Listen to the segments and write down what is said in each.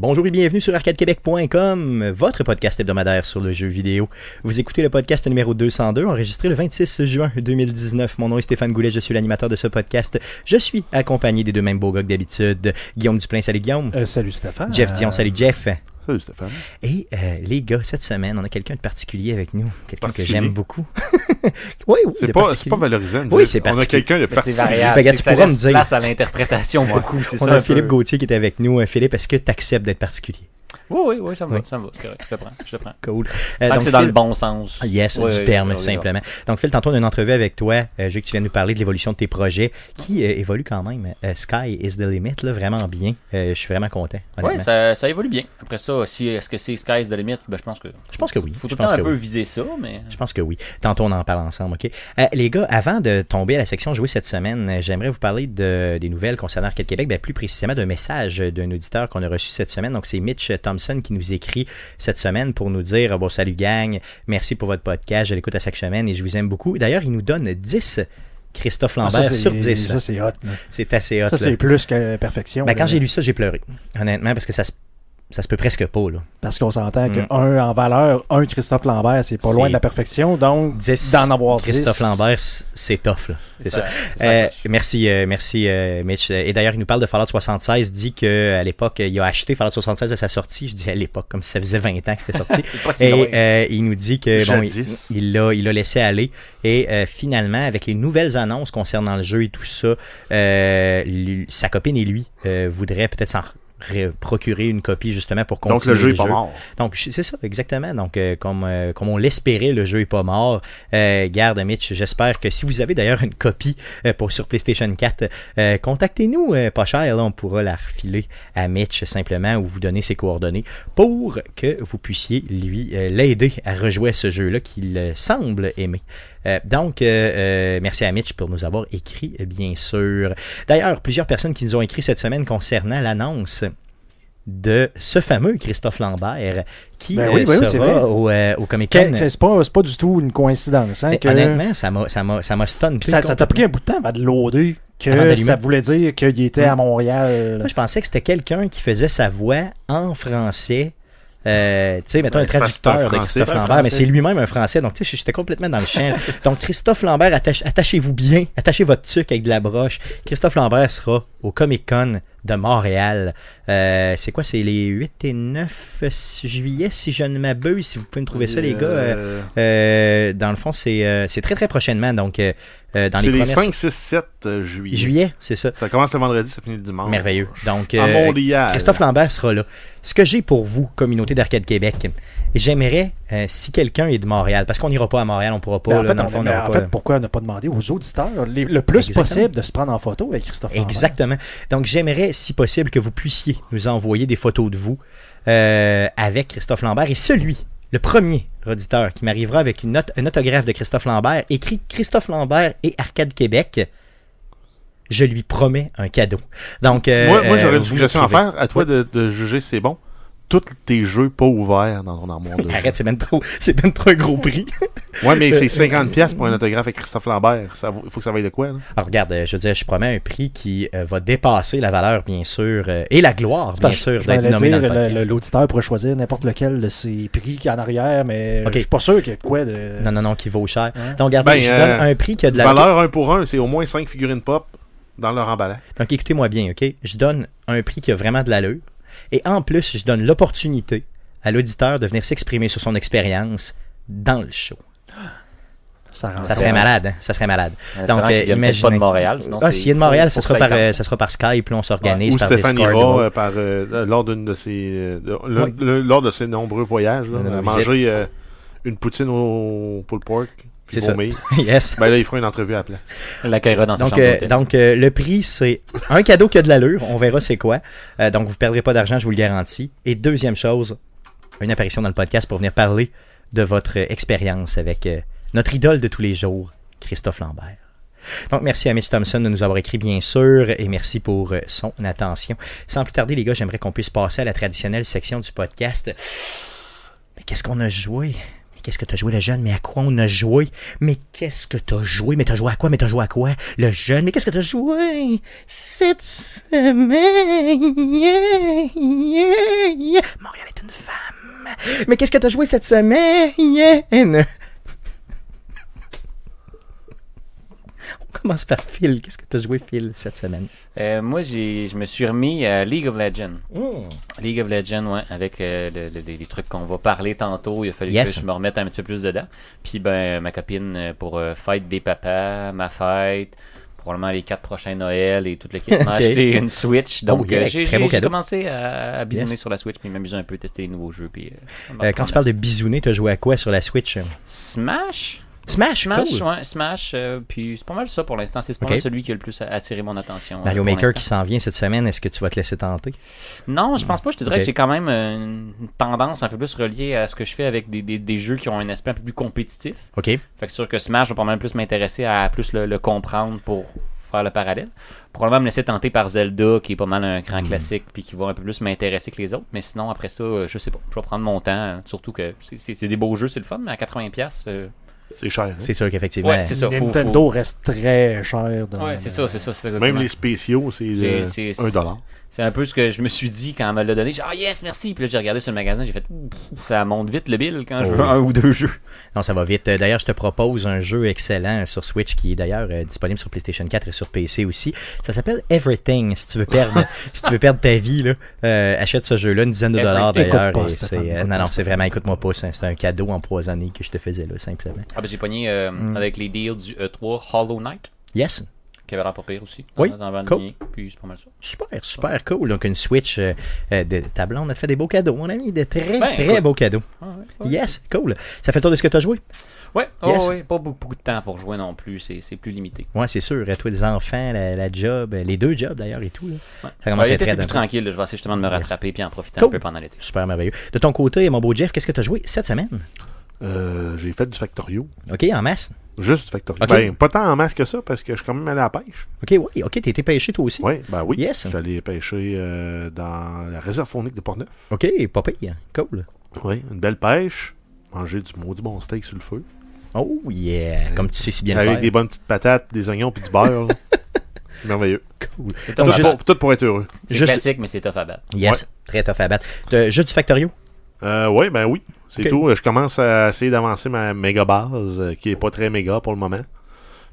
Bonjour et bienvenue sur arcadequebec.com, votre podcast hebdomadaire sur le jeu vidéo. Vous écoutez le podcast numéro 202, enregistré le 26 juin 2019. Mon nom est Stéphane Goulet, je suis l'animateur de ce podcast. Je suis accompagné des deux mêmes beaux gars que d'habitude. Guillaume Duplain, salut Guillaume. Euh, salut Stéphane. Jeff Dion, salut Jeff. Salut Stéphane. Et euh, les gars, cette semaine, on a quelqu'un de particulier avec nous. Quelqu'un que Particulier? j'aime beaucoup. oui, oui. C'est pas, c'est particulier. pas valorisant. Oui, c'est On a particulier. quelqu'un de Mais c'est particulier. variable. Ben, tu ça me dire. place à l'interprétation beaucoup. C'est On ça. a un Philippe peu. Gauthier qui est avec nous. Euh, Philippe, est-ce que tu acceptes d'être particulier? Oui, oui, oui, ça me Oui. va. Ça me va. C'est correct. Je le prends. Je le prends. Cool. Euh, donc, c'est dans le bon sens. Yes, Oui, du oui, terme, simplement. Donc, Phil, tantôt, on a une entrevue avec toi. Euh, que tu viennes nous parler de l'évolution de tes projets qui euh, évoluent quand même. Euh, Sky is the limit, là, vraiment bien. Euh, je suis vraiment content. Oui, ça, ça évolue bien. Après ça, si, est-ce que c'est Sky's the limit? Ben, je pense que. Je pense que oui. Faut tout Je le temps pense un que peu oui. viser ça, mais. Je pense que oui. Tantôt, on en parle ensemble, OK? Les gars, avant de tomber à la section jouer cette semaine, j'aimerais vous parler de, des nouvelles concernant Arcade Québec, ben, plus précisément d'un message d'un auditeur qu'on a reçu cette semaine. Donc, c'est Mitch Thompson qui nous écrit cette semaine pour nous dire bon, salut gang, merci pour votre podcast, je l'écoute à chaque semaine et je vous aime beaucoup. D'ailleurs, il nous donne 10 Christophe Ah, Lambert ça, sur 10. Ça, c'est hot. C'est assez hot. Ça, c'est plus que perfection. Ben, quand j'ai lu ça, j'ai pleuré. Honnêtement, parce que ça se, ça se peut presque pas. Là. Parce qu'on s'entend que Mm. un en valeur, un Christophe Lambert, c'est pas loin de la perfection. Donc, 10 d'en avoir 10. Christophe Lambert, c'est tough. là. C'est ça. ça Euh, merci, euh, merci euh, Mitch. Et d'ailleurs, il nous parle de Fallout 76, dit qu'à l'époque, il a acheté Fallout 76 à sa sortie. Je dis à l'époque, comme si ça faisait 20 ans que c'était sorti. Si loin. Et euh, il nous dit que bon, il- l'a il l'a laissé aller. Et euh, finalement, avec les nouvelles annonces concernant le jeu et tout ça, euh, lui- sa copine et lui euh, voudraient peut-être s'en procurer une copie justement pour continuer Donc le jeu est pas mort. donc, c'est ça, exactement. Donc, euh, comme, euh, comme on l'espérait, le jeu est pas mort. Euh, garde, Mitch, j'espère que si vous avez d'ailleurs une copie euh, pour sur PlayStation 4, euh, contactez-nous, euh, pas cher, là, on pourra la refiler à Mitch simplement ou vous donner ses coordonnées pour que vous puissiez lui euh, l'aider à rejouer à ce jeu-là qu'il semble aimer. Euh, donc, euh, euh, merci à Mitch pour nous avoir écrit, bien sûr. D'ailleurs, plusieurs personnes qui nous ont écrit cette semaine concernant l'annonce de ce fameux Christophe Lambert qui Ben euh, oui, ben oui, c'est sera au, euh, au Comic Con. C'est pas, c'est pas du tout une coïncidence. Hein, que- Honnêtement, ça m'a ça m'a ça t'a pris un bout de temps avant de loader que ça voulait dire qu'il était à Montréal. Moi, je pensais que c'était quelqu'un qui faisait sa voix en français. Euh, tu sais, mettons un traducteur de Christophe Lambert, mais c'est lui-même un français, donc tu sais, j'étais complètement dans le champ. donc Christophe Lambert, attache- attachez-vous bien, attachez votre tuque avec de la broche. Christophe Lambert sera au Comic Con de Montréal. Euh, c'est quoi, c'est les 8 et 9 juillet, si je ne m'abuse, si vous pouvez me trouver ça, les gars. euh, Euh, dans le fond, c'est euh, c'est très très prochainement, donc euh, dans les C'est les premières... 5, 6, 7 euh, juillet. Juillet, c'est ça. Ça commence le vendredi, ça finit le dimanche. Merveilleux. Donc, À euh, Montréal. Christophe Lambert sera là. Ce que j'ai pour vous, communauté d'Arcade Québec, j'aimerais, euh, si quelqu'un est de Montréal, parce qu'on n'ira pas à Montréal, on pourra pas, en là, fait, dans le on- fond, on en pas- fait, pourquoi ne pas demander aux auditeurs les- le plus Exactement. possible de se prendre en photo avec Christophe Lambert? Exactement. Donc, j'aimerais, si possible, que vous puissiez nous envoyer des photos de vous euh, avec Christophe Lambert et celui, le premier auditeur qui m'arrivera avec une note, un autographe de Christophe Lambert, écrit Christophe Lambert et Arcade Québec. Je lui promets un cadeau. Donc, euh, Moi, moi j'aurais euh, une suggestion à faire. À toi de, de juger si c'est bon. Tous tes jeux pas ouverts dans ton armoire de. Arrête, c'est même trop, c'est même trop un gros prix. Ouais, mais c'est 50$ piastres pour un autographe avec Christophe Lambert. Il faut que ça vaille de quoi, là? Alors, regarde, euh, je veux dire, je promets un prix qui euh, va dépasser la valeur, bien sûr, euh, et la gloire, bien sûr, je d'être nommé dire, dans le podcast. l'auditeur pourrait choisir n'importe lequel de ses prix qu'il y a en arrière, mais Ok. je suis pas sûr qu'il y ait de quoi de. Non, non, non, qui vaut cher. Hein? Donc, regardez, Ben, je euh, donne un prix qui a de la Valeur 1 pour 1, c'est au moins 5 figurines pop dans leur emballage. Donc, écoutez-moi bien, OK? Je donne un prix qui a vraiment de l'allure. Et en plus, je donne l'opportunité à l'auditeur de venir s'exprimer sur son expérience dans le show. Ça, Ça serait ouais. malade, hein? Ça serait malade. Donc, qu'il euh, imaginez. pas de Montréal, sinon Ah, s'il est de Montréal, ce que sera, ça par, euh, sera par Skype, là, on s'organise Ou par Stéphane Discord. ira ouais. euh, par, euh, lors, d'une de ses, euh, le- le- lors de ses nombreux voyages, là, manger euh, une poutine au pulled pork. C'est ça. yes. Ben là, il fera une entrevue à la l'accueillera dans sa Donc, chambre euh, donc euh, le prix, c'est un cadeau qui a de l'allure. On verra c'est quoi. Euh, donc, vous ne perdrez pas d'argent, je vous le garantis. Et deuxième chose, une apparition dans le podcast pour venir parler de votre expérience avec euh, notre idole de tous les jours, Christophe Lambert. Donc, merci à Mitch Thompson de nous avoir écrit, bien sûr, et merci pour euh, son attention. Sans plus tarder, les gars, j'aimerais qu'on puisse passer à la traditionnelle section du podcast. Mais qu'est-ce qu'on a joué? Qu'est-ce que t'as joué le jeune? Mais à quoi on a joué? Mais qu'est-ce que t'as joué? Mais t'as joué à quoi? Mais t'as joué à quoi? Le jeune, mais qu'est-ce que t'as joué? Cette semaine? Yeah. Montréal est une femme. Mais qu'est-ce que t'as joué cette semaine? On commence par Phil? Qu'est-ce que t'as joué, Phil, cette semaine? Euh, moi, j'ai, je me suis remis à League of Legends. Hmm. League of Legends, ouais, avec euh, le- le- les trucs qu'on va parler tantôt. Il a fallu Yes. que je me remette un petit peu plus dedans. Puis, ben, ma copine euh, pour euh, fête des papas, ma fête, probablement les quatre prochains Noël et toute l'équipe m'a acheté une Switch. Donc, Oh, yeah, euh, j'ai, commencé à, à bisouner Yes. sur la Switch, puis m'amuser un peu, tester les nouveaux jeux. Puis, quand tu parles de bisouner, t'as joué à quoi sur la Switch? Smash? Smash, Smash, cool. ouais, Smash, euh, puis c'est pas mal ça pour l'instant. C'est pas Ok. mal celui qui a le plus attiré mon attention. euh, Mario pour Maker qui s'en vient cette semaine, est-ce que tu vas te laisser tenter? Non, je pense pas. Je te dirais que j'ai quand même euh, une tendance un peu plus reliée à ce que je fais avec des, des, des jeux qui ont un aspect un peu plus compétitif. OK. Fait que sûr que Smash va pas mal plus m'intéresser à plus le, le comprendre pour faire le parallèle. Probablement me laisser tenter par Zelda, qui est pas mal un Hmm. grand classique, puis qui va un peu plus m'intéresser que les autres. Mais sinon, après ça, euh, je sais pas. Je vais prendre mon temps. Surtout que c'est- des beaux jeux, c'est le fun, mais à 80$, pièces C'est cher. hein? C'est sûr qu'effectivement. Ouais, ça. Nintendo faut- reste très cher. Dans Ouais, c'est ça, c'est ça. Même les spéciaux, c'est C'est- euh, c'est- un peu ce que je me suis dit quand elle me l'a donné. J'ai ah yes, merci. Puis là, j'ai regardé sur le magasin, j'ai fait, ça monte vite le bill quand je Oh veux oui. un ou deux jeux. Non, ça va vite. Euh, D'ailleurs, je te propose un jeu excellent sur Switch qui est d'ailleurs euh, disponible sur PlayStation 4 et sur PC aussi. Ça s'appelle Everything. Si tu veux perdre, si tu veux perdre ta vie, là, euh, achète ce jeu-là, une dizaine de dollars d'ailleurs. Euh, non, non, c'est vraiment, écoute-moi pas, c'est un, c'est un cadeau empoisonné que je te faisais là, simplement. Ah ben j'ai pogné euh, Mm. avec les deals du E3 Hollow Knight, Yes, qui avait l'air pas pire aussi. Oui, Dans, dans cool. Puis c'est pas mal ça. super, super cool. Donc une Switch euh, euh, de ta blonde a fait des beaux cadeaux, mon ami, de très, Ben, très beaux cadeaux. Ah, ouais, ouais. Yes, cool. Ça fait le tour de ce que tu as joué? Ouais, oh, Yes. ouais, pas beaucoup, beaucoup de temps pour jouer non plus, c'est plus limité. Ouais, c'est sûr. Toi, les enfants, la, la job, euh, les deux jobs d'ailleurs et tout. Là. Ouais. Ça Ouais, commence à être très plus tranquille, là. je vais essayer justement de me rattraper puis en profiter Cool. un peu pendant l'été. Super merveilleux. De ton côté, mon beau Jeff, qu'est-ce que tu as joué cette semaine? Euh, j'ai fait du Factorio. OK, en masse. Juste du Factorio. Ok. Ben, pas tant en masse que ça, parce que je suis quand même allé à la pêche. OK, oui, OK, été pêché toi aussi. Oui, ben oui. Yes. J'allais pêcher euh, dans la réserve faunique de Portneuf. OK, pas pire. Cool. Oui, une belle pêche. Manger du maudit bon steak sur le feu. Oh yeah, comme tu sais si bien le Avec faire. des bonnes petites patates, des oignons puis du beurre. Merveilleux. Cool. Tout, juste- pour, tout pour être heureux. C'est juste- classique, mais c'est tough à battre. Yes, très tough à battre. Juste du Factorio? Euh, oui, ben oui. C'est tout. Je commence à essayer d'avancer ma méga base, euh, qui est pas très méga pour le moment.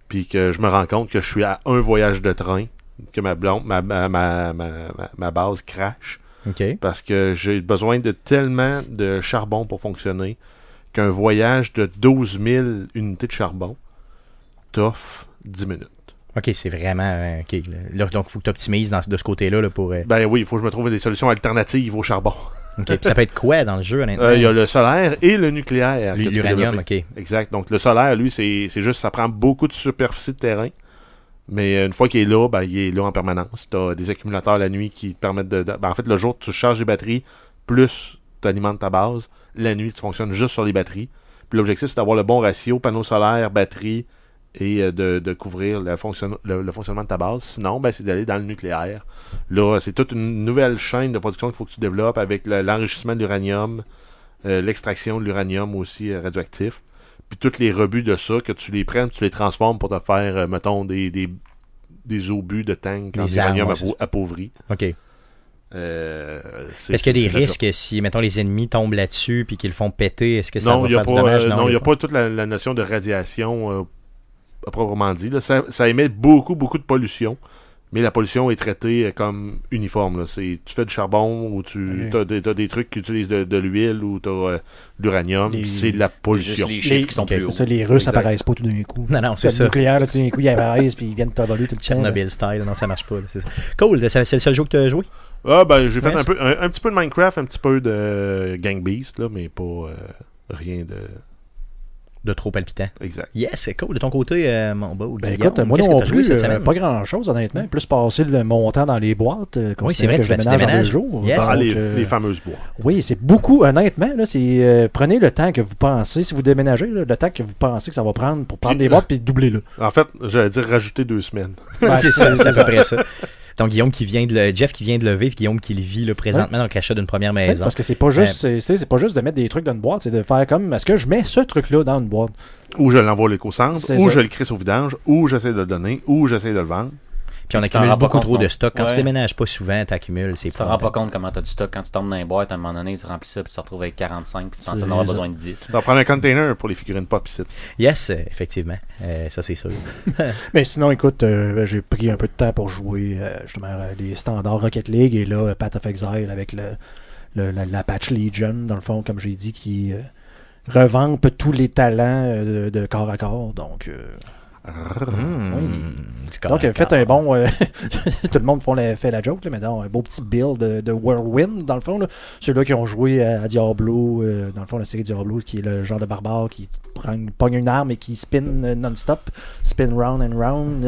Puis que je me rends compte que je suis à un voyage de train, que ma blonde, ma, ma, ma, ma, ma- ma base crash. OK. Parce que j'ai besoin de tellement de charbon pour fonctionner qu'un voyage de 12 000 unités de charbon t'offre 10 minutes. OK, c'est vraiment... euh, OK, là, là, donc, il faut que tu optimises dans, de ce côté-là là, pour... euh, Ben oui, il faut que je me trouve des solutions alternatives au charbon. OK, puis ça peut être quoi dans le jeu, honnêtement? Euh, Il y a le solaire et le nucléaire. L'uranium. OK. Exact. Donc le solaire, lui, c'est juste, ça prend beaucoup de superficie de terrain. Mais euh, une fois qu'il est là, ben, il est là en permanence. Tu as des accumulateurs la nuit qui te permettent de. de- ben, en fait, le jour, tu charges les batteries, plus tu alimentes ta base. La nuit, tu fonctionnes juste sur les batteries. Puis l'objectif, c'est d'avoir le bon ratio panneau solaire, batterie et euh, de, de couvrir le, fonctionne- le, le fonctionnement de ta base. Sinon, ben, c'est d'aller dans le nucléaire. Là, c'est toute une nouvelle chaîne de production qu'il faut que tu développes avec le- l'enrichissement de l'uranium, euh, l'extraction de l'uranium aussi euh, radioactif. Puis tous les rebuts de ça, que tu les prennes, tu les transformes pour te faire, euh, mettons, des, des, des obus de tank en Des uranium apau- appauvri. OK. Euh, Est-ce qu'il y a des risques si, mettons, les ennemis tombent là-dessus puis qu'ils le font péter? Est-ce que ça Non, va n'y a, faire pas, du dommage? non, il il y y a pas toute la, la notion de radiation euh, à proprement dit. là. Ça, ça émet beaucoup, beaucoup de pollution. Mais la pollution est traitée euh, comme uniforme. là. C'est, tu fais du charbon ou tu as, des, trucs qui utilisent de, de l'huile ou tu as de l'uranium. Les- C'est de la Juste pollution. les chiffres Les- qui sont plus ça, les Russes Exact. apparaissent pas tout d'un coup. Non, non, c'est Le ça. nucléaire, là, tout d'un coup, ils apparaissent puis ils viennent t'envoler tout le temps. là. Tchernobyl style, non, ça marche pas. là, c'est ça. Cool, c'est le seul jeu que tu as joué? Ah, ben, j'ai fait Ouais, un, peu, un, un petit peu de Minecraft, un petit peu de Gang Beast, là, mais pas euh, rien de. De trop palpitant. Exact. Yes, c'est cool. De ton côté, euh, mon beau Ben écoute, moi non plus, cette euh, semaine? pas grand-chose, honnêtement. Plus passer le montant dans les boîtes. euh, Oui, c'est vrai, que tu je deux jours. Yes. Ah, Donc, les, euh, les fameuses bois. Oui, c'est beaucoup, honnêtement. Là, c'est euh, prenez le temps que vous pensez, si vous déménagez, là, le temps que vous pensez que ça va prendre pour prendre Puis, des boîtes puis doubler le. En fait, j'allais dire rajouter deux semaines. c'est ça, c'est à peu près ça. Donc Guillaume qui vient de le, Jeff qui vient de le vivre, Guillaume qui le vit là, présentement dans le crachat d'une première Ouais, maison. parce que c'est pas juste c'est- c'est c'est pas juste de mettre des trucs dans une boîte, c'est de faire comme est-ce que je mets ce truc-là dans une boîte? Ou je l'envoie à l'éco-centre, ou ça. je le crisse au vidange, ou j'essaie de le donner, ou j'essaie de le vendre. Puis on Tu accumule beaucoup compte, trop de stock. Quand tu Ouais. déménages pas souvent, t'accumules, c'est Tu te rends pas compte comment t'as du stock quand tu tombes dans les boîtes. À un moment donné, tu remplis ça, puis tu te retrouves avec 45, puis tu penses en avoir besoin de 10. Ça va prendre un container pour les figurines pop ici. Yes, euh, effectivement. Euh, ça c'est sûr. Mais sinon, écoute, euh, j'ai pris un peu de temps pour jouer euh, justement euh, les standards Rocket League et là, euh, Path of Exile avec le, le- la, la patch Legion, dans le fond, comme j'ai dit, qui euh, revampe tous les talents euh, de, de corps à corps. Donc, du corps donc faites corps. un bon. euh, tout le monde font la- fait la joke, là, mais non, un beau petit build de, de Whirlwind, dans le fond. là. Ceux-là qui ont joué à, à Diablo, euh, dans le fond, la série Diablo, qui est le genre de barbare qui prend, une- pogne une arme et qui spin euh, non-stop, spin round and round.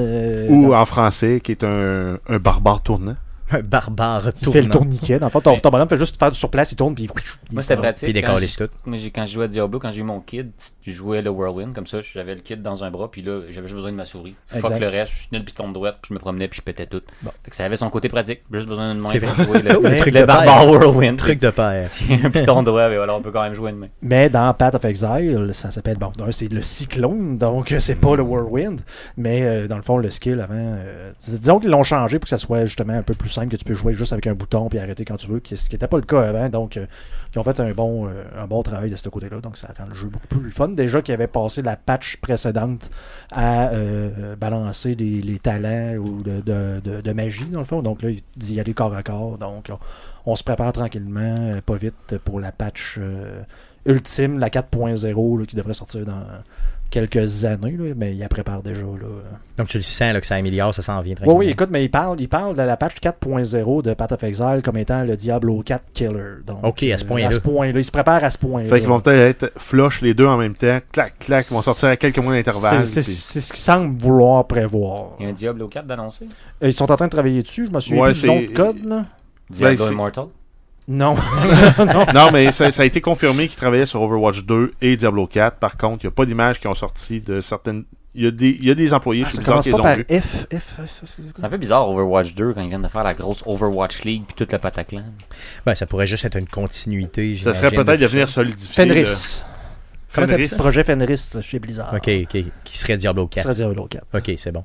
Ou dans- en français, qui est un, un barbare tournant. Un barbare qui fait le tournant. tourniquet. Dans le fond, ton, ton bonhomme fait juste faire du surplace, il tourne, puis. Moi, c'était il- pratique. Puis quand j'ai- tout. Moi, quand je jouais à Diablo, quand j'ai eu mon kid, je jouais le Whirlwind, comme ça, j'avais le kid dans un bras, puis là, j'avais juste besoin de ma souris. Fuck Exact. le reste, je tenais le piton de droite, puis je me promenais, puis je pétais tout. Bon. Fait que ça avait son côté pratique, juste besoin d'une main C'est pour vrai. jouer le, le truc le de barbare père. Whirlwind. Truc de père. Tiens, un piton droit, mais voilà, on peut quand même jouer une main. Mais dans Path of Exile, ça s'appelle. Bon, d'un, c'est le cyclone, donc euh, c'est pas le Whirlwind. Mais euh, dans le fond, le skill avant. euh, dis- disons qu'ils l'ont changé pour que ça soit justement un peu plus que tu peux jouer juste avec un bouton puis arrêter quand tu veux, ce qui n'était pas le cas avant. Donc, euh, ils ont fait un bon, euh, un bon travail de ce côté-là. Donc, ça rend le jeu beaucoup plus fun. Déjà qu'ils avaient passé la patch précédente à euh, balancer les, talents ou de, de, magie, dans le fond. Donc là, d'y aller corps à corps. Donc, on, on se prépare tranquillement, pas vite, pour la patch ultime, la 4.0, là, qui devrait sortir dans quelques années. là, mais il la prépare déjà. Là. Donc tu le sens là, que ça améliore, ça s'en vient Oui, tranquillement. oui, écoute, mais il parle, il parle de la patch 4.0 de Path of Exile comme étant le Diablo 4 Killer. Donc, Ok, à ce euh, point-là. À ce point-là. Il se prépare à ce point-là. Fait qu'ils vont peut-être être flush les deux en même temps. Clac, clac, ils vont sortir à quelques mois d'intervalle. C'est c'est- puis- c'est ce qu'ils semblent vouloir prévoir. Il y a un Diablo 4 d'annoncer. Euh, Ils sont en train de travailler dessus. Je me souviens Ouais, plus du nom de c'est- code. Là. Diablo c'est- Immortal. Non. non. Non, mais ça, ça a été confirmé qu'ils travaillaient sur Overwatch 2 et Diablo 4. Par contre, il n'y a pas d'images qui ont sorti de certaines. Il y a des, il y a des employés Ah, qui pas les par ont vus. F. F, F, F, c'est un peu bizarre Overwatch 2 quand ils viennent de faire la grosse Overwatch League puis toute la pataclan. Ben, ça pourrait juste être une continuité. Ça serait peut-être de venir solidifier. Fenris. Fenris. Projet Fenris chez Blizzard. Ok, ok. Qui serait Diablo Ça 4. serait Diablo 4. Ok, c'est bon.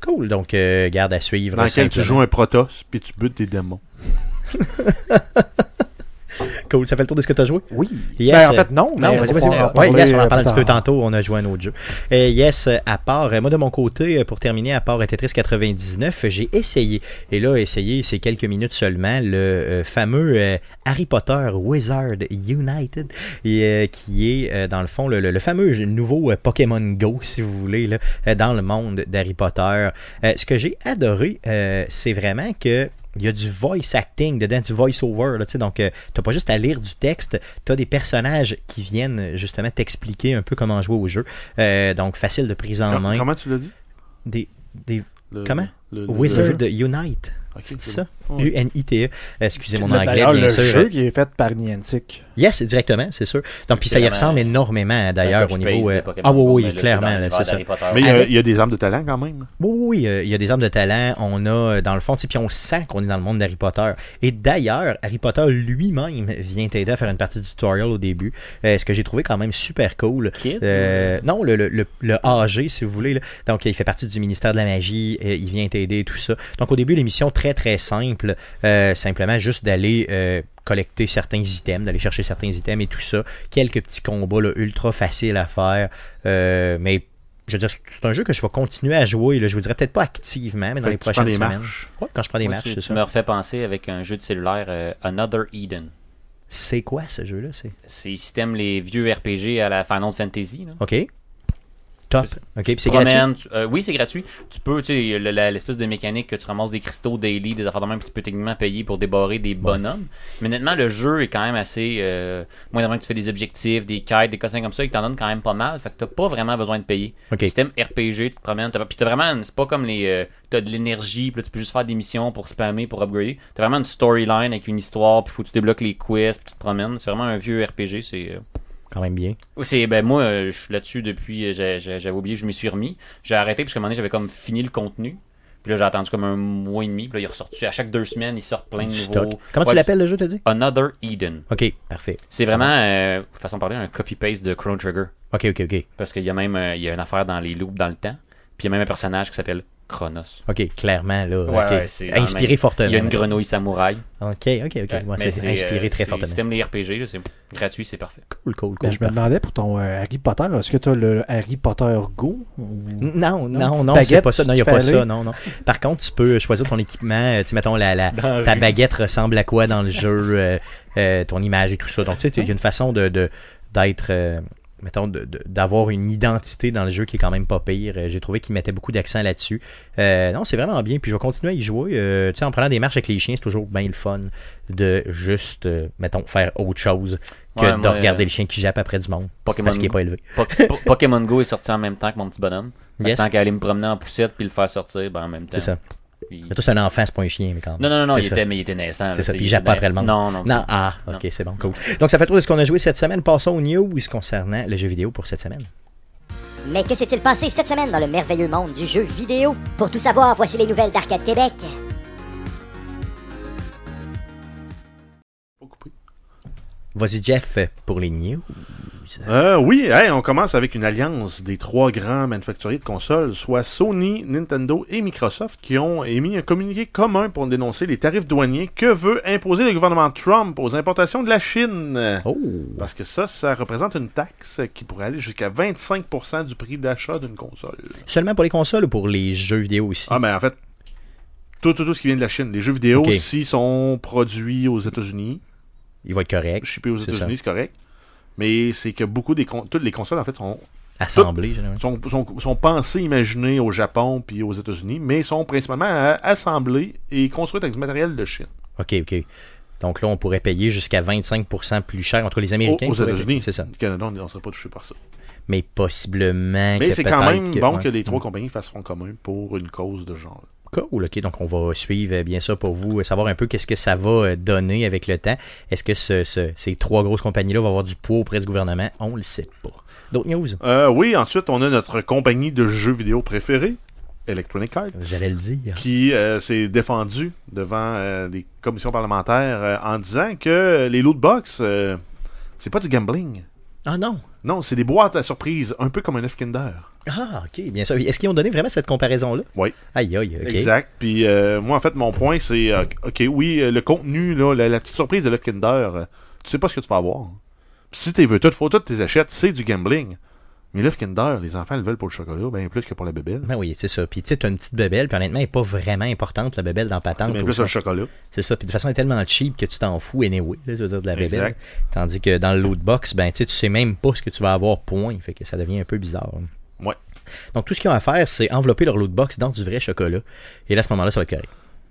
Cool. Donc, euh, garde à suivre. Dans lequel tu joues un Protoss puis tu butes des démons. Cool. Ça fait le tour de ce que tu as joué? Oui. Yes, Ben, en euh, fait, non. Non, mais vas-y, on vas-y. yes, on en euh, parle un petit peu tard. tantôt. On a joué un autre jeu. Euh, yes, euh, à part, euh, moi de mon côté, euh, pour terminer, à part Tetris 99, j'ai essayé, et là, essayé, c'est quelques minutes seulement, le euh, fameux euh, Harry Potter Wizard United, et, euh, qui est, euh, dans le fond, le, le- le fameux nouveau euh, Pokémon Go, si vous voulez, là, euh, dans le monde d'Harry Potter. Euh, ce que j'ai adoré, euh, c'est vraiment que il y a du voice acting dedans, du voice-over. là, tu sais, Donc, euh, t'as pas juste à lire du texte, tu as des personnages qui viennent euh, justement t'expliquer un peu comment jouer au jeu. Euh, donc, facile de prise en main. Comment tu l'as dit? Des, des Le- Comment? le- le- Wizard Unite. Ok, C'est c'est ça? U-N-I-T-E. E. Excusez mon anglais, D'ailleurs, bien le sûr. jeu qui est fait par Niantic. Yes, directement, c'est sûr. Donc, puis ça y ressemble énormément, d'ailleurs, au niveau. euh, Ah oui, oui, clairement, c'est ça. Mais il y, a, Avec- il y a des armes de talent quand même. Oui, oui, euh, il y a des armes de talent. On a, euh, dans le fond, tu sais, puis on sent qu'on est dans le monde d'Harry Potter. Et d'ailleurs, Harry Potter lui-même vient t'aider à faire une partie du tutorial au début. Euh, ce que j'ai trouvé quand même super cool. Kid? Euh, non, le, le, le, le AG, si vous voulez. là. Donc, il fait partie du ministère de la magie. euh, il vient t'aider, tout ça. Donc, au début, l'émission très, très simple. Euh, simplement juste d'aller euh, collecter certains items, d'aller chercher certains items et tout ça. Quelques petits combats là, ultra faciles à faire. Euh, mais je veux dire, c'est un jeu que je vais continuer à jouer. Là. Je vous dirais peut-être pas activement, mais dans Fait les prochaines des semaines. Ouais, quand je prends des Moi, matchs, tu, c'est tu ça. me refais penser avec un jeu de cellulaire, euh, Another Eden. C'est quoi ce jeu-là? C'est... T'aimes les vieux RPG à la Final Fantasy. Là. OK. Top. OK, puis c'est gratuit? euh, oui, c'est gratuit. Tu peux, tu sais, l'espèce de mécanique que tu ramasses des cristaux daily, des affaires de même, puis tu peux techniquement payer pour débarrer des bonhommes. Mais honnêtement, le jeu est quand même assez. Euh, moins de que tu fais des objectifs, des quêtes, des cossins comme ça, ils t'en donnent quand même pas mal. Fait que t'as pas vraiment besoin de payer. OK. Système RPG, tu te promènes, t'as, puis t'as vraiment, c'est pas comme les, euh, t'as de l'énergie, puis là, tu peux juste faire des missions pour spammer, pour upgrader. T'as vraiment une storyline avec une histoire, puis faut que tu débloques les quests, puis tu te promènes. C'est vraiment un vieux RPG, c'est. Quand même bien. C'est, ben moi, euh, je suis là-dessus depuis, euh, j'avais oublié, je m'y suis remis. J'ai arrêté parce qu'à un moment donné, j'avais comme fini le contenu. Puis là, j'ai attendu comme un mois et demi. Puis là, il est ressorti. À chaque deux semaines, il sort plein de nouveaux. stock. Comment Ouais, tu l'appelles le jeu, t'as dit? Another Eden. Ok, parfait. C'est vraiment, euh, façon de parler, un copy-paste de Chrono Trigger. Ok, ok, ok. Parce qu'il y a même euh, il y a une affaire dans les loops dans le temps. Puis il y a même un personnage qui s'appelle Chronos. Ok, clairement, là. Ouais, ouais, Inspiré même- fortement. Il y a une grenouille samouraï. Ok, ok, ok. Ouais, Moi, mais c'est inspiré euh, très c'est- fortement. Si t'aimes les RPG, c'est gratuit, c'est parfait. Cool, cool, Ben, cool. je me demandais pour ton euh, Harry Potter, est-ce que tu as le Harry Potter Go ou- Non, non, non, c'est pas ça. Non, il n'y a pas ça. Non, non. Par contre, tu peux choisir ton équipement. euh, Tu sais, mettons, la, la, ta baguette ressemble à quoi dans le jeu, euh, euh, ton image et tout ça. Donc, tu sais, il y a une façon de de- d'être, mettons, d'avoir une identité dans le jeu qui est quand même pas pire. Euh, J'ai trouvé qu'il mettait beaucoup d'accent là-dessus. Euh, non, c'est vraiment bien. Puis je vais continuer à y jouer. Euh, tu sais, en prenant des marches avec les chiens, c'est toujours bien le fun de juste, euh, mettons, faire autre chose que Ouais, de moi, regarder le chien qui jappe après du monde Pokémon, parce qu'il n'est pas élevé. Po- Po- Pokémon Go est sorti en même temps que mon petit bonhomme. Yes. Tant qu'à aller me promener en poussette puis le faire sortir, ben en même temps. C'est ça. Puis- Mais toi, c'est un enfant, c'est pas un chien, mais quand même. Non, non, non, il était, mais il était naissant. C'est ça, puis jappe après le monde. Non, non. Non, ah, Non. ok, c'est bon, cool. Donc, ça fait tout de ce qu'on a joué cette semaine. Passons aux news concernant le jeu vidéo pour cette semaine? Mais que s'est-il passé cette semaine dans le merveilleux monde du jeu vidéo? Pour tout savoir, voici les nouvelles d'Arcade Québec. Pas coupé. Vas-y, Jeff, pour les news. Euh, oui, hey, on commence avec une alliance des trois grands manufacturiers de consoles, soit Sony, Nintendo et Microsoft, qui ont émis un communiqué commun pour dénoncer les tarifs douaniers que veut imposer le gouvernement Trump aux importations de la Chine. Oh! Parce que ça, ça représente une taxe qui pourrait aller jusqu'à 25% du prix d'achat d'une console. Seulement pour les consoles ou pour les jeux vidéo aussi? Ah, mais en fait, tout, tout, tout ce qui vient de la Chine. Les jeux vidéo, Ok. s'ils sont produits aux États-Unis, Il va être correct. aux États-Unis, c'est correct. Mais c'est que beaucoup des con- toutes les consoles, en fait, sont Assemblé, généralement. sont, sont, sont pensés, imaginés au Japon puis aux États-Unis, mais sont principalement assemblés et construits avec du matériel de Chine. OK, OK. Donc là, on pourrait payer jusqu'à 25% plus cher entre les Américains. Aux, États-Unis, C'est ça. Le Canada, on ne serait pas touché par ça. Mais possiblement. Mais c'est quand même que- bon ouais. que les trois compagnies fassent front commun pour une cause de genre. Cool, ok. Donc, on va suivre euh, bien ça pour vous, euh, savoir un peu qu'est-ce que ça va euh, donner avec le temps. Est-ce que ce- ce- ces trois grosses compagnies-là vont avoir du poids auprès du gouvernement? On le sait pas. D'autres news? Euh, oui, ensuite, on a notre compagnie de jeux vidéo préférée, Electronic Arts. J'allais le dire. qui euh, s'est défendu devant euh, des commissions parlementaires en disant que les loot box, c'est pas du gambling. Ah non Non, c'est des boîtes à surprise, un peu comme un œuf Kinder. Ah, ok, bien sûr. Est-ce qu'ils ont donné vraiment cette comparaison-là? Oui. Aïe, aïe, ok. Exact. Puis euh, moi, en fait, mon point, c'est euh, OK, oui, euh, le contenu, là, la, la petite surprise de l'œuf Kinder, euh, tu sais pas ce que tu vas avoir. Puis si tu veux tout, faut tout tes achètes, c'est du gambling. Mais l'œuf Kinder, les enfants le veulent pour le chocolat, bien plus que pour la bébelle. Ben oui, c'est ça. Puis tu sais, t'as une petite bébelle, puis honnêtement, elle est pas vraiment importante, la bébelle dans C'est patente. au plus sens- le chocolat. C'est ça. Puis de toute façon, elle est tellement cheap que tu t'en fous anyway, là, je veux dire, de la bébelle. Exact. Tandis que dans le loot box, ben tu sais, tu sais même pas ce que tu vas avoir, point. Fait que ça devient un peu bizarre. Donc tout ce qu'ils ont à faire, c'est envelopper leur loot box dans du vrai chocolat. Et là, à ce moment-là, ça va être correct.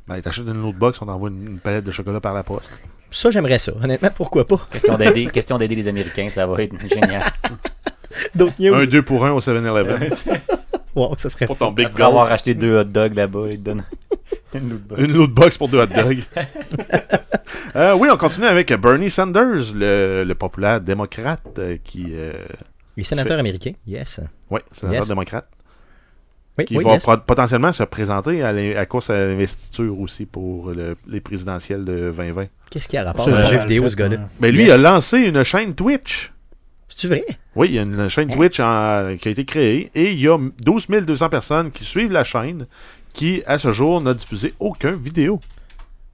Ben, t'achètes une loot box, on t'envoie une, une palette de chocolat par la poste. Ça, j'aimerais ça. Honnêtement, pourquoi pas? Question d'aider, question d'aider les Américains, ça va être génial. D'autres news? Un 2 pour 1 au 7-Eleven. Wow, ça serait pour ton Big Après Gold. avoir acheté deux hot dogs là-bas, ils te donnent une loot box. Une loot box pour deux hot dogs. Euh, oui, on continue avec Bernie Sanders, le, le populaire démocrate euh, qui. Euh, Les sénateurs américains, yes. ouais, sénateur Yes. démocrate. Oui, Qui oui, va yes. potentiellement se présenter à, à cause de l'investiture aussi pour le- les présidentielles de 2020. Qu'est-ce qu'il y a à rapport C'est à un jeu vidéo, fait, ce gars-là? Mais lui, Yes. il a lancé une chaîne Twitch. C'est-tu vrai? Oui, il y a une chaîne Twitch en- qui a été créée et il y a 12 200 personnes qui suivent la chaîne qui, à ce jour, n'a diffusé aucun vidéo.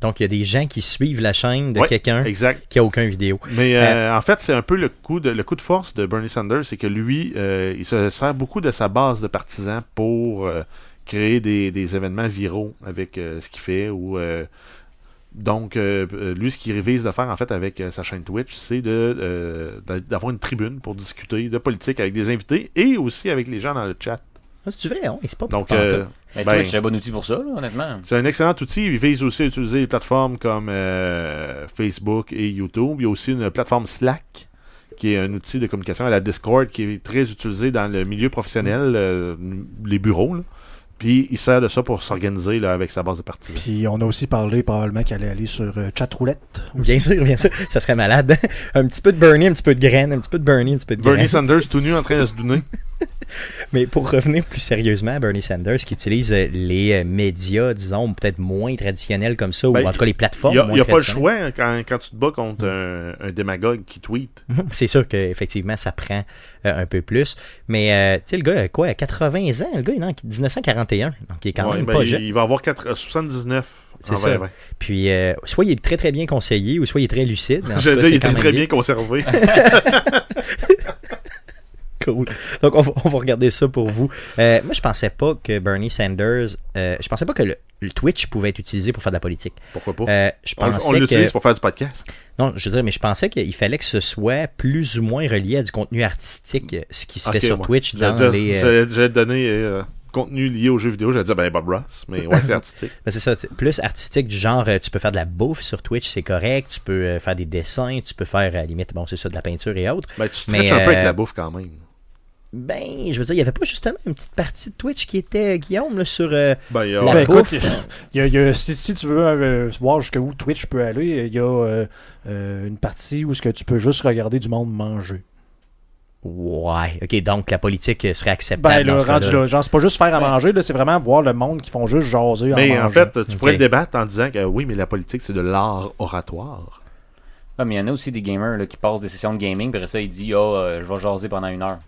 Donc, il y a des gens qui suivent la chaîne de Ouais, quelqu'un qui a aucun vidéo. Mais euh, en fait, c'est un peu le coup de le coup de force de Bernie Sanders, c'est que lui, euh, il se sert beaucoup de sa base de partisans pour euh, créer des, des événements viraux avec euh, ce qu'il fait. Ou euh, donc, euh, euh, lui, ce qu'il vise de faire en fait avec euh, sa chaîne Twitch, c'est de euh, d'avoir une tribune pour discuter de politique avec des invités et aussi avec les gens dans le chat. Ah, c'est-tu vrai? hein? C'est pas Donc, euh, ben, Twitch, c'est un bon outil pour ça, là, honnêtement. c'est un excellent outil. Il vise aussi à utiliser des plateformes comme euh, Facebook et YouTube. Il y a aussi une plateforme Slack, qui est un outil de communication à la Discord, qui est très utilisé dans le milieu professionnel, euh, les bureaux. là. Puis il sert de ça pour s'organiser là, avec sa base de partisans. Puis on a aussi parlé probablement qu'elle allait aller sur euh, Chatroulette. Bien sûr, bien sûr. Ça serait malade. un petit peu de Bernie, un petit peu de graine, un petit peu de Bernie, un petit peu de Bernie graine. Sanders tout nu en train de se donner. Mais pour revenir plus sérieusement à Bernie Sanders, qui utilise euh, les euh, médias, disons, peut-être moins traditionnels comme ça, Ben, ou en tout cas les plateformes. Il n'y a, moins il y a pas le choix hein, quand, quand tu te bats contre un, un démagogue qui tweet. C'est sûr qu'effectivement, ça prend euh, un peu plus. Mais, euh, tu sais, le gars, a quoi, à 80 ans, le gars, il est en 1941, donc il est quand Ouais, même ben, pas il, jeune. il va avoir quatre- euh, 79 C'est ça. 2020. Puis, euh, soit il est très très bien conseillé, ou soit il est très lucide. Je veux dire, il même très bien conservé. Cool. Donc, on va, on va regarder ça pour vous. Euh, moi, je pensais pas que Bernie Sanders, euh, je pensais pas que le, le Twitch pouvait être utilisé pour faire de la politique. Pourquoi pas? Euh, je on l'utilise que... pour faire du podcast. Non, je veux dire, mais je pensais qu'il fallait que ce soit plus ou moins relié à du contenu artistique, ce qui se fait sur ouais. Twitch J'allais dans dire- les... J'allais donner contenu lié aux jeux vidéo. J'allais dire, ben Bob Ross. Mais ouais, c'est artistique. Ben, c'est ça, plus artistique du genre, tu peux faire de la bouffe sur Twitch, c'est correct, tu peux faire des dessins, tu peux faire, à la limite, bon, c'est ça, de la peinture et autres. Ben, tu te Mais, un peu avec la bouffe quand même. Ben, je veux dire, il n'y avait pas justement une petite partie de Twitch qui était, Guillaume, là, sur... euh, Ben, il y a- la Ben, écoute, bouffe. y a- il y a- si, si tu veux euh, voir jusqu'où Twitch peut aller, il y a euh, euh, une partie où ce que tu peux juste regarder du monde manger. Ouais, ok, donc la politique serait acceptable Ben dans là, ce rendu là, genre c'est pas juste faire à manger, là, c'est vraiment voir le monde qui font juste jaser Mais en en fait, tu pourrais le débattre en disant que oui, mais la politique, c'est de l'art oratoire. Ah, mais il y en a aussi des gamers là, qui passent des sessions de gaming, puis après ça, il dit, ah, euh, je vais jaser pendant une heure.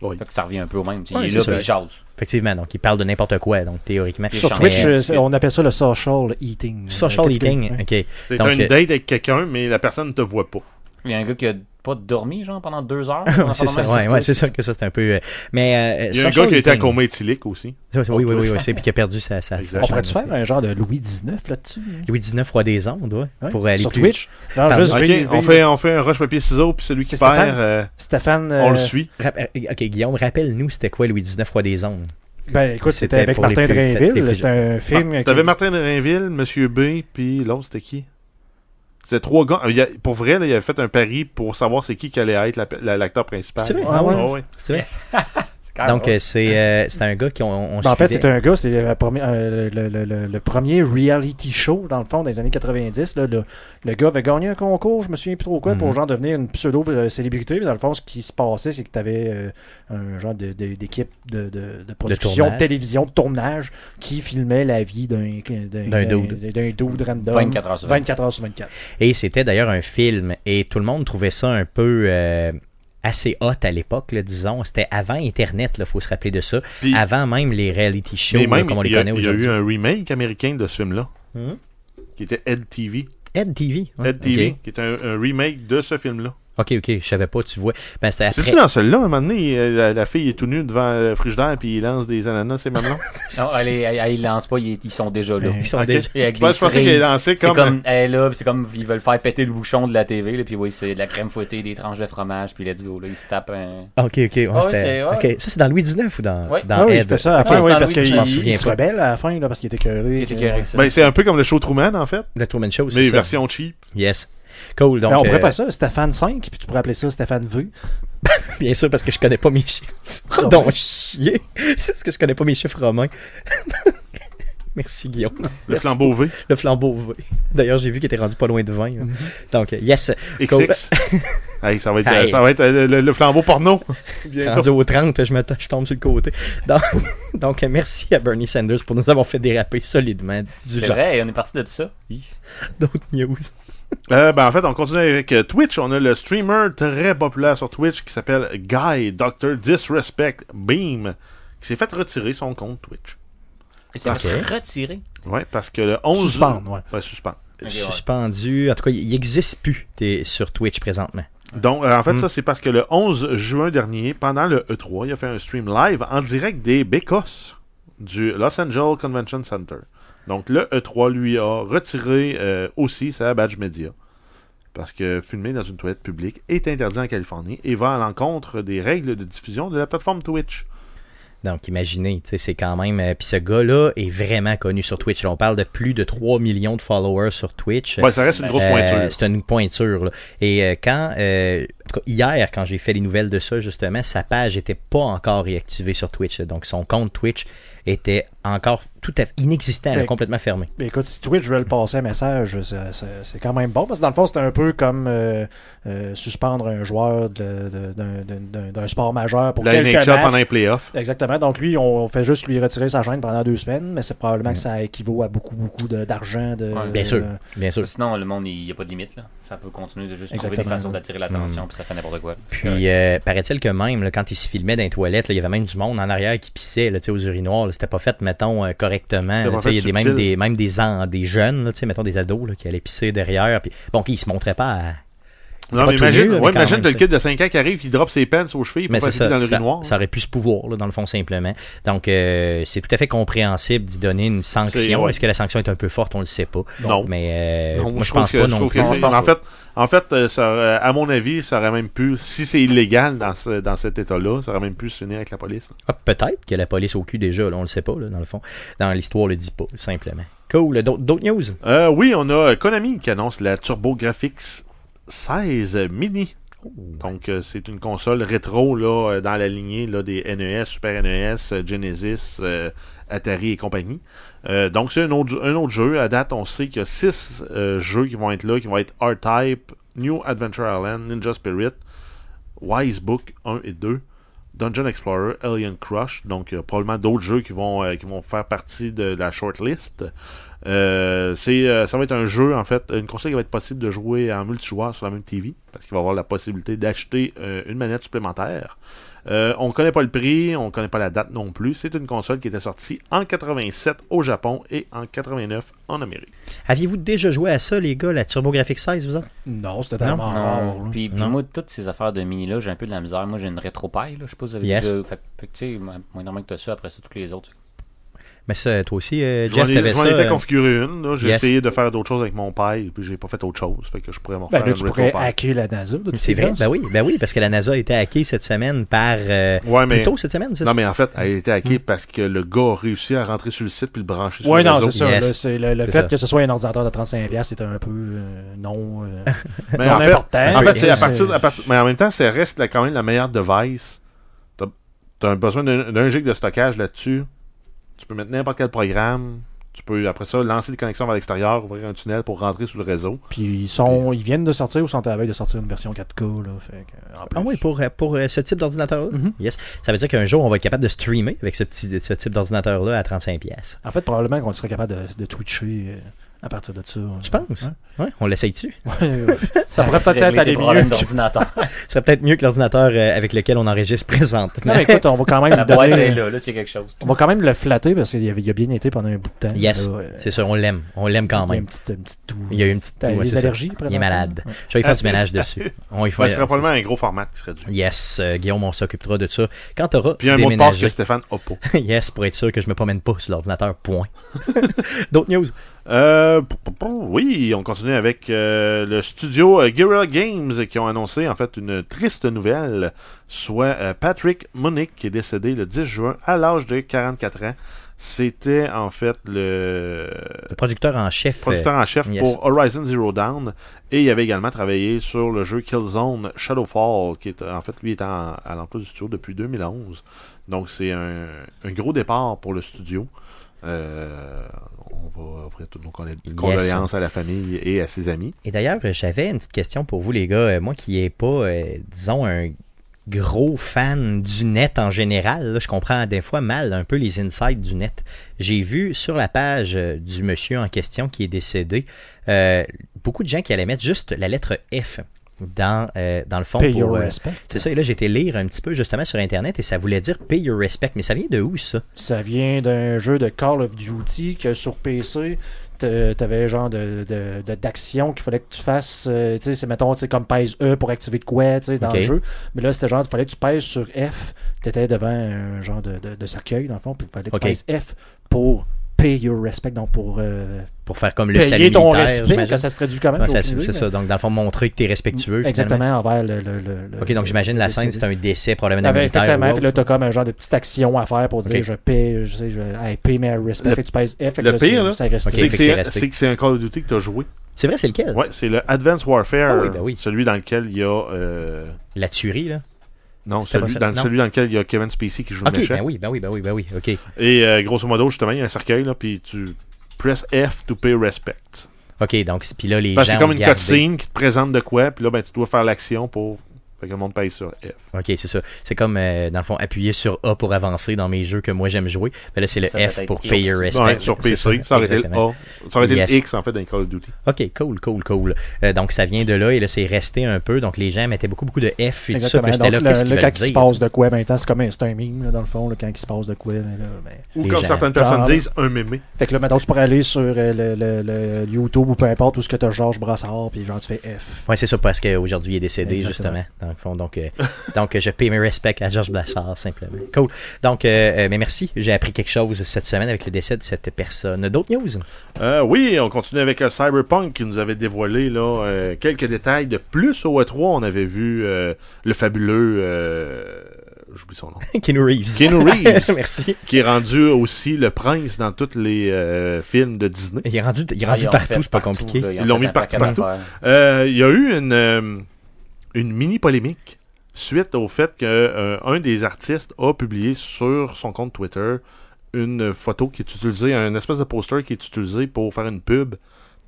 Oui. Fait que ça revient un peu au même. Ouais, il est c'est là, il jase. Effectivement, donc il parle de n'importe quoi, donc théoriquement. Sur Twitch, Mais, euh, on appelle ça le social eating. social Euh, eating, ok. C'est une euh, date avec quelqu'un, mais la personne ne te voit pas. Il y a un gars qui a pas dormi, genre, pendant deux heures. c'est ça, ouais, ouais, c'est ça que ça, c'est un peu... euh, mais... euh, Il y a un gars qui a été à coma éthylique aussi. Oui, oui, oui, oui, oui, c'est puis qui a perdu sa... sa, sa Exact. On pourrait-tu faire un genre de Louis XIX là-dessus? hein? Louis XIX, roi des ondes, ouais, Ouais, pour aller Sur plus... Twitch? Non, Pardon. juste Ok, vivre- on vivre- fait, on fait un rush papier ciseaux, puis celui qui C'est Stéphane? perd, euh, Stéphane. on euh, le suit. Euh, Ok, Guillaume, rappelle-nous, c'était quoi Louis XIX, roi des ondes? Ben écoute, C'était c'était avec pour les Martin plus- peut-être les Drainville. plus- C'était un film. Qui- T'avais Martin de Rainville, Monsieur B, puis l'autre, c'était qui? C'était trois gars. Il y a- pour vrai, là, il avait fait un pari pour savoir c'est qui qui allait être la- la- l'acteur principal. C'est vrai? Ah ouais? Ah ouais. C'est vrai? Donc, euh, c'est euh, c'est un gars qui on, on Ben, en fait, c'est un gars, c'est le, premier- euh, le, le- premier reality show, dans le fond, des années 90. là. le, le gars avait gagné un concours, je me souviens plus trop quoi, Mhm. pour genre devenir une pseudo-célébrité. Mais dans le fond, ce qui se passait, c'est que tu avais un genre de- d'équipe de, de, de production, de, télévision, de tournage, qui filmait la vie d'un D'un dude. random. 24 heures sur 24. 24 heures sur 24. Et c'était d'ailleurs un film. Et tout le monde trouvait ça un peu euh, assez hot à l'époque, disons. C'était avant Internet, il faut se rappeler de ça. Puis- avant même les reality shows là, comme on les a, connaît il y a aujourd'hui. eu un remake américain de ce film-là, Mhm. qui était Ed TV. Ed TV. ouais, Ed TV, qui était un, un remake de ce film-là. Ok, ok, je savais pas, tu vois. Ben, c'était après. C'est-tu dans celui-là, à un moment donné, euh, la, la fille est tout nue devant le frigidaire, puis il lance des ananas, c'est maintenant? Non, elle, est- elle, lancent pas, ils, ils sont déjà là. Ils sont Ok. déjà- Et avec Moi, des je pensais qu'elle est lancée C'est comme- comme, elle est là, puis c'est comme, ils veulent faire péter le bouchon de la TV, là, puis oui, c'est de la crème fouettée, des tranches de fromage, puis let's go, là, ils se tapent un... Ok, ok. ouais, Ah ouais, c'est- ok, ça c'est dans Louis XIX ou dans, Ouais. dans Ah oui, il Ed fait ça à la fin, oui, parce qu'il se pas. rebelle à la fin, là, parce qu'il était ça. Ben, c'est un peu comme le show Truman, en fait, Le Truman Show, c'est mais version cheap. Yes. Cool. Donc, Ben, on pourrait euh, faire ça, Stéphane 5, puis tu pourrais appeler ça Stéphane V. bien sûr, parce que je connais pas mes chiffres. Ah ouais. Donc, chier. C'est parce que je connais pas mes chiffres romains. Merci, Guillaume. Le Merci. flambeau V. Le flambeau V. D'ailleurs, j'ai vu qu'il était rendu pas loin de 20. là. Mhm. Donc, euh, yes. Cool. Hey, ça va être, Hey. ça va être euh, le, le flambeau porno. Bientôt. Rendu au 30, je, me je tombe sur le côté. Donc, donc, merci à Bernie Sanders pour nous avoir fait déraper solidement du C'est vrai, on est parti de ça. D'autres news. Euh, ben, en fait, on continue avec euh, Twitch. On a le streamer très populaire sur Twitch qui s'appelle Guy Dr. Disrespect Beam qui s'est fait retirer son compte Twitch. C'est Ok. fait retirer. Ouais, parce que le 11 Suspendre, ouais. Ouais, suspend. Ok, ouais. Suspendu. En tout cas, il n'existe plus t'es sur Twitch présentement. Donc, euh, en fait, Mm. ça, c'est parce que le 11 juin dernier, pendant le E3, il a fait un stream live en direct des Bécosses du Los Angeles Convention Center. Donc, le E3 lui a retiré euh, aussi sa badge média. Parce que filmer dans une toilette publique est interdit en Californie et va à l'encontre des règles de diffusion de la plateforme Twitch. Donc, imaginez, c'est quand même. euh, Puis ce gars-là est vraiment connu sur Twitch. Là, on parle de plus de 3 millions de followers sur Twitch. Ouais, ça reste une grosse Euh, pointure. c'est une pointure. là. Et euh, quand, en tout cas, hier, quand j'ai fait les nouvelles de ça, justement, sa page était pas encore réactivée sur Twitch. là. Donc, son compte Twitch était encore tout à fait inexistant, là, complètement fermé. Mais écoute, si Twitch veut le passer un message, c'est- quand même bon. Parce que dans le fond, c'est un peu comme euh, euh, suspendre un joueur d'un- sport majeur pour La quelques NHL matchs. pendant les playoffs. Exactement. Donc lui, on fait juste lui retirer sa chaîne pendant deux semaines, mais c'est probablement que ça équivaut à beaucoup, beaucoup d'argent. Ouais, Bien sûr, bien sûr. Sinon, le monde, il n'y a pas de limite. Là. Ça peut continuer de juste trouver des façons d'attirer l'attention, puis ça fait n'importe quoi. Puis, euh, paraît-il que même, là, quand il se filmait dans les toilettes, là, il y avait même du monde en arrière qui pissait là, tu sais, aux urinoirs. là. C'était pas fait, mettons, euh, correctement. Il y a des, même des, même des, an- des jeunes, là, tu sais, mettons des ados là, qui allaient pisser derrière. Puis, bon, qui se montraient pas à. Non, mais imagine, mais ouais, imagine le kid de 5 ans qui arrive, qui drop ses pants aux chevilles, il Mais peut pas c'est dans le ça, urinoir. ça aurait pu se pouvoir, là, dans le fond, simplement. Donc, euh, c'est tout à fait compréhensible d'y donner une sanction. ouais. Est-ce que la sanction est un peu forte? On le sait pas. Non. Mais euh, Non, moi, je trouve pense que- pas je non plus. que Non, je en fait, en fait euh, ça à mon avis, ça aurait même pu, si c'est illégal dans, ce- dans cet état-là, ça aurait même pu se finir avec la police. Ah, Peut-être a la police au cul déjà, là, on le sait pas, là, dans le fond. Dans l'histoire, on le dit pas, simplement. Cool. D'autres news? Euh, oui, on a Konami qui annonce la TurboGrafx 16 Mini. Donc, euh, c'est une console rétro là, euh, dans la lignée là, des NES, Super NES, euh, Genesis, Atari et compagnie. Donc, c'est un autre, un autre jeu. À date, on sait qu'il y a 6 jeux qui vont être là, qui vont être R-Type, New Adventure Island, Ninja Spirit, Wise Book 1 et 2, Dungeon Explorer, Alien Crush. Donc, il y a probablement d'autres jeux qui vont, qui vont faire partie de la shortlist. Euh, c'est, euh, ça va être un jeu, en fait, une console qui va être possible de jouer en multijoueur sur la même TV, parce qu'il va avoir la possibilité d'acheter euh, une manette supplémentaire. Euh, on ne connaît pas le prix, on ne connaît pas la date non plus. C'est une console qui était sortie en 87 au Japon et en 89 en Amérique. Aviez-vous déjà joué à ça, les gars, la TurboGrafx 16, vous autres? Non, c'était tellement rare. Puis, puis Non. moi, toutes ces affaires de mini-là, j'ai un peu de la misère. Moi, j'ai une rétro-paille, là. Je sais pas si vous avez Yes. déjà... Fait, tu sais, moi, moi, normalement que t'as ça, après ça, tous les autres. Mais ça, toi aussi, euh, J'en Jeff, ai, t'avais j'en ça. étais euh, configuré une. J'ai yes. essayé de faire d'autres choses avec mon père, puis j'ai pas fait autre chose. Fait que je pourrais m'en Ben, faire là, une tu pourrais hacker la NASA. C'est vrai, ben oui, ben oui, parce que la NASA a été hackée cette semaine par. euh, Ouais, mais... Plus tôt cette semaine, c'est Non, ça? mais en fait, elle a été Hmm. hackée parce que le gars a réussi à rentrer sur le site puis le brancher sur Ouais, le non, réseau. c'est ça. Yes. là, c'est le, le C'est fait ça. que ce soit un ordinateur de 35$, c'est un peu euh, non. euh, Mais non en fait, important. en fait, c'est à C'est- partir, à partir- mais en même temps, ça reste quand même la meilleure device. T'as as besoin d'un gig de stockage là-dessus. Tu peux mettre n'importe quel programme. Tu peux, après ça, lancer des connexions vers l'extérieur, ouvrir un tunnel pour rentrer sur le réseau. Puis ils sont, ils viennent de sortir ou sont à la veille de sortir une version 4K là. Fait Ah oui, pour, euh, pour euh, ce type d'ordinateur-là? Mhm. Yes. Ça veut dire qu'un jour, on va être capable de streamer avec ce, petit, ce type d'ordinateur-là à 35$. pièces. En fait, probablement qu'on serait capable de, de twitcher euh, à partir de ça. Tu penses? Ouais, on l'essaye-tu? Ouais, ouais. ça pourrait peut-être aller mieux. d'ordinateur. Ce serait peut-être mieux que l'ordinateur euh, avec lequel on enregistre présentement. Non, mais écoute, on va quand même La boîte donner- est là, là, c'est quelque chose. On va quand même le flatter parce qu'il a bien été pendant un bout de temps. Yes, euh, c'est ça, on l'aime. On l'aime quand il y a même. une petite, une petite toux. Il y a eu une petite ouais, des ça. allergies, Il est malade. Ouais. Je vais y faire du ménage dessus. On y Ça fait- serait probablement un gros format qui serait dû. Yes, euh, Guillaume, on s'occupera de ça. Quand t'auras Puis un mot de passe que Stéphane pas. yes, pour être sûr que je me promène pas sur l'ordinateur, point. D'autres news? Euh, oui, on continue avec euh, le studio euh, Guerrilla Games qui ont annoncé en fait une triste nouvelle, soit euh, Patrick Monick qui est décédé le 10 juin à l'âge de 44 ans. C'était en fait le Le producteur en chef. producteur en chef yes. pour Horizon Zero Dawn et il avait également travaillé sur le jeu Killzone Shadowfall qui est en fait lui est en- à l'emploi du studio depuis 2011. Donc c'est un, un gros départ pour le studio. Euh, on va offrir toutes nos condoléances Yes. à la famille et à ses amis. Et d'ailleurs, euh, j'avais une petite question pour vous, les gars. Euh, Moi qui n'ai pas, euh, disons, un gros fan du net en général, là, je comprends des fois mal un peu les insides du net. J'ai vu sur la page du monsieur en question qui est décédé, euh, beaucoup de gens qui allaient mettre juste la lettre F dans, euh, dans le fond. Pay pour, your euh, respect. c'est ça, et là j'ai été lire un petit peu justement sur Internet et ça voulait dire Pay your respect. Mais ça vient de où ça? Ça vient d'un jeu de Call of Duty que sur PC, t'a- t'avais genre de, d'action qu'il fallait que tu fasses. euh, tu sais, c'est mettons, tu sais, comme pèse E pour activer de quoi, tu sais, dans le jeu. Mais là, c'était genre, il fallait que tu pèses sur F. T'étais devant un genre de, de- de cercueil, dans le fond, puis il fallait que tu pèses F pour pay your respect, donc pour euh, Pour faire comme le salut payer ton militaire, respect, que ça se traduit quand même. Ouais, c'est ça. Donc, dans le fond, montrer que tu es respectueux. finalement. Exactement, envers le. le, Ok, donc j'imagine la scène, c'est un décès probablement d'un Ah ben, militaire. effectivement, ou puis là, autre. t'as comme un genre de petite action à faire pour dire je paie, je sais, je I pay my respect, Le- fait que tu pèses F, le là, pire, c'est- là, ça reste Ok, c'est fait que c'est c'est resté. c'est que c'est un Call of Duty que tu as joué. C'est vrai, c'est lequel? Ouais, c'est le Advanced Warfare, Ah oui, ben oui. celui dans lequel il y a. euh, La tuerie, là. Non, celui dans, non. celui dans lequel il y a Kevin Spacey qui joue le Ok, méchant. ben oui, ben oui, ben oui, ben oui, ok. Et euh, grosso modo, justement, il y a un cercueil, là, puis tu press F to pay respect. Ok, donc, puis là, les Parce gens c'est comme une cutscene qui te présente de quoi, puis là, ben, tu dois faire l'action pour. Fait que le monde paye sur F. Ok, c'est ça. C'est comme, euh, dans le fond, appuyer sur A pour avancer dans mes jeux que moi j'aime jouer. Ben là, c'est le Ça F pour pay your respect. Ouais, sur PC, ça, aurait été le. A. Ça aurait été Yes. le X, en fait, dans Call of Duty. Ok, cool, cool, cool. Euh, donc, ça vient de là et là, c'est resté un peu. Donc, les gens mettaient beaucoup, beaucoup de F et tout ça. Puis Donc, là, le- le- quand il se passe de quoi, maintenant, c'est comme un, un meme, là, dans le fond, là, quand il se passe de quoi. là, ben, Ou comme gens. certaines personnes Genre- disent, un mémé. Fait que là, maintenant, tu pourrais aller sur euh, le, le- le YouTube ou peu importe où ce que tu as Georges Brassard, puis genre, tu fais F. Ouais, c'est ça, parce qu'aujourd'hui, il est décédé, justement. Dans le fond, donc, euh, donc je paye mes respects à Georges Blassard, simplement. Cool. Donc, euh, euh, mais merci. J'ai appris quelque chose cette semaine avec le décès de cette personne. D'autres news? Euh, oui, on continue avec euh, Cyberpunk qui nous avait dévoilé là, euh, quelques détails de plus au E3. On avait vu euh, le fabuleux. euh, J'oublie son nom. Keanu Reeves. Keanu Reeves. merci. qui est rendu aussi le prince dans tous les euh, films de Disney. Il est rendu, il est Ah, rendu partout, c'est pas partout, compliqué. là, Ils ont l'ont mis partout, partout. Euh, Il y a eu une, euh, une mini polémique suite au fait que euh, un des artistes a publié sur son compte Twitter une photo qui est utilisée, un espèce de poster qui est utilisé pour faire une pub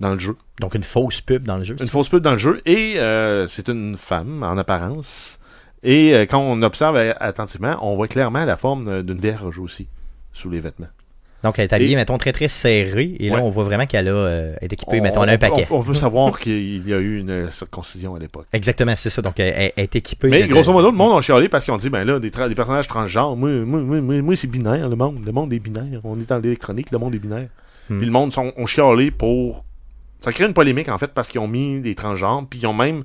dans le jeu. Donc, une fausse pub dans le jeu. Une fausse pub dans le jeu et euh, c'est une femme en apparence. Et euh, quand on observe attentivement, on voit clairement la forme d'une vierge aussi sous les vêtements. Donc, elle est habillée, Et- mettons, très très serrée. Et là, on voit vraiment qu'elle a euh, est équipée, On- mettons, a un paquet. On, on peut savoir qu'il y a eu une circoncision à l'époque. Exactement, c'est ça. Donc, elle, est équipée. Mais de- grosso modo, le monde a chialé parce qu'ils ont dit, ben là, des, personnages transgenres, moi, moi, moi, moi, moi, c'est binaire, le monde. Le monde est binaire. On est dans l'électronique, le monde est binaire. Hmm. Puis le monde sont, ont chialé pour. Ça crée une polémique, en fait, parce qu'ils ont mis des transgenres, puis ils ont même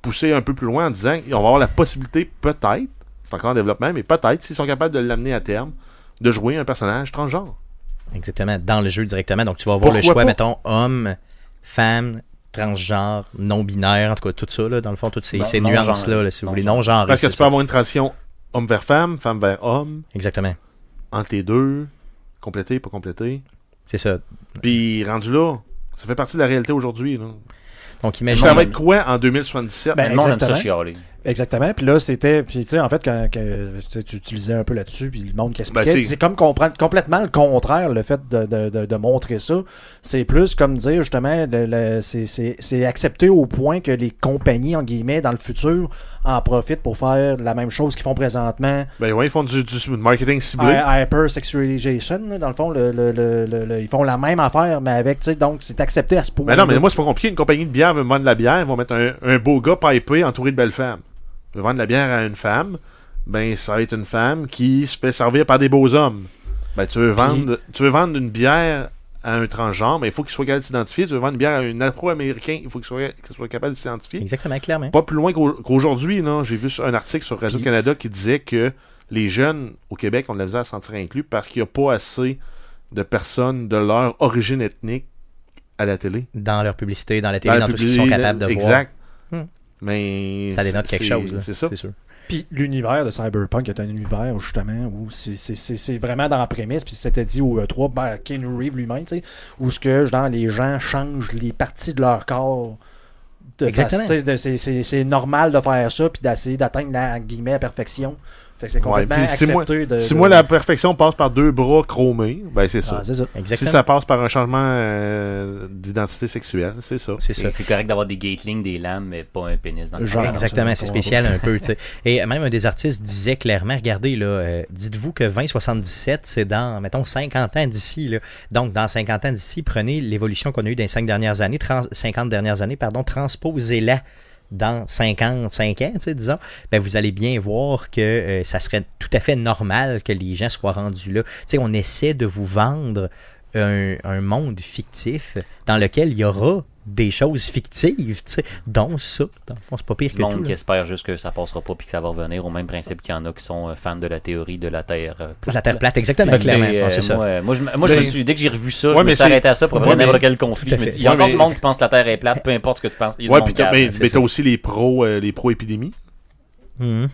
poussé un peu plus loin en disant on va avoir la possibilité, peut-être, c'est encore en développement, mais peut-être, s'ils sont capables de l'amener à terme, de jouer un personnage transgenre. Exactement, dans le jeu directement. Donc, tu vas avoir le choix, pas? mettons, homme, femme, transgenre, non-binaire, en tout cas, tout ça, là, dans le fond, toutes ces, nuances-là, là, si vous voulez, non-genré. Parce que tu ça. peux avoir une transition homme vers femme, femme vers homme, Exactement, entre les deux, complété, pas complété. c'est ça. Puis rendu là, ça fait partie de la réalité aujourd'hui. Donc, Ça imagine... va être quoi en 2077 Ben, ça exactement. Exactement. Puis là, c'était. Puis tu sais, en fait, quand, que- tu sais, tu utilisais un peu là-dessus, puis le monde qui expliquait, Ben, c'est- comme comprendre complètement le contraire, le fait de, de, de, de montrer ça. C'est plus comme dire, justement, le, le- c'est- c'est c'est accepté au point que les compagnies, en guillemets, dans le futur, en profitent pour faire la même chose qu'ils font présentement. Ben ouais, ils font du, du marketing ciblé. Hy- Hyper-sexualization, dans le fond, le, le- le- le- le- ils font la même affaire, mais avec, tu sais, donc c'est accepté à ce point. Mais non, mais moi, c'est pas compliqué. Une compagnie de bière veut me vendre de la bière. Ils vont mettre un, un beau gars pipé entouré de belles femmes. Vendre de la bière à une femme. Ben, ça va être une femme qui se fait servir par des beaux hommes. Ben, tu veux vendre, tu veux vendre une bière à un transgenre, mais il faut qu'il soit capable de s'identifier. Tu veux vendre une bière à un afro-américain, il faut qu'il soit, capable de s'identifier. Exactement, clairement. Pas plus loin qu'au- qu'aujourd'hui, non. J'ai vu un article sur Radio-Canada qui disait que les jeunes au Québec ont de la misère à se sentir inclus parce qu'il n'y a pas assez de personnes de leur origine ethnique à la télé. Dans leur publicité, dans la télé, Dans tout ce qu'ils sont capables de exact. Hmm. Mais. Ça dénote quelque chose, là. C'est ça. C'est sûr. Puis l'univers de Cyberpunk est un univers justement où c'est- vraiment dans la prémisse, puis c'était dit au E3 par Keanu Reeves lui-même, tu sais, où ce que genre, les gens changent les parties de leur corps. De Exactement. c'est- normal de faire ça, puis d'essayer d'atteindre la guillemets, la perfection. Fait que c'est Ouais, complètement puis si moi- accepté de. Si de- moi la perfection passe par deux bras chromés, ben c'est ça. Ah, c'est ça. si ça passe par un changement euh, d'identité sexuelle, c'est ça. C'est ça. C'est c'est correct d'avoir des gatling, des lames, mais pas un pénis dans le Genre, corps. Exactement, c'est spécial un peu. Et même un des artistes disait clairement, regardez, là, euh, dites-vous que 2077, c'est dans, mettons, 50 ans d'ici. là. Donc, dans 50 ans d'ici, prenez l'évolution qu'on a eue dans les 5 dernières années, trans- 50 dernières années, pardon, transposez-la dans 55 ans, disons, ben vous allez bien voir que euh, ça serait tout à fait normal que les gens soient rendus là. Tu on essaie de vous vendre un monde fictif dans lequel il y aura des choses fictives, tu sais, dont ça. Dans le fond, c'est pas pire Du que monde tout. qui là. espère juste que ça passera pas puis que ça va revenir au même principe qu'il y en a qui sont euh, fans de la théorie de la Terre euh, plate. La Terre plate, exactement, Fait clairement. Ah, euh, c'est ça. Moi, moi, je, me- moi, je me suis, dès que j'ai revu ça, Ouais, je me mais suis arrêté à ça pour Ouais, n'importe quel conflit. Je me dis, Il y a Ouais, encore mais- du monde qui pense que la Terre est plate, peu importe ce que tu penses. Il y a Ouais, puis monde mais, t'as aussi les pros, euh, les pros épidémies. Mhm.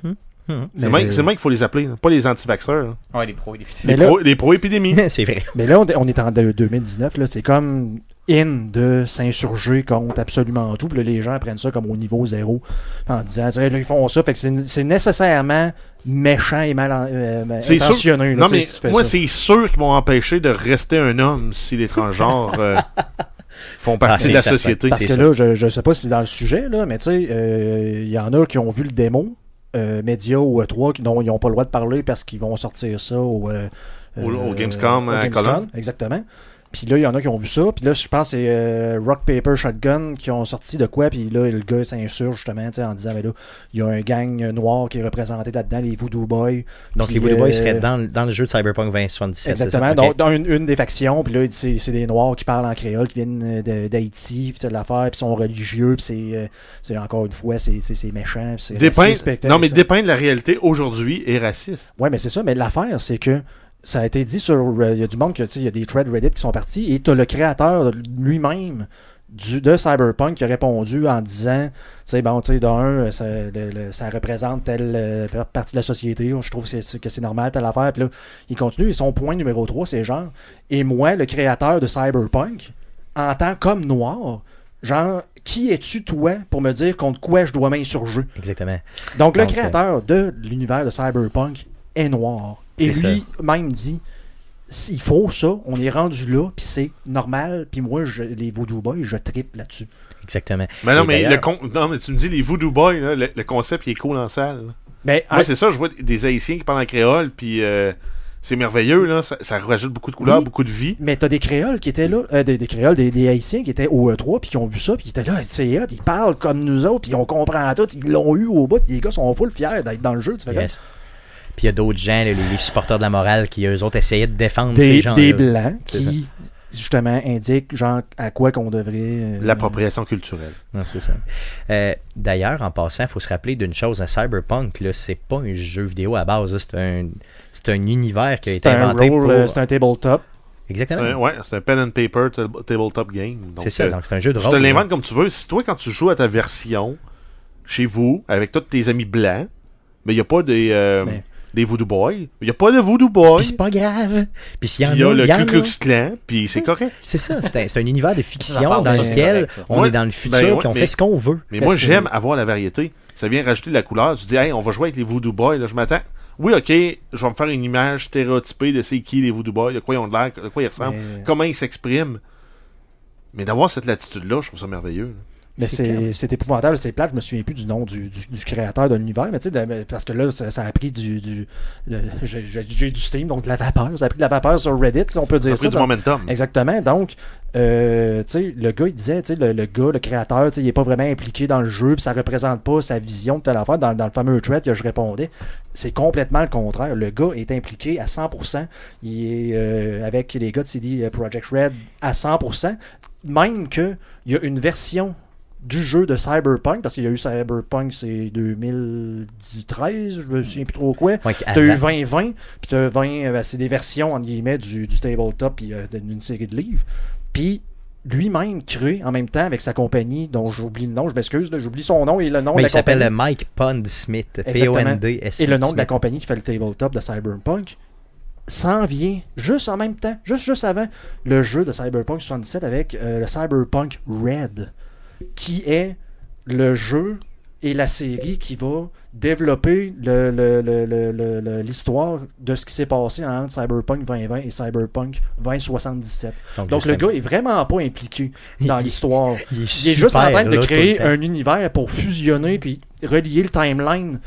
Mhm. C'est même, c'est même qu'il faut les appeler, pas les anti-vaxxeurs. là. Ouais, les pros et les Mais Les, là- pros, les pros épidémies. c'est vrai. Mais là, on, est en de- 2019, là, c'est comme in de s'insurger contre absolument tout. Puis là, les gens prennent ça comme au niveau zéro en disant là, ils font ça. Fait que c'est c'est nécessairement méchant et mal euh, C'est sûr- intentionné. là, Non, tu sais, mais si tu fais moi, c'est sûr qu'ils vont empêcher de rester un homme si les transgenres euh, font Ah, partie c'est de la certain. société. Parce c'est que ça. là, je, je sais pas si c'est dans le sujet, là, mais tu sais, euh, il y en a qui ont vu le démo, euh, médias ou E3, qui- dont ils n'ont pas le droit de parler parce qu'ils vont sortir ça au, Au- au Gamescom à Gamescom, Cologne. Exactement. Puis là, il y en a qui ont vu ça. Puis là, je pense que c'est euh, Rock Paper Shotgun qui ont sorti de quoi. Puis là, le gars s'insurge justement tu sais, en disant, mais là, il y a un gang noir qui est représenté là-dedans, les Voodoo Boys. Donc, les Voodoo Boys euh, seraient dans, dans le jeu de Cyberpunk 2077. c'est Exactement. ça? Donc, dans une, une des factions, puis là, c'est c'est des Noirs qui parlent en créole, qui viennent euh, de- d'Haïti, puis toute l'affaire, puis sont religieux, puis c'est, c'est encore une fois, c'est c'est- c'est méchant, puis c'est non, mais ça. dépeindre la réalité aujourd'hui est raciste. Ouais, mais c'est ça. Mais l'affaire, c'est que ça a été dit sur. euh, Il y a du monde que, tu sais, il y a des threads Reddit qui sont partis, et t'as le créateur lui-même du, de Cyberpunk qui a répondu en disant, tu sais, bon, tu sais, d'un, ça, le- le- ça représente telle euh, partie de la société, je trouve que c'est, que c'est normal, telle affaire, puis là, il continue, et son point numéro 3, c'est genre, et moi, le créateur de Cyberpunk, en tant qu'homme noir, genre, qui es-tu, toi, pour me dire contre quoi je dois m'insurger? Exactement. Donc, le Donc, créateur de l'univers de Cyberpunk est noir. Et C'est lui même dit il faut ça, on est rendu là, puis c'est normal, puis moi, je, les Voodoo Boys, je tripe là-dessus. Exactement. Mais non, Et mais, le con- non, mais tu me dis les Voodoo Boys, là, le, le concept il est cool en salle. Mais Moi, ah, c'est ça, je vois des Haïtiens qui parlent en créole, puis euh, c'est merveilleux, là. Ça, ça rajoute beaucoup de couleurs, Oui. beaucoup de vie. mais t'as des créoles qui étaient là, euh, des, des créoles, des, des haïtiens qui étaient au E3, puis qui ont vu ça, puis qui étaient là, c'est hot, ils parlent comme nous autres, puis on comprend tout, ils l'ont eu au bout, puis les gars sont full fiers d'être dans le jeu, tu fais Yes. Puis il y a d'autres gens, les, les supporters de la morale, qui eux autres essayaient de défendre comme ces des, gens des blancs qui, justement, indiquent, genre, à quoi qu'on devrait... euh, L'appropriation culturelle. Non, c'est ça. Euh, D'ailleurs, en passant, il faut se rappeler d'une chose. À Cyberpunk, là, c'est pas un jeu vidéo à base. là, C'est un, c'est un univers qui a été un inventé pour... euh, c'est un tabletop. Exactement. Euh, ouais, c'est un pen and paper tab- tabletop game. Donc, c'est ça, euh, donc c'est un jeu de tu rôle. te là. l'inventes comme tu veux. Si toi, quand tu joues à ta version, chez vous, avec tous tes amis blancs, mais il n'y a pas des, euh, Mais- des Voodoo Boys. Il n'y a pas de Voodoo Boys. Puis c'est pas grave. Puis s'il y en Il y a a, le Ku a. Klux Klan, puis c'est correct. C'est ça, c'est un, c'est un univers de fiction dans lequel correct, on est dans le futur ben ouais, puis on mais- fait ce qu'on veut. Mais moi, j'aime avoir la variété. Ça vient rajouter de la couleur. Tu dis, hey, on va jouer avec les Voodoo Boys. Là, je m'attends. Oui, ok, je vais me faire une image stéréotypée de c'est qui les Voodoo Boys, de quoi ils ont de l'air, de quoi ils ressemblent, Mais- comment ils s'expriment. Mais d'avoir cette latitude-là, je trouve ça merveilleux. là. Mais C'est épouvantable, c'est plate, je me souviens plus du nom du, du, du créateur de l'univers, mais tu sais, parce que là, ça, ça a pris du. du J'ai du Steam, donc de la vapeur, ça a pris de la vapeur sur Reddit, si on peut Ça dire a ça. pris du dans- momentum. Exactement, donc, euh, tu sais, le gars, il disait, tu sais, le, le gars, le créateur, tu sais, il est pas vraiment impliqué dans le jeu, puis ça représente pas sa vision de telle affaire. Dans, dans le fameux thread que je répondais, c'est complètement le contraire. Le gars est impliqué à 100%. Il est euh, avec les gars de CD Project Red à 100%. Même que il y a une version du jeu de Cyberpunk, parce qu'il y a eu Cyberpunk, c'est 2013, je me souviens plus trop quoi. Ouais, T'as eu avant- 2020, puis t'as 20, euh, ben, c'est des versions, entre guillemets, du, du tabletop, puis euh, d'une série de livres. Puis lui-même crée en même temps avec sa compagnie, dont j'oublie le nom, je m'excuse, j'oublie son nom et le nom Mais de la il s'appelle compagnie. Mike Pond Smith. Exactement. P-O-N-D-S. Et le nom de la compagnie qui fait le tabletop de Cyberpunk s'en vient juste en même temps, juste, juste avant le jeu de Cyberpunk 77 avec euh, le Cyberpunk Red, qui est le jeu et la série qui va développer le- le- le- le- l'histoire de ce qui s'est passé entre Cyberpunk 2020 et Cyberpunk 2077. Donc le gars est vraiment pas impliqué dans l'histoire. il est, Il est juste en train de créer un univers pour fusionner puis relier le timeline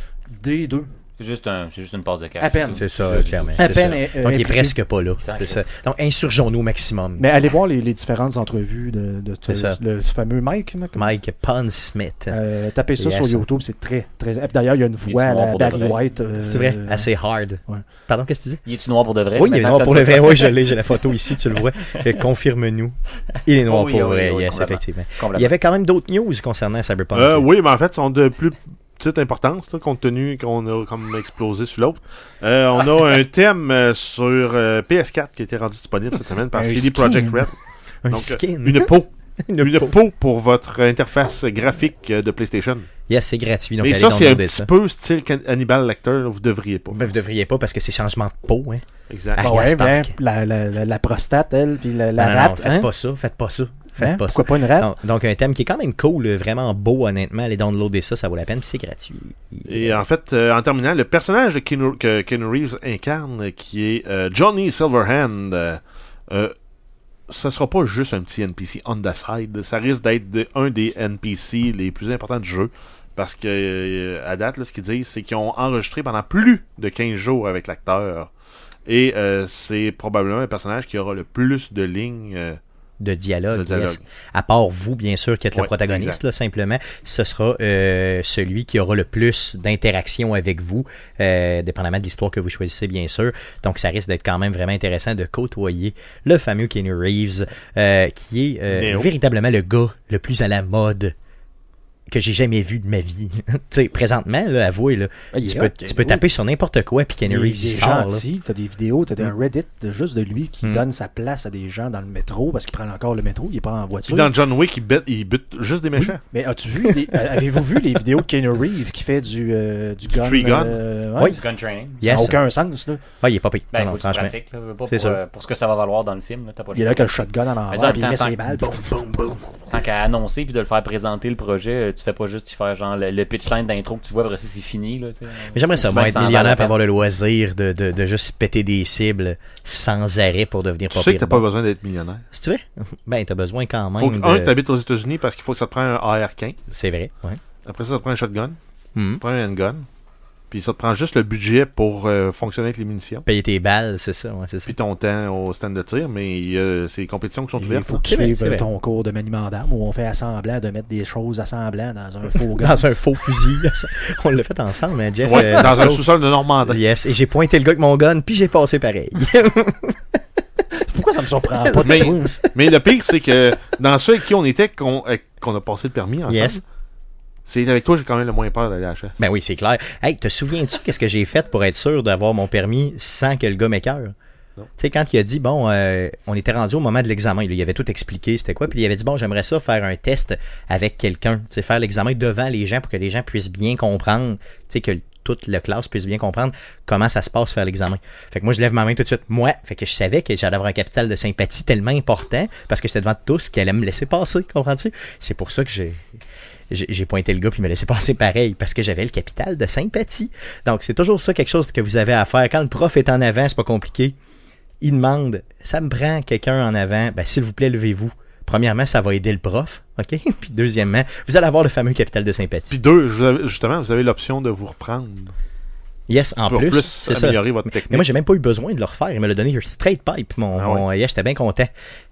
des deux. C'est juste, un, c'est juste une passe de cash. À peine. C'est ça, clairement. À c'est peine ça. euh, Donc il est presque pas là. C'est ça. Donc insurgeons-nous au maximum. Mais allez voir les, les différentes entrevues de, de C'est ça. le fameux Mike. là, Mike Pond Smith. Euh, tapez ça Yes. sur YouTube, c'est très très. et puis D'ailleurs, il y a une voix à la de Barry. White. euh, C'est vrai, assez hard. ouais. Pardon, qu'est-ce que tu dis? Il est-tu noir pour de vrai? Oui, il est noir pour le vrai. Oui, je l'ai, j'ai la photo ici, tu le vois. Euh, Confirme-nous. Il est noir Oh oui, pour oh oui, vrai, oui, yes, effectivement. Il y avait quand même d'autres news concernant Cyberpunk. Euh, oui, mais en fait, sont de plus petite importance, là, compte tenu qu'on a comme explosé sur l'autre. Euh, on a un thème euh, sur euh, PS4 qui a été rendu disponible cette semaine par Un CD. Projekt Red. Un Donc, euh, skin. Une peau. Une Une peau. peau pour votre interface graphique euh, de PlayStation. Yes, c'est gratuit. Donc Mais ça, c'est un petit ça. peu style Can- Hannibal Lecter, vous devriez pas. Ben, vous devriez pas parce que c'est changement de peau. Hein. Exact. Ah, ouais, ben, la, la, la, la prostate, elle, puis la, la non, non, rate. non, faites hein. pas ça. Faites pas ça. Faites Hein? pas Pourquoi ça. pas une rate? Donc, donc, un thème qui est quand même cool, euh, vraiment beau, honnêtement. Allez downloader ça, ça vaut la peine, puis c'est gratuit. Et en fait, euh, en terminant, le personnage de Keanu- que Keanu Reeves incarne, qui est euh, Johnny Silverhand, euh, euh, ça sera pas juste un petit NPC on the side. Ça risque d'être de- un des NPC les plus importants du jeu. Parce que, euh, à date, là, ce qu'ils disent, c'est qu'ils ont enregistré pendant plus de 15 jours avec l'acteur. Et euh, c'est probablement un personnage qui aura le plus de lignes euh, de dialogue. de dialogue. yes. À part vous, bien sûr, qui êtes le protagoniste, là, simplement, ce sera euh, celui qui aura le plus d'interaction avec vous, euh, dépendamment de l'histoire que vous choisissez, bien sûr. Donc, ça risque d'être quand même vraiment intéressant de côtoyer le fameux Keanu Reeves, euh, qui est euh, véritablement le gars le plus à la mode que j'ai jamais vu de ma vie. tu sais, présentement, là, avouez, là, Ah, tu, peux, tu peux taper sur n'importe quoi, puis est- Reeves, il sort, t'as des vidéos, t'as un Reddit de juste de lui qui Mm. donne sa place à des gens dans le métro parce qu'il prend encore le métro, il est pas en voiture. Puis dans John Wick, il bute, il bute juste des Oui, méchants. Mais as-tu vu, les- euh, avez-vous vu les vidéos de Keanu Reeves qui fait du, euh, du gun? gun? euh, Oui. ouais, Gun training. Ça n'a Yes. aucun sens, là. Ah, il est pas pire. Ben, Non, faut non, que tu franchement. pratiques, là, pas pour, C'est sûr. euh, pour ce que ça va valoir dans le film. Là, t'as pas Il est là que le shotgun en Mais envers, ça, en puis il met ses balles. Tant qu'à annoncer puis de le faire présenter le projet, tu fais pas juste tu faire genre le, le pitch line d'intro que tu vois, après ça c'est fini. Là, tu. Mais j'aimerais ça, moi, être millionnaire pour avoir le loisir de, de, de juste péter des cibles sans arrêt pour devenir Tu pas sais que t'as pas besoin d'être millionnaire. Si tu veux, ben t'as besoin quand même Faut que, de... un, t'habites aux États-Unis parce qu'il faut que ça te prenne un AR-15. C'est vrai, ouais. Après ça, ça te prend un shotgun. Ça te prend un handgun. Puis ça te prend juste le budget pour euh, fonctionner avec les munitions. Payer tes balles, c'est ça, ouais, c'est ça. Puis ton temps au stand de tir. Mais euh, c'est les compétitions qui sont Il ouvertes. faut que tu suives vrai. ton cours de maniement d'armes où on fait assemblant de mettre des choses assemblant dans un faux gun. Dans un faux fusil. on l'a fait ensemble, hein, Jeff. Ouais, euh, dans un sous-sol de Normandie. Yes, et j'ai pointé le gars avec mon gun, puis j'ai passé pareil. Pourquoi ça me surprend pas de Mais-? Mais le pire, c'est que dans ceux avec qui on était, qu'on euh, qu'on a passé le permis ensemble, Yes. C'est avec toi j'ai quand même le moins peur d'aller à la chasse. Ben oui, c'est clair. Hey, te souviens-tu qu'est-ce que j'ai fait pour être sûr d'avoir mon permis sans que le gars m'écœure? Tu sais, quand il a dit, bon, euh, on était rendu au moment de l'examen, il avait tout expliqué, c'était quoi, puis il avait dit, bon, j'aimerais ça faire un test avec quelqu'un, tu sais, faire l'examen devant les gens pour que les gens puissent bien comprendre, tu sais, que toute la classe puisse bien comprendre comment ça se passe faire l'examen. Fait que moi, je lève ma main tout de suite. Moi, fait que je savais que j'allais avoir un capital de sympathie tellement important parce que j'étais devant tous qui allaient me laisser passer, comprends-tu? C'est pour ça que j'ai j'ai pointé le gars puis il me laissé passer pareil parce que j'avais le capital de sympathie. Donc c'est toujours ça quelque chose que vous avez à faire. Quand le prof est en avant, c'est pas compliqué. Il demande, ça me prend quelqu'un en avant, ben s'il vous plaît levez-vous. Premièrement, ça va aider le prof, ok? Puis deuxièmement, vous allez avoir le fameux capital de sympathie. Puis deux, justement, vous avez l'option de vous reprendre Yes, en pour plus, ça. améliorer votre technique. Mais moi, j'ai même pas eu besoin de le refaire. Il me l'a donné straight pipe. Mon, Ah mon- yes, j'étais bien content.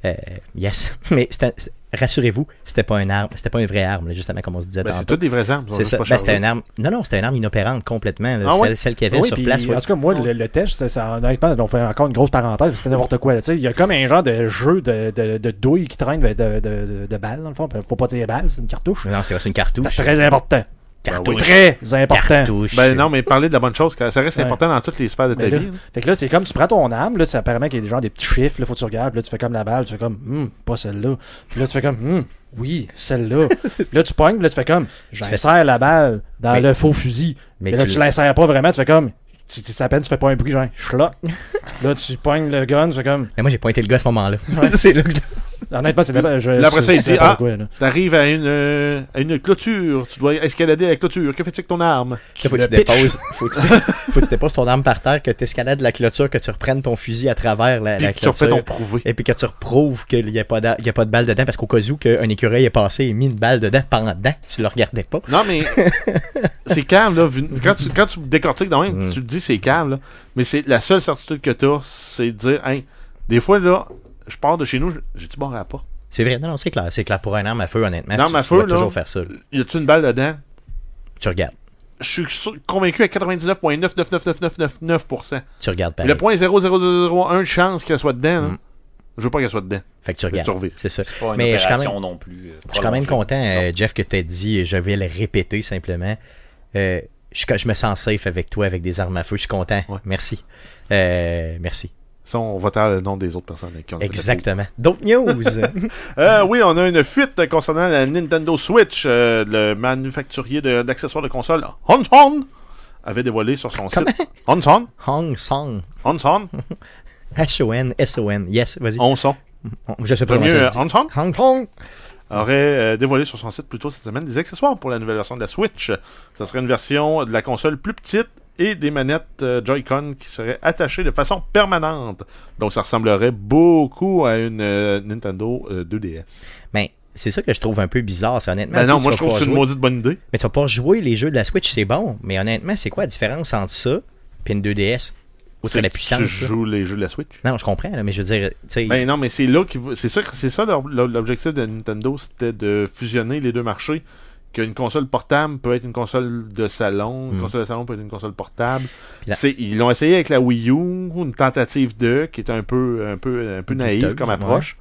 Euh, yes. Mais c'était- rassurez-vous, c'était pas une arme, c'était pas une vraie arme, là, justement, comme on se disait Ben, c'est toutes des vraies armes. C'est ça. Ben, c'était une arme. Non, non, c'était une arme inopérante complètement. là. Ah ouais? celle, celle qu'il y avait Oui, sur puis, place. ouais. En tout cas, moi, le, le test, ça, ça, honnêtement, on fait encore une grosse parenthèse, c'était n'importe quoi. là, tu sais. Il y a comme un genre de jeu de, de, de douille qui traîne de, de, de, de balles, dans le fond. Faut pas dire balles, c'est une cartouche. Non, c'est c'est une cartouche. C'est très important. Cartouche. Très important. Cartouche. Ben non, mais parler de la bonne chose, ça reste Ouais. important dans toutes les sphères de ta là, vie. là. Fait que là, c'est comme tu prends ton arme, là, c'est apparemment qu'il y a des gens des petits chiffres, là, faut que tu regardes, là, tu fais comme la balle, tu fais comme, hum, pas celle-là. Puis là, tu fais comme, hum, oui, celle-là. Là, tu pognes, là, tu fais comme, j'insère la balle dans Mais- le faux fusil. Mais Mais là, tu l'insères pas vraiment, tu fais comme, tu, tu, à peine, tu fais pas un bruit, genre, schlock. là, tu pognes le gun, tu fais comme, Mais moi, j'ai pointé le gars à ce moment-là. Ouais. c'est là que je- honnêtement, c'est de- je- Là, après ça, il dit, ah. là. T'arrives à une, euh, à une clôture, tu dois escalader la clôture. Que fais-tu avec ton arme? faut que le tu déposes, faut que tu, faut que tu déposes ton arme par terre, que tu escalades la clôture, que tu reprennes ton fusil à travers la, Puis la que tu refais clôture. ton prouvé. Et puis que tu reprouves qu'il n'y a, pas y a pas de balle dedans, parce qu'au cas où qu'un écureuil est passé et mis une balle dedans pendant, tu le regardais pas. Non, mais c'est calme, là. Quand tu, quand tu décortiques dans même, Mm. tu te dis c'est calme, là. Mais c'est la seule certitude que t'as, c'est de dire, hey, des fois, là, je pars de chez nous, j'ai-tu barré la porte? C'est vrai, non, non, c'est clair. C'est clair pour un arme à feu, honnêtement. Une tu, arme à tu dois feu, là. toujours faire ça. Y a-tu une balle dedans? Tu regardes. Je suis convaincu à 99,99999%. Tu regardes pareil. Le point 0,0001 de chance qu'elle soit dedans, Mm. je veux pas qu'elle soit dedans. Fait que tu regardes. C'est ça. Pas une Mais je suis quand même- non plus. euh, Je suis quand même content, euh, Jeff, que tu aies dit, et je vais le répéter simplement. Euh, je, je me sens safe avec toi, avec des armes à feu. Je suis content. Ouais. Merci. Euh, merci. Ça, on va taire le nom des autres personnes avec qui on Exactement. D'autres news? Euh, oui, on a une fuite concernant la Nintendo Switch. Euh, le manufacturier d'accessoires de, console, Hanson, avait dévoilé sur son site. Hanson, Hong Song. Hanson, H-O-N, S-O-N. Yes, vas-y. Hanson. Je sais pas comment ça se dit. Hong Kong Hong Kong. aurait euh, dévoilé sur son site plus tôt cette semaine des accessoires pour la nouvelle version de la Switch. Ça serait une version de la console plus petite et des manettes euh, Joy-Con qui seraient attachées de façon permanente. Donc ça ressemblerait beaucoup à une euh, Nintendo euh, 2DS. Mais c'est ça que je trouve un peu bizarre, c'est honnêtement. Ben non, moi je trouve que c'est une maudite bonne idée. Mais tu vas pas jouer les jeux de la Switch, c'est bon. Mais honnêtement, c'est quoi la différence entre ça et une 2DS Outre la puissance. Tu joues les jeux de la Switch. Non, je comprends, là, mais je veux dire, tu sais. Ben non, mais c'est là c'est ça, c'est ça l'objectif de Nintendo, c'était de fusionner les deux marchés. Qu'une console portable peut être une console de salon, une Mm. console de salon peut être une console portable. La- ils l'ont essayé avec la Wii U, une tentative de, qui est un peu, un peu, un peu naïve comme ouais. approche.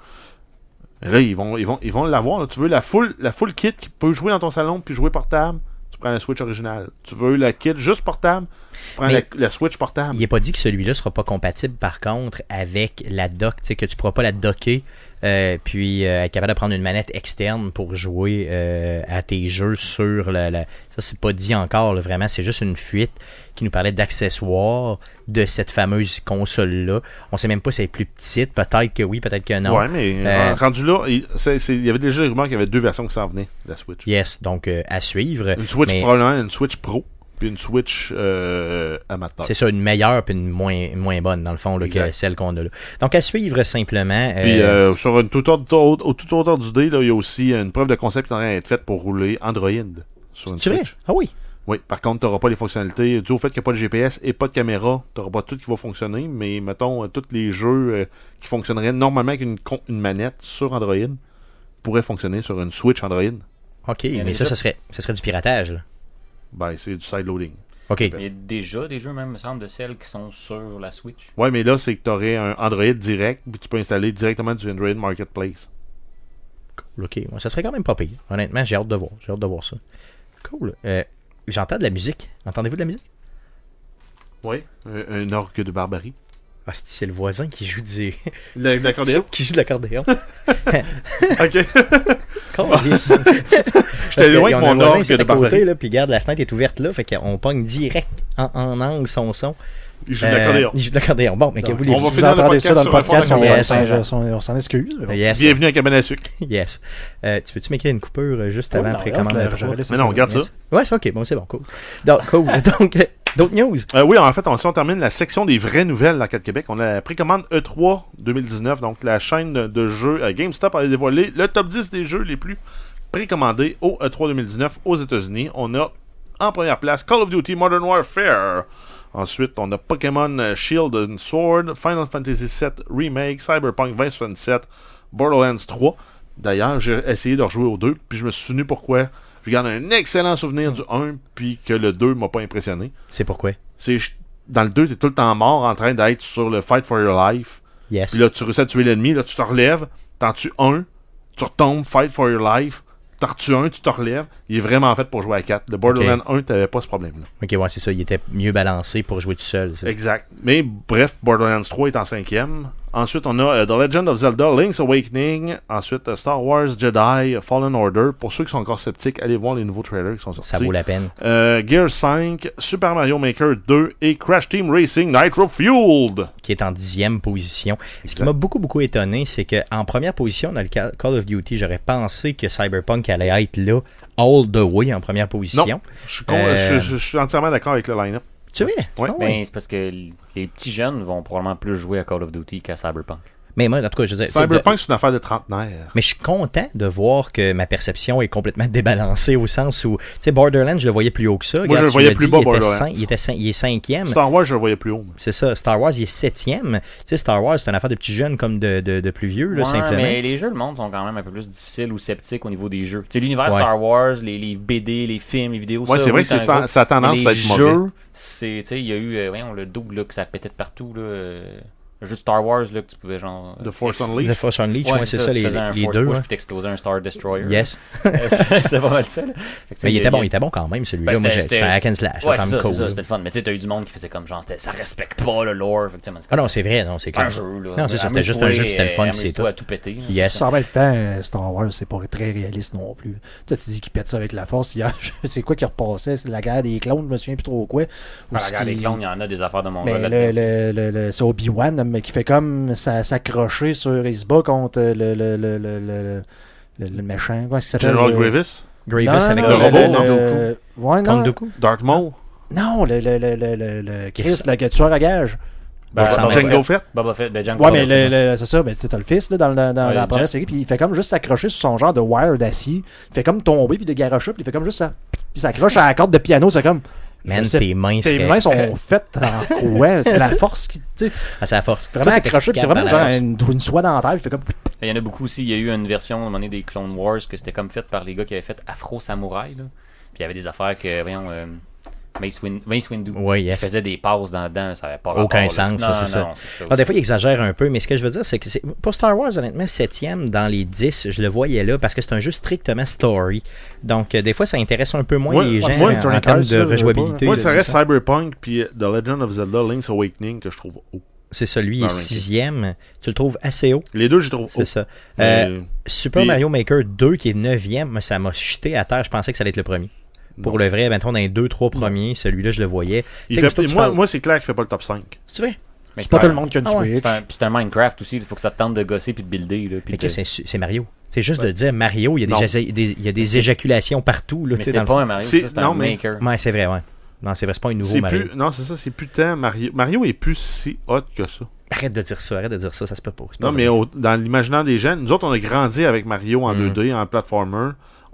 Là, ils vont, ils vont, ils vont l'avoir. Tu veux la full, la full kit qui peut jouer dans ton salon puis jouer portable, tu prends la Switch originale. Tu veux la kit juste portable, tu prends la, la Switch portable. Il n'est pas dit que celui-là sera pas compatible, par contre, avec la dock. Tu sais, que tu pourras pas la docker, euh, puis euh, être capable de prendre une manette externe pour jouer euh, à tes jeux sur la. la- Ça, c'est pas dit encore, là, vraiment. C'est juste une fuite qui nous parlait d'accessoires de cette fameuse console-là. On sait même pas si elle est plus petite. Peut-être que oui, peut-être que non. Ouais, mais Euh, rendu là, il, c'est- c'est- il y avait déjà des rumeurs qu'il y avait deux versions qui s'en venaient de la Switch. Yes, donc euh, à suivre. Une Switch, mais- probablement une Switch Pro, puis une Switch euh, amateur. C'est ça, une meilleure puis une moins, moins bonne, dans le fond, là, que celle qu'on a là. Donc, à suivre simplement. Puis euh, euh, sur une toute autre, au, tout autre d'idée, il y a aussi une preuve de concept qui est en train d'être faite pour rouler Android sur une tu vrai? Switch. Ah oui. Oui, par contre, tu n'auras pas les fonctionnalités. Dû au fait qu'il n'y a pas de GPS et pas de caméra, tu n'auras pas tout qui va fonctionner, mais mettons, euh, tous les jeux euh, qui fonctionneraient normalement avec une, manette sur Android pourraient fonctionner sur une Switch Android. OK, mais ça, ça serait, ça serait du piratage. Là. Ben, c'est du sideloading. OK. Il y a déjà des jeux, même, me semble, de celles qui sont sur la Switch. Ouais, mais là, c'est que tu aurais un Android direct, puis tu peux installer directement du Android Marketplace. OK. Ouais, ça serait quand même pas pire. Honnêtement, j'ai hâte de voir. J'ai hâte de voir ça. Cool. Euh, J'entends de la musique. Entendez-vous de la musique? Oui, un, un orgue de barbarie. Ah, c'est c'est le voisin qui joue du... L'accordéon? qui joue de l'accordéon. ok. J'étais loin un mon orgue de côté, là, puis garde, la fenêtre est ouverte là, fait qu'on pogne direct en, en angle son son. Il joue de Euh, l'accordéon. il joue de l'accordéon. Bon, mais que vous finir le entendez ça dans le podcast on, s'en- on s'en- on s'en excuse. mais bon. Yes. Bienvenue à Cabane à sucre. Yes. Euh, tu peux-tu m'écrire une coupure euh, juste Oh, avant après commande de Mais non, regarde ça. Ouais, c'est ok. Bon, c'est bon, cool. Donc, cool. Donc, euh, d'autres news? Euh, oui, en fait, on, si on termine la section des vraies nouvelles d'Arcade Québec, on a la précommande E3 2019. Donc, la chaîne de- jeux euh, GameStop a dévoilé le top 10 des jeux les plus précommandés au E E3 2019 aux États-Unis. On a en première place Call of Duty Modern Warfare. Ensuite, on a Pokémon Shield and Sword, Final Fantasy VII Remake, Cyberpunk 2077, Borderlands 3. D'ailleurs, j'ai essayé de rejouer aux deux, puis je me suis souvenu pourquoi. Je garde un excellent souvenir du 1, puis que le 2 m'a pas impressionné. C'est pourquoi? C'est dans le 2, t'es tout le temps mort en train d'être sur le fight for your life. Yes. Puis là, tu réussis à tuer l'ennemi, là, tu te relèves, t'en tues un, tu retombes, fight for your life, t'en retues un, tu te relèves. Il est vraiment fait pour jouer à 4. Le Borderlands 1, t'avais pas ce problème-là. Ok, ouais, c'est ça. Il était mieux balancé pour jouer tout seul. Exact. Mais bref, Borderlands 3 est en cinquième. Ensuite, on a euh, The Legend of Zelda, Link's Awakening. Ensuite, euh, Star Wars Jedi, Fallen Order. Pour ceux qui sont encore sceptiques, allez voir les nouveaux trailers qui sont sortis. Ça vaut la peine. Euh, Gear 5, Super Mario Maker 2 et Crash Team Racing Nitro Fueled. Qui est en dixième position. Ce qui m'a beaucoup, beaucoup étonné, c'est qu'en première position, dans le Ca- Call of Duty, j'aurais pensé que Cyberpunk allait être là, all the way, en première position. Je suis, con- Euh, je, je- je suis entièrement d'accord avec le line-up. Tu vois? Ouais. Ah Ben, c'est parce que les petits jeunes vont probablement plus jouer à Call of Duty qu'à Cyberpunk. Mais moi, en tout cas, je veux dire, c'est Cyberpunk, c'est une affaire de trentenaire. Mais je suis content de voir que ma perception est complètement débalancée au sens où, tu sais, Borderlands, je le voyais plus haut que ça. Moi, Regarde, je le voyais plus dit, bas, il était Borderlands. cin- il, était cin- il est cinquième. Star Wars, je le voyais plus haut. C'est ça. Star Wars, il est septième. Tu sais, Star Wars, c'est une affaire de petits jeunes comme de, de, de plus vieux, là, Ouais, simplement. mais les jeux, le monde sont quand même un peu plus difficiles ou sceptiques au niveau des jeux. Tu sais, l'univers Ouais. Star Wars, les, les BD, les films, les vidéos, Ouais, ça, c'est vrai que ça a tendance à les être mauvais. jeux, c'est, tu sais, il y a eu, euh, voyons, le double, là, que ça pétait de partout, là. euh, le jeu de Star Wars, là, que tu pouvais, genre. The Force Unleashed. The Force Unleashed, Ouais, c'est ça, tu les, faisais un les Force deux. Push hein. puis t'explosais un Star Destroyer. Yes. c'était pas mal ça, là. Que, tu Mais il a- était bon, il était bon quand même, celui-là. Ben, Moi, c'était- un hack and slash. Ouais, ça, cool, c'était le fun. Mais tu sais, t'as eu du monde qui faisait comme genre, c'était- ça respecte pas le lore. Fait tu Ah non, c'est vrai, non, c'est c'est un clair. jeu, là. Non, c'est ça, c'était juste un jeu, c'était le fun, puis c'est toi tout. à tout péter. Yes. en même temps, euh, Star Wars, c'est pas très réaliste non plus. Toi, tu dis qu'il pète ça avec la force. Hier, c'est quoi qui repassait? C'est la guerre des clowns, je me souviens plus trop quoi. Ce Regarde, les qui- clones, il y en a des affaires de mon Mais gars le, là-dedans. le, le, le- c'est Obi-Wan, mais qui fait comme s'accrocher sur. Il se bat contre le, le, le, le, le, le- le méchant. Comment est-ce qu'il s'appelle General le- Grievous, Grievous Non, avec non, le robot, non? le- Ouais, non. Dooku? Darth Maul, Non, le, le, le, le, le, le Chris, le tueur à gage. Ben, Ça Boba ressemble Jango Fett. Boba Fett, ben Jango Ouais, mais Fett, le, le- c'est ça, ben, tu sais, t'as le fils là, dans, le- dans, dans Ouais, la première série, puis il fait comme juste s'accrocher sur son genre de wire d'acier. Il fait comme tomber, puis de garocher, puis il fait comme juste ça. Puis il s'accroche à la corde de piano, c'est comme. Man, sais- tes mains Tes mains sont faites en quoi C'est la force qui. Ah, c'est la force. vraiment accroché, puis c'est vraiment genre une, une soie dentaire, il fait comme. Il y en a beaucoup aussi. Il y a eu une version à un moment donné des Clone Wars que c'était comme fait par les gars qui avaient fait Afro Samurai. Là. Puis il y avait des affaires que, voyons, euh, Mace, Win- Mace Windu Ouais, yes. faisait des passes dans dedans. Ça avait pas Aucun sens, Non, ça, c'est non, ça. c'est Ah, des fois, il exagère un peu, mais ce que je veux dire, c'est que c'est- pour Star Wars, honnêtement, 7 dans les 10, je le voyais là parce que c'est un jeu strictement story. Donc, euh, des fois, ça intéresse un peu moins Ouais, les gens moi, en, Electronic termes de rejouabilité. Moi, ça c'est reste ça. Cyberpunk puis The Legend of Zelda Link's Awakening que je trouve haut. C'est ça, lui, il Dans est le ranking. sixième. Tu le trouves assez haut, Les deux, je trouve c'est hauts. ça. Euh, Super puis- Mario Maker 2, qui est neuvième, ça m'a jeté à terre. Je pensais que ça allait être le premier. Pour Non. le vrai, mettons, dans les deux, trois premiers, celui-là, je le voyais. Il fait- moi, parles- moi c'est clair qu'il fait pas le top 5. C'est vrai? Mais C'est pas tout le monde qui a une Ah ouais. Switch. C'est un, puis c'est un Minecraft aussi. Il faut que ça te tente de gosser puis de builder. Là, puis Mais de- qu'est-ce que c'est Mario. C'est juste Ouais. de dire Mario, il y a des, il y a des éjaculations partout. Là, mais c'est pas le un Mario, C'est- un mais- Maker. Ouais, c'est vrai, ouais. Non, c'est vrai, c'est pas un nouveau Mario. plus, non, c'est ça, c'est plus tant Mario. Mario est plus si hot que ça. Arrête de dire ça, arrête de dire ça, ça se peut pas. Non, mais au- dans l'imaginaire des jeunes, nous autres, on a grandi avec Mario en Mm. 2D, en platformer.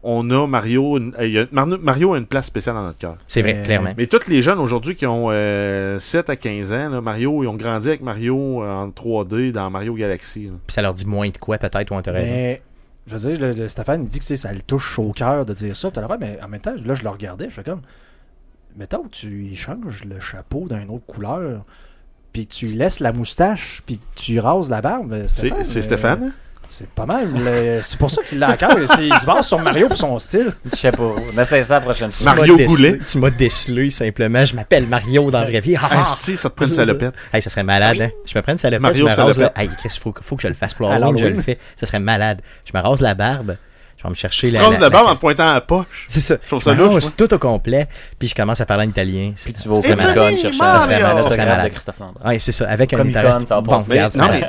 On a Mario. une- euh, il y a- Mario a une place spéciale dans notre cœur. C'est vrai, Mais- clairement. Mais tous les jeunes aujourd'hui qui ont euh, 7 à 15 ans, là, Mario, ils ont grandi avec Mario euh, en 3D dans Mario Galaxy. Puis ça leur dit moins de quoi, peut-être, ou raison. Mais, je veux dire, le, le Stéphane, il dit que ça le touche au cœur de dire ça. tout à l'heure, Mais en même temps, là, je le regardais, je fais comme. Mettons que tu changes le chapeau d'une autre couleur, puis tu laisses la moustache, puis tu rases la barbe. C'est Stéphane, c'est pas mal. C'est pour ça qu'il l'a. C'est- Il se base sur Mario pour son style. Je sais pas. On essaie ça la prochaine fois. Mario Goulet. Tu m'as décelé simplement. Je m'appelle Mario dans la vraie vie. Ah, Ah, si, ça te prend une salopette. Hey, ça serait malade, hein? Je me prends une salopette, Mario je me rase salopette. Hey, Chris, faut, que- faut que je le fasse pour Halloween, je le fais. Ça serait malade. Je me rase la barbe, je vais me chercher Tu la... barbe la- en te pointant à la poche. C'est ça. trouve Je ça me louche, tout au complet, puis je commence à parler en italien. Puis tu vas au Comic Con chercher un autographe de Christophe Lambert. Ouais, c'est ça. Avec un va Bon, regarde, non, mais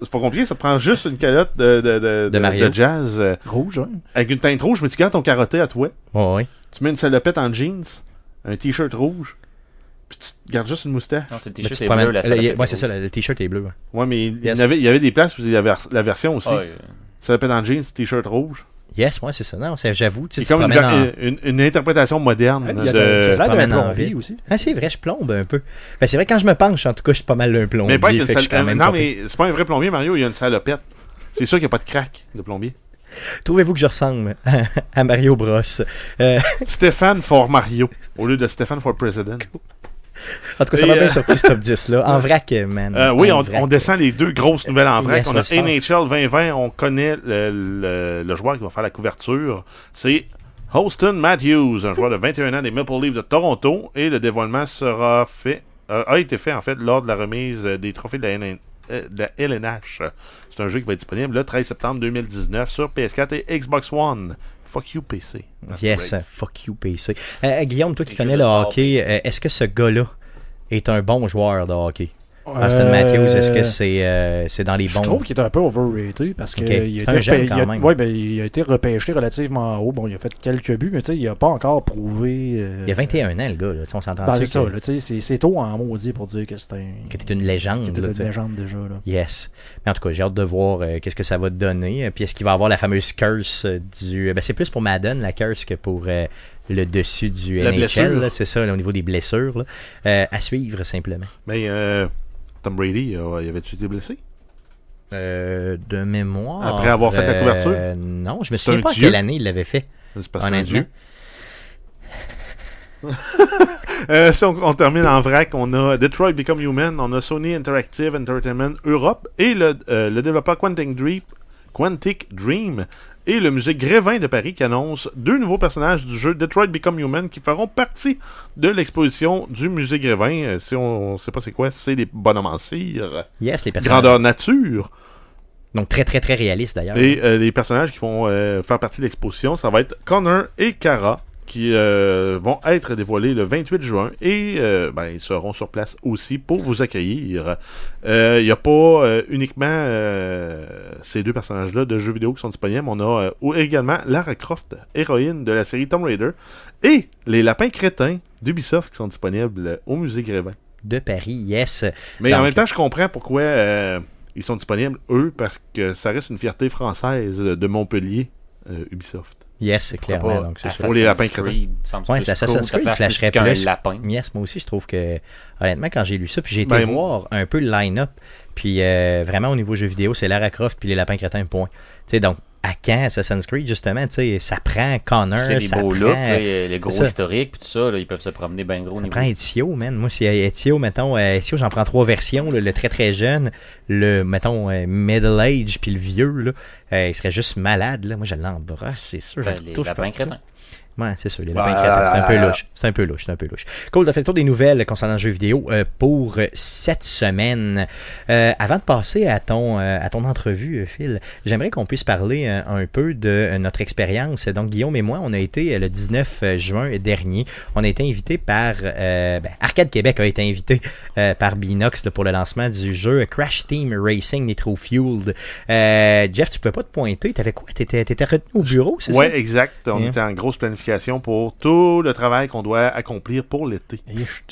c'est pas compliqué, ça prend juste une calotte de, de, de, de- Mario. de jazz euh, Rouge, hein. avec une teinte rouge, mais tu gardes ton carotté à toi. Ouais, ouais. Tu mets une salopette en jeans, un t-shirt rouge, puis tu gardes juste une moustache. Non, c'est le tu t-shirt est bleu, la Ouais, est c'est ça, le t-shirt est bleu. ouais. Mais il, y avait, il y avait des places où il y avait la version aussi. Ah, Salopette en jeans, t-shirt rouge. Yes, ouais, c'est ça. Non, c'est- j'avoue, tu sais, C'est comme une, en- une, une interprétation moderne Il y a de... de, en plombier ville. aussi. Ah, c'est vrai, je plombe un peu. Ben, c'est vrai, quand je me penche, en tout cas, je suis pas mal un plombier. Mais pas une sal- quand même Non, mais c'est pas un vrai plombier, Mario, il y a une salopette. C'est sûr qu'il n'y a pas de crack de plombier. Trouvez-vous que je ressemble à, à Mario Bros? Euh, Stéphane for Mario, au lieu de Stéphane for President. En tout cas, ça m'a bien euh, surpris ce top 10 là. En vrac, man. Euh, oui, on, vrac. on descend les deux grosses nouvelles en vrac. Yes, on a. NHL 2020, on connaît le, le- le joueur qui va faire la couverture. C'est Holston Matthews, un joueur de 21 ans des Maple Leafs de Toronto. Et le dévoilement sera fait, euh, a été fait en fait lors de la remise euh, des trophées de la, NN euh, de la LNH. C'est un jeu qui va être disponible le 13 septembre 2019 sur PS4 et Xbox One. Fuck you PC. That's Yes, fuck you, PC. Euh, Guillaume, toi qui connais le hockey, euh, est-ce que ce gars-là est un bon joueur de hockey? Austin Euh, Matthews, est-ce que c'est euh, c'est dans les Je bons? trouve qu'il est un peu overrated parce que Ok. il, a repê- ouais, ben, il a été repêché relativement haut. Bon, il a fait quelques buts, mais tu sais, il a pas encore prouvé. euh, Il y a 21 ans, le gars. Là. On s'entend ben, ça, que, c'est- tôt en maudit pour dire que c'est un. que t'es une légende. qu'il était là, une légende déjà. Là. Yes. Mais en tout cas, j'ai hâte de voir euh, qu'est-ce que ça va te donner. Euh, Puis est-ce qu'il va avoir la fameuse curse du. Ben, c'est plus pour Madden, la curse, que pour euh, le dessus du La NHL. C'est ça, là, au niveau des blessures. là. Euh, à suivre, simplement. Mais euh, Tom Brady, euh, il avait-tu été blessé? Euh, de mémoire. Après avoir fait la euh, couverture? Non, je me souviens pas à quelle année il l'avait fait. C'est parce Honnêtement. Euh, si on, on termine en vrac, on a Detroit Become Human, on a Sony Interactive Entertainment Europe et le, euh, le développeur Quantic Dream, Quantic Dream et le musée Grévin de Paris qui annonce deux nouveaux personnages du jeu Detroit Become Human qui feront partie de l'exposition du musée Grévin. Euh, si on, ne sait pas c'est quoi, c'est des bonhommes en cire, Yes, les personnages. grandeur nature. Donc très, très, très réaliste d'ailleurs. Et euh, les personnages qui vont euh, faire partie de l'exposition, ça va être Connor et Kara, qui euh, vont être dévoilés le 28 juin et euh, ben, ils seront sur place aussi pour vous accueillir. Euh, Il n'y a pas euh, uniquement euh, ces deux personnages-là de jeux vidéo qui sont disponibles. On a euh, également Lara Croft, héroïne de la série Tomb Raider, et les lapins crétins d'Ubisoft qui sont disponibles au musée Grévin. De Paris, yes. Mais en même temps, je comprends pourquoi euh, ils sont disponibles, eux, parce que ça reste une fierté française de Montpellier, euh, Ubisoft. Yes, clairement. Donc, c'est. Pour les lapins crétins. Plus c'est Assassin's Creed, flasherait plus. lapin. Yes, moi aussi, je trouve que, honnêtement, quand j'ai lu ça, puis j'ai été Ben, voir un peu le line-up, puis euh, vraiment au niveau jeu vidéo, c'est Lara Croft puis les lapins crétins, point. Tu sais, donc, à quand Assassin's Creed, justement, tu sais, ça prend Connor, Les ça beaux prend... looks, là, les gros historiques, puis tout ça, là, ils peuvent se promener bien gros Ça niveau. prend Ezio, man. Moi, si Ezio, mettons, euh, Ezio, j'en prends trois versions. là, le très très jeune, le, mettons, euh, middle age, puis le vieux, là. Euh, il serait juste malade, là. Moi, je l'embrasse, c'est sûr. je Ben, le les touche. Ouais, c'est sûr, les lapins crétins. C'est un peu louche. C'est un peu louche, c'est un peu louche. Cool, t'as fait le tour des nouvelles concernant le jeu vidéo euh, pour cette semaine. Euh, avant de passer à ton, euh, à ton entrevue, euh, Phil, j'aimerais qu'on puisse parler un peu de notre expérience. Donc, Guillaume et moi, on a été le 19 juin dernier. On a été invité par... euh, ben, Arcade Québec a été invité par Binox là, pour le lancement du jeu Crash Team Racing Nitro Fueled. Euh, Jeff, tu pouvais pas te pointer. T'avais quoi? T'étais, t'étais retenu au bureau, c'est Ouais, ça? exact. On Yeah. était en grosse planification pour tout le travail qu'on doit accomplir pour l'été.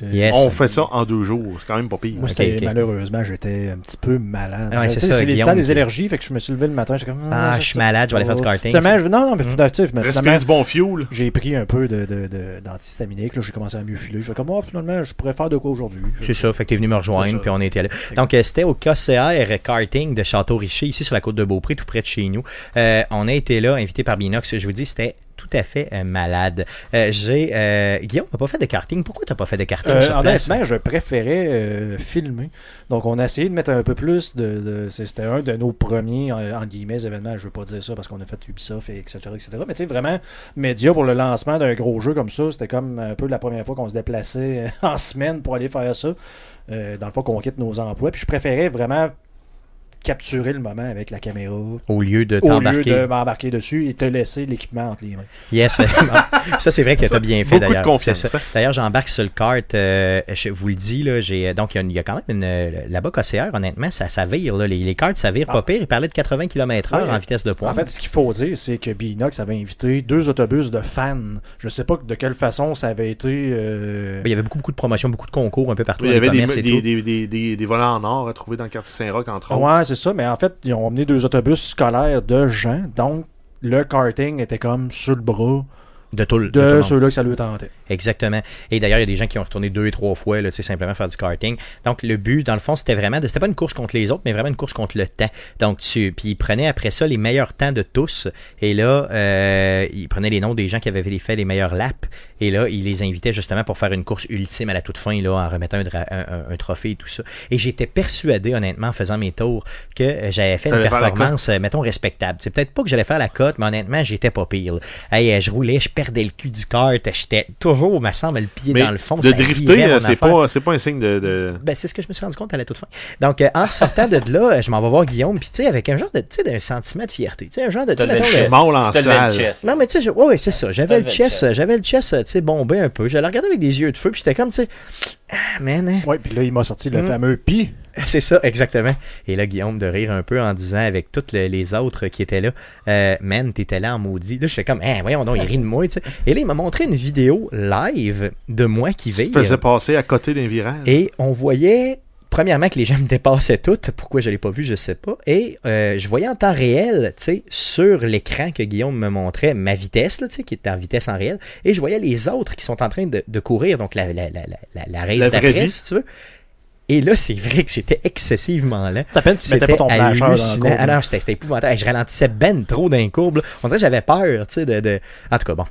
Yes. On fait ça en deux jours. C'est quand même pas pire. Moi, malheureusement, j'étais un petit peu malade. Ah ouais, c'est ça, Guillaume, temps des allergies, fait que je me suis levé le matin, j'étais comme. Ah, je suis malade, je vais aller faire du karting. Finalement, je- non, non, mais Mm. finalement, finalement, du bon fuel. j'ai pris un peu de, de, de- d'antihistaminique, là, j'ai commencé à mieux filer. Je suis comme, oh, finalement, je pourrais faire de quoi aujourd'hui. C'est ça, fait que t'es venu me rejoindre, puis on était là. Donc, euh, c'était au KCR Karting de Château-Richer, ici sur la côte de Beaupré, tout près de chez nous. Euh, on a été là, invité par Binox. Je vous dis, c'était tout à fait euh, malade. Euh, j'ai euh, Guillaume, t'as pas fait de karting? Pourquoi t'as pas fait de karting Euh, honnêtement, je préférais euh, filmer. Donc, on a essayé de mettre un peu plus de. C'était un de nos premiers, en, en guillemets, événements. Je veux pas dire ça parce qu'on a fait Ubisoft, et etc., etc. Mais tu sais, vraiment, média pour le lancement d'un gros jeu comme ça, c'était comme un peu la première fois qu'on se déplaçait en semaine pour aller faire ça. Euh, dans le fond, qu'on quitte nos emplois. Puis je préférais vraiment capturer le moment avec la caméra Au lieu de au lieu t'embarquer. de m'embarquer dessus et te laisser l'équipement entre les mains. Yes. Ça, c'est vrai que t'as bien fait Beaucoup de d'ailleurs. hein. D'ailleurs, j'embarque sur le kart. euh, je vous le dis, là, j'ai, donc il y a y, quand même une. euh, Là-bas, KCR, honnêtement, ça, ça vire. Là, les, les karts, ça vire Ah. pas pire. Il parlait de 80 km/h Ouais. en vitesse de pointe. En fait, ce qu'il faut dire, c'est que Binox avait invité deux autobus de fans. Je sais pas de quelle façon ça avait été. euh, il y avait beaucoup, beaucoup de promotions, beaucoup de concours un peu partout. Il y avait des, des, des, des, des- des volants en or à trouver dans le quartier Saint-Roch, entre autres. Ouais, c'est ça, mais en fait, ils ont emmené deux autobus scolaires de gens, donc le karting était comme sur le bras de tout de de ceux-là que ça lui tentait. Exactement. Et d'ailleurs, il y a des gens qui ont retourné deux et trois fois, là, tu sais, simplement faire du karting. Donc, le but, dans le fond, c'était vraiment, de, c'était pas une course contre les autres, mais vraiment une course contre le temps. Donc, tu, puis ils prenaient après ça les meilleurs temps de tous. Et là, euh, ils prenaient les noms des gens qui avaient fait les meilleurs laps. Et là, ils les invitaient justement pour faire une course ultime à la toute fin, là, en remettant un, dra- un- trophée et tout ça. Et j'étais persuadé, honnêtement, en faisant mes tours, que j'avais fait une performance, euh, mettons, respectable. C'est peut-être pas que j'allais faire la cote, mais honnêtement, j'étais pas pire. Hey, je roulais, je perdais le cul du kart, j'étais me semble, le pied Mais dans le fond. de drifter, euh, c'est pas, c'est pas un signe de. de- Ben, c'est ce que je me suis rendu compte à la toute fin. Donc, euh, en sortant de là, euh, je m'en vais voir Guillaume, puis tu sais, avec un genre de, tu sais, d'un sentiment de fierté. Tu sais, un genre de, tu sais, en salle. non, mais tu sais, je- ouais, ouais, c'est ça. J'avais le chest. j'avais le chest, euh, tu sais, bombé un peu. Je le regardais avec des yeux de feu, puis j'étais comme, tu sais, ah, man, hein? Ouais, puis là, il m'a sorti le Mm. fameux pi. C'est ça, exactement. Et là, Guillaume de rire un peu en disant avec toutes les, les autres qui étaient là, euh, man, t'étais là en maudit. Là, je fais comme, hein, voyons donc, il rit de moi, tu sais. Et là, il m'a montré une vidéo live de moi qui Tu vire. te faisais passer à côté d'un virage. Et on voyait, premièrement, que les gens me dépassaient toutes. Pourquoi je l'ai pas vu, je sais pas. Et euh, je voyais en temps réel, tu sais, sur l'écran que Guillaume me montrait, ma vitesse, là, tu sais, qui était en vitesse en réel. Et je voyais les autres qui sont en train de, de courir, donc la, la, la, la, la, la race d'après, si tu veux. Et là, c'est vrai que j'étais excessivement lent. T'as peine si tu mettais pas ton flasheur dans hallucinant. cours. Ah non, c'était épouvantable. Je ralentissais ben trop d'un courbe. On dirait que j'avais peur, tu sais, de, de... En tout cas, bon.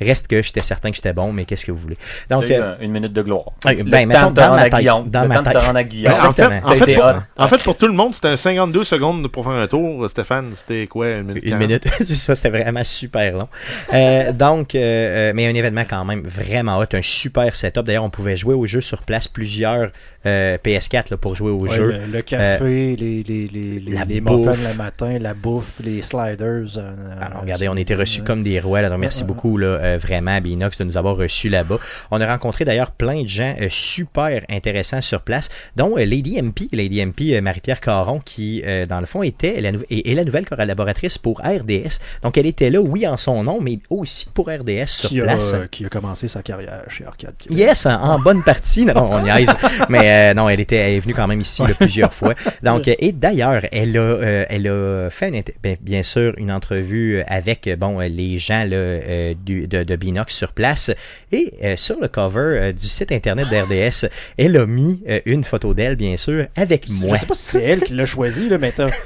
Reste que j'étais certain que j'étais bon, mais qu'est-ce que vous voulez? Donc, euh, un- une minute de gloire. euh, Le ben, mettons, dans ma tête, dans ma tête. en fait, Exactement. en fait, pour, hot. en fait, pour tout le monde, c'était un 52 secondes pour faire un tour. Stéphane, c'était quoi Une minute Une 40? minute, c'est ça, c'était vraiment super long. Euh, donc, euh, euh, mais un événement quand même vraiment hot, un super setup. D'ailleurs, on pouvait jouer au jeu sur place plusieurs euh, PS4 là, pour jouer au Ouais, jeu. le, le café, les, les, les, les, la les bouffe. le matin, la bouffe, les sliders. euh, Alors, euh, regardez, on était reçus euh, comme des rois. Alors, merci beaucoup là, euh, vraiment Binox de nous avoir reçus là-bas. On a rencontré d'ailleurs plein de gens euh, super intéressants sur place, dont euh, Lady MP, Lady MP euh, Marie-Pierre Caron, qui euh, dans le fond était la, est, est la nouvelle collaboratrice pour RDS. Donc elle était là, oui, en son nom, mais aussi pour RDS sur qui, place. a, qui a commencé sa carrière chez Arcade Québec. Yes, en, en bonne partie. Non, on niaise. Mais euh, non, elle était, elle est venue quand même ici là, plusieurs fois. Donc, et d'ailleurs, elle a, euh, elle a fait une, ben, bien sûr une entrevue avec bon les gens là, euh, du, de, de Binox sur place. Et sur le cover du site internet d'RDS, elle a mis une photo d'elle, bien sûr, avec Je moi. sais pas si c'est elle qui l'a choisi, là, mais t'as.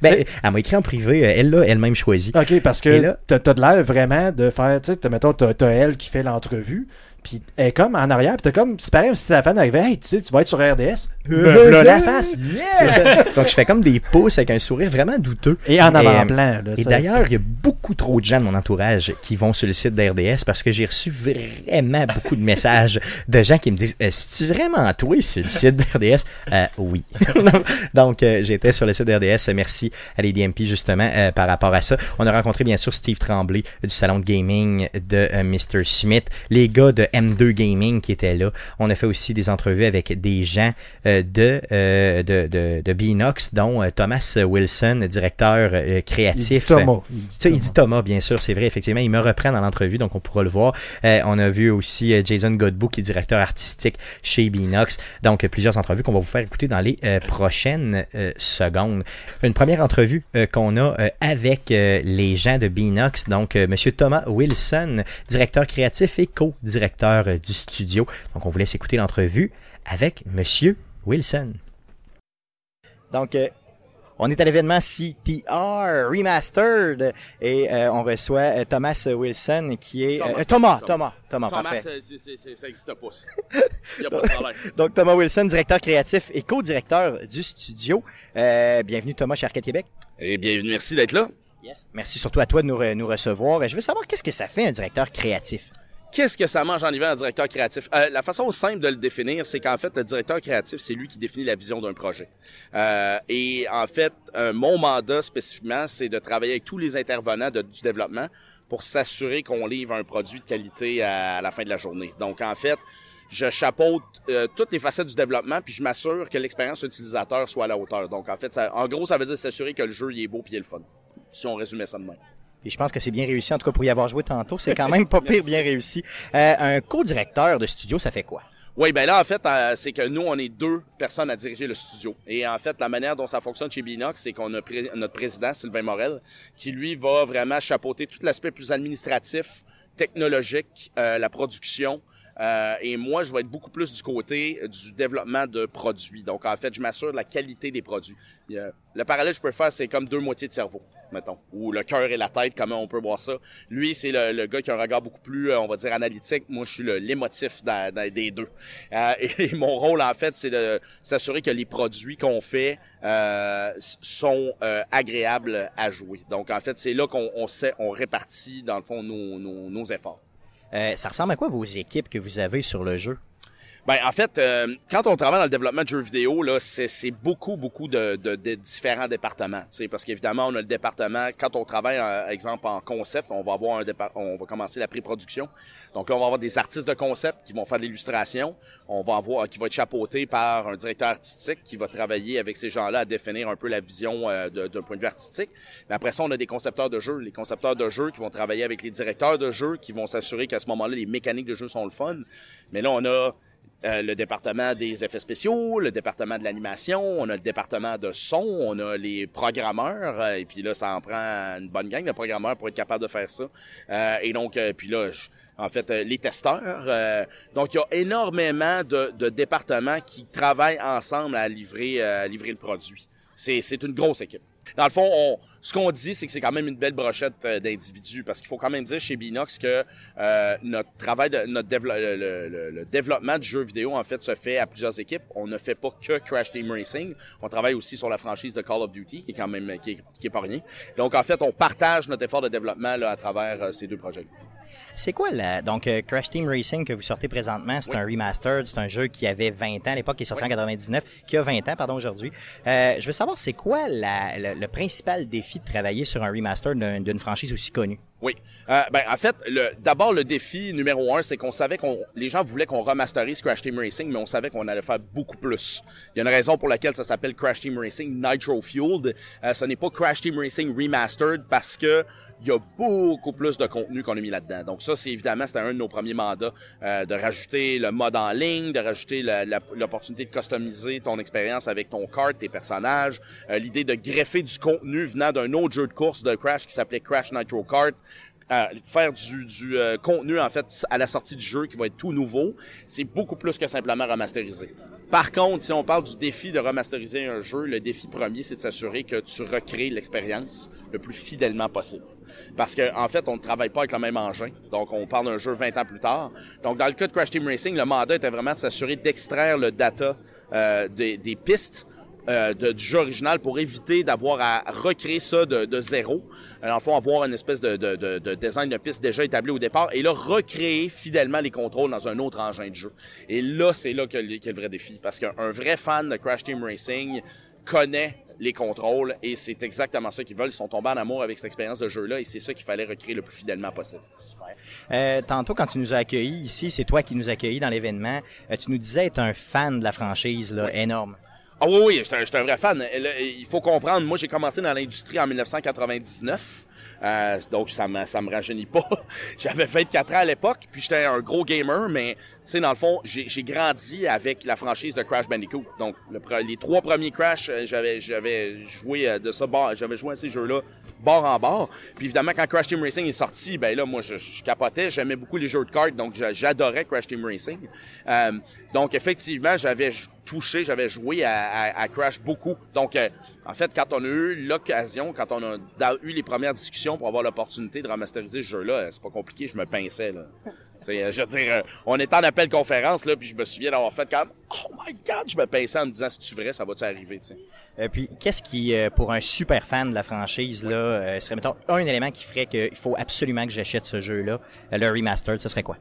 Ben, elle m'a écrit en privé. Elle l'a elle-même choisi. Ok, parce que t'as t'as de l'air vraiment de faire, tu sais, mettons, t'as t'as elle qui fait l'entrevue, puis elle est comme en arrière, puis t'as comme, c'est pareil, si la fan arrivait, hey, tu sais, tu vas être sur RDS, me v'là la face, C'est ça. Donc, je fais comme des pouces avec un sourire vraiment douteux. et en Et, euh, avant-plan, là, Et ça. d'ailleurs, il y a beaucoup trop de gens de mon entourage qui vont sur le site d'RDS parce que j'ai reçu vraiment beaucoup de messages de gens qui me disent Est-ce vraiment toi sur le site d'RDS Euh, Oui. Donc, euh, j'étais sur le site d'RDS. Merci à les DMP justement euh, par rapport à ça. On a rencontré bien sûr Steve Tremblay du salon de gaming de euh, Mr. Smith, les gars de M2 Gaming qui étaient là. On a fait aussi des entrevues avec des gens euh, de, euh, de, de, de Binox, dont euh, Thomas Wilson, directeur il dit créatif. Thomas. Il dit il Thomas. dit Thomas, bien sûr, c'est vrai, effectivement. Il me reprend dans l'entrevue, donc on pourra le voir. Euh, on a vu aussi Jason Godbout, qui est directeur artistique chez Binox. Donc, plusieurs entrevues qu'on va vous faire écouter dans les prochaines secondes. Une première entrevue qu'on a avec les gens de Binox, donc euh, Monsieur Thomas Wilson, directeur créatif et co-directeur euh, du studio. Donc, on vous laisse écouter l'entrevue avec Monsieur Wilson. Donc, euh, on est à l'événement CTR Remastered et euh, on reçoit euh, Thomas Wilson qui est... Thomas. euh, Thomas, Thomas. Thomas, Thomas, parfait. ça n'existe pas. ça. Il n'y a pas de problème. Donc Thomas Wilson, directeur créatif et co-directeur du studio. Bienvenue Thomas chez Arcade Québec. Et bienvenue, merci d'être là. Merci surtout à toi de nous, re- nous recevoir. Je veux savoir qu'est-ce que ça fait un directeur créatif? Qu'est-ce que ça mange en hiver un directeur créatif? Euh, la façon simple de le définir, c'est qu'en fait, le directeur créatif, c'est lui qui définit la vision d'un projet. Euh, et en fait, euh, mon mandat spécifiquement, c'est de travailler avec tous les intervenants du développement pour s'assurer qu'on livre un produit de qualité à, la fin de la journée. Donc, en fait, je chapeaute toutes les facettes du développement, puis je m'assure que l'expérience utilisateur soit à la hauteur. Donc, en fait, ça, en gros, ça veut dire s'assurer que le jeu il est beau puis il est le fun. Si on résumait ça de. Et je pense que c'est bien réussi, en tout cas pour y avoir joué tantôt. C'est quand même pas pire bien réussi. Euh, un co-directeur de studio, ça fait quoi? Oui, ben là, en fait, euh, c'est que nous, on est deux personnes à diriger le studio. Et en fait, la manière dont ça fonctionne chez Binox, c'est qu'on a pré- notre président, Sylvain Morel, qui lui va vraiment chapeauter tout l'aspect plus administratif, technologique, euh, la production. Euh, et moi, je vais être beaucoup plus du côté euh, du développement de produits. Donc, en fait, je m'assure de la qualité des produits. Le parallèle que je peux faire, c'est comme deux moitiés de cerveau, mettons. Ou le cœur et la tête, comment on peut voir ça. Lui, c'est le, le gars qui a un regard beaucoup plus, euh, on va dire, analytique. Moi, je suis l'émotif des deux. Euh, et, mon rôle, en fait, c'est de s'assurer que les produits qu'on fait euh, sont agréables à jouer. Donc, en fait, c'est là qu'on on sait, on répartit, dans le fond, nos, nos, nos efforts. Euh, ça ressemble à quoi vos équipes que vous avez sur le jeu? Ben, en fait, euh, quand on travaille dans le développement de jeux vidéo, là, c'est, beaucoup, beaucoup de, de, de différents départements. Parce qu'évidemment, on a le département, quand on travaille, par exemple, en concept, on va avoir un départ, on va commencer la pré-production. Donc là, on va avoir des artistes de concept qui vont faire de l'illustration. On va avoir, qui va être chapeauté par un directeur artistique qui va travailler avec ces gens-là à définir un peu la vision euh, d'un point de vue artistique. Mais après ça, on a des concepteurs de jeux. Les concepteurs de jeux qui vont travailler avec les directeurs de jeux, qui vont s'assurer qu'à ce moment-là, les mécaniques de jeu sont le fun. Mais là, on a euh, le département des effets spéciaux, le département de l'animation, on a le département de son, on a les programmeurs, euh, et puis là, ça en prend une bonne gang de programmeurs pour être capable de faire ça. Euh, et donc, euh, puis là, je- en fait, euh, les testeurs. donc, il y a énormément de, de départements qui travaillent ensemble à livrer, à livrer le produit. C'est une grosse équipe. Dans le fond, on, ce qu'on dit, c'est que c'est quand même une belle brochette euh, d'individus, parce qu'il faut quand même dire chez Binox que euh, notre travail, de, notre dévelop- le, le- le- développement du jeu vidéo, en fait, se fait à plusieurs équipes. On ne fait pas que Crash Team Racing. On travaille aussi sur la franchise de Call of Duty, qui est quand même qui est, qui est pas rien. Donc, en fait, on partage notre effort de développement là, à travers euh, ces deux projets. C'est quoi la donc euh, Crash Team Racing que vous sortez présentement, c'est Oui. un remastered, c'est un jeu qui avait 20 ans à l'époque, qui est sorti en 99, qui a 20 ans pardon aujourd'hui. Euh, je veux savoir c'est quoi la, le, le principal défi de travailler sur un remaster d'un- d'une franchise aussi connue? Oui. Euh, ben, en fait, d'abord, le défi numéro un, c'est qu'on savait qu'on, les gens voulaient qu'on remasterise Crash Team Racing, mais on savait qu'on allait faire beaucoup plus. Il y a une raison pour laquelle ça s'appelle Crash Team Racing Nitro Fueled. Euh, ce n'est pas Crash Team Racing Remastered parce que il y a beaucoup plus de contenu qu'on a mis là-dedans. Donc ça, c'est évidemment, c'était un de nos premiers mandats, euh, de rajouter le mode en ligne, de rajouter l'opportunité de customiser ton expérience avec ton kart, tes personnages, euh, l'idée de greffer du contenu venant d'un autre jeu de course de Crash qui s'appelait Crash Nitro Kart, euh, faire du, du euh, contenu en fait à la sortie du jeu qui va être tout nouveau, c'est beaucoup plus que simplement remasteriser. Par contre, si on parle du défi de remasteriser un jeu, le défi premier, c'est de s'assurer que tu recrées l'expérience le plus fidèlement possible. Parce que en fait, on ne travaille pas avec le même engin. Donc, on parle d'un jeu 20 ans plus tard. Donc, dans le cas de Crash Team Racing, le mandat était vraiment de s'assurer d'extraire le data euh, des, des pistes euh, de- du jeu original pour éviter d'avoir à recréer ça de, de zéro. Dans le fond, avoir une espèce de, de, de, de design de piste déjà établi au départ et là, recréer fidèlement les contrôles dans un autre engin de jeu. Et là, c'est là que le, vrai défi. Parce qu'un vrai fan de Crash Team Racing connaît les contrôles et c'est exactement ça qu'ils veulent. Ils sont tombés en amour avec cette expérience de jeu-là et c'est ça qu'il fallait recréer le plus fidèlement possible. Euh, tantôt, quand tu nous as accueillis ici, c'est toi qui nous as accueillis dans l'événement. euh, tu nous disais être un fan de la franchise, là, énorme. Ah oui, oui, j'étais un, un vrai fan. Là, Il faut comprendre, moi j'ai commencé dans l'industrie en 1999. Euh, donc ça me, ça me rajeunit pas. J'avais 24 ans à l'époque, puis j'étais un gros gamer, mais tu sais, dans le fond, j'ai grandi avec la franchise de Crash Bandicoot. Donc le les trois premiers Crash, euh, j'avais j'avais joué euh, de ça, j'avais joué à ces jeux-là bord en bord. Puis évidemment, quand Crash Team Racing est sorti, ben là, moi, je, je capotais, j'aimais beaucoup les jeux de cartes, donc j'a- j'adorais Crash Team Racing. Euh, donc effectivement, j'avais touché, j'avais joué à, à- à Crash beaucoup. Donc euh, en fait, quand on a eu l'occasion, quand on a eu les premières discussions pour avoir l'opportunité de remasteriser ce jeu-là, euh, c'est pas compliqué, je me pinçais là. Euh, je veux dire, euh, on était en appel conférence là, puis je me souviens d'avoir fait comme oh my god, je me pinçais en me disant si tu vrai, ça va-tu arriver, sais. Euh, puis, qu'est-ce qui, pour un super fan de la franchise, là, serait, mettons, un élément qui ferait qu'il faut absolument que j'achète ce jeu-là, le remastered, ce serait quoi?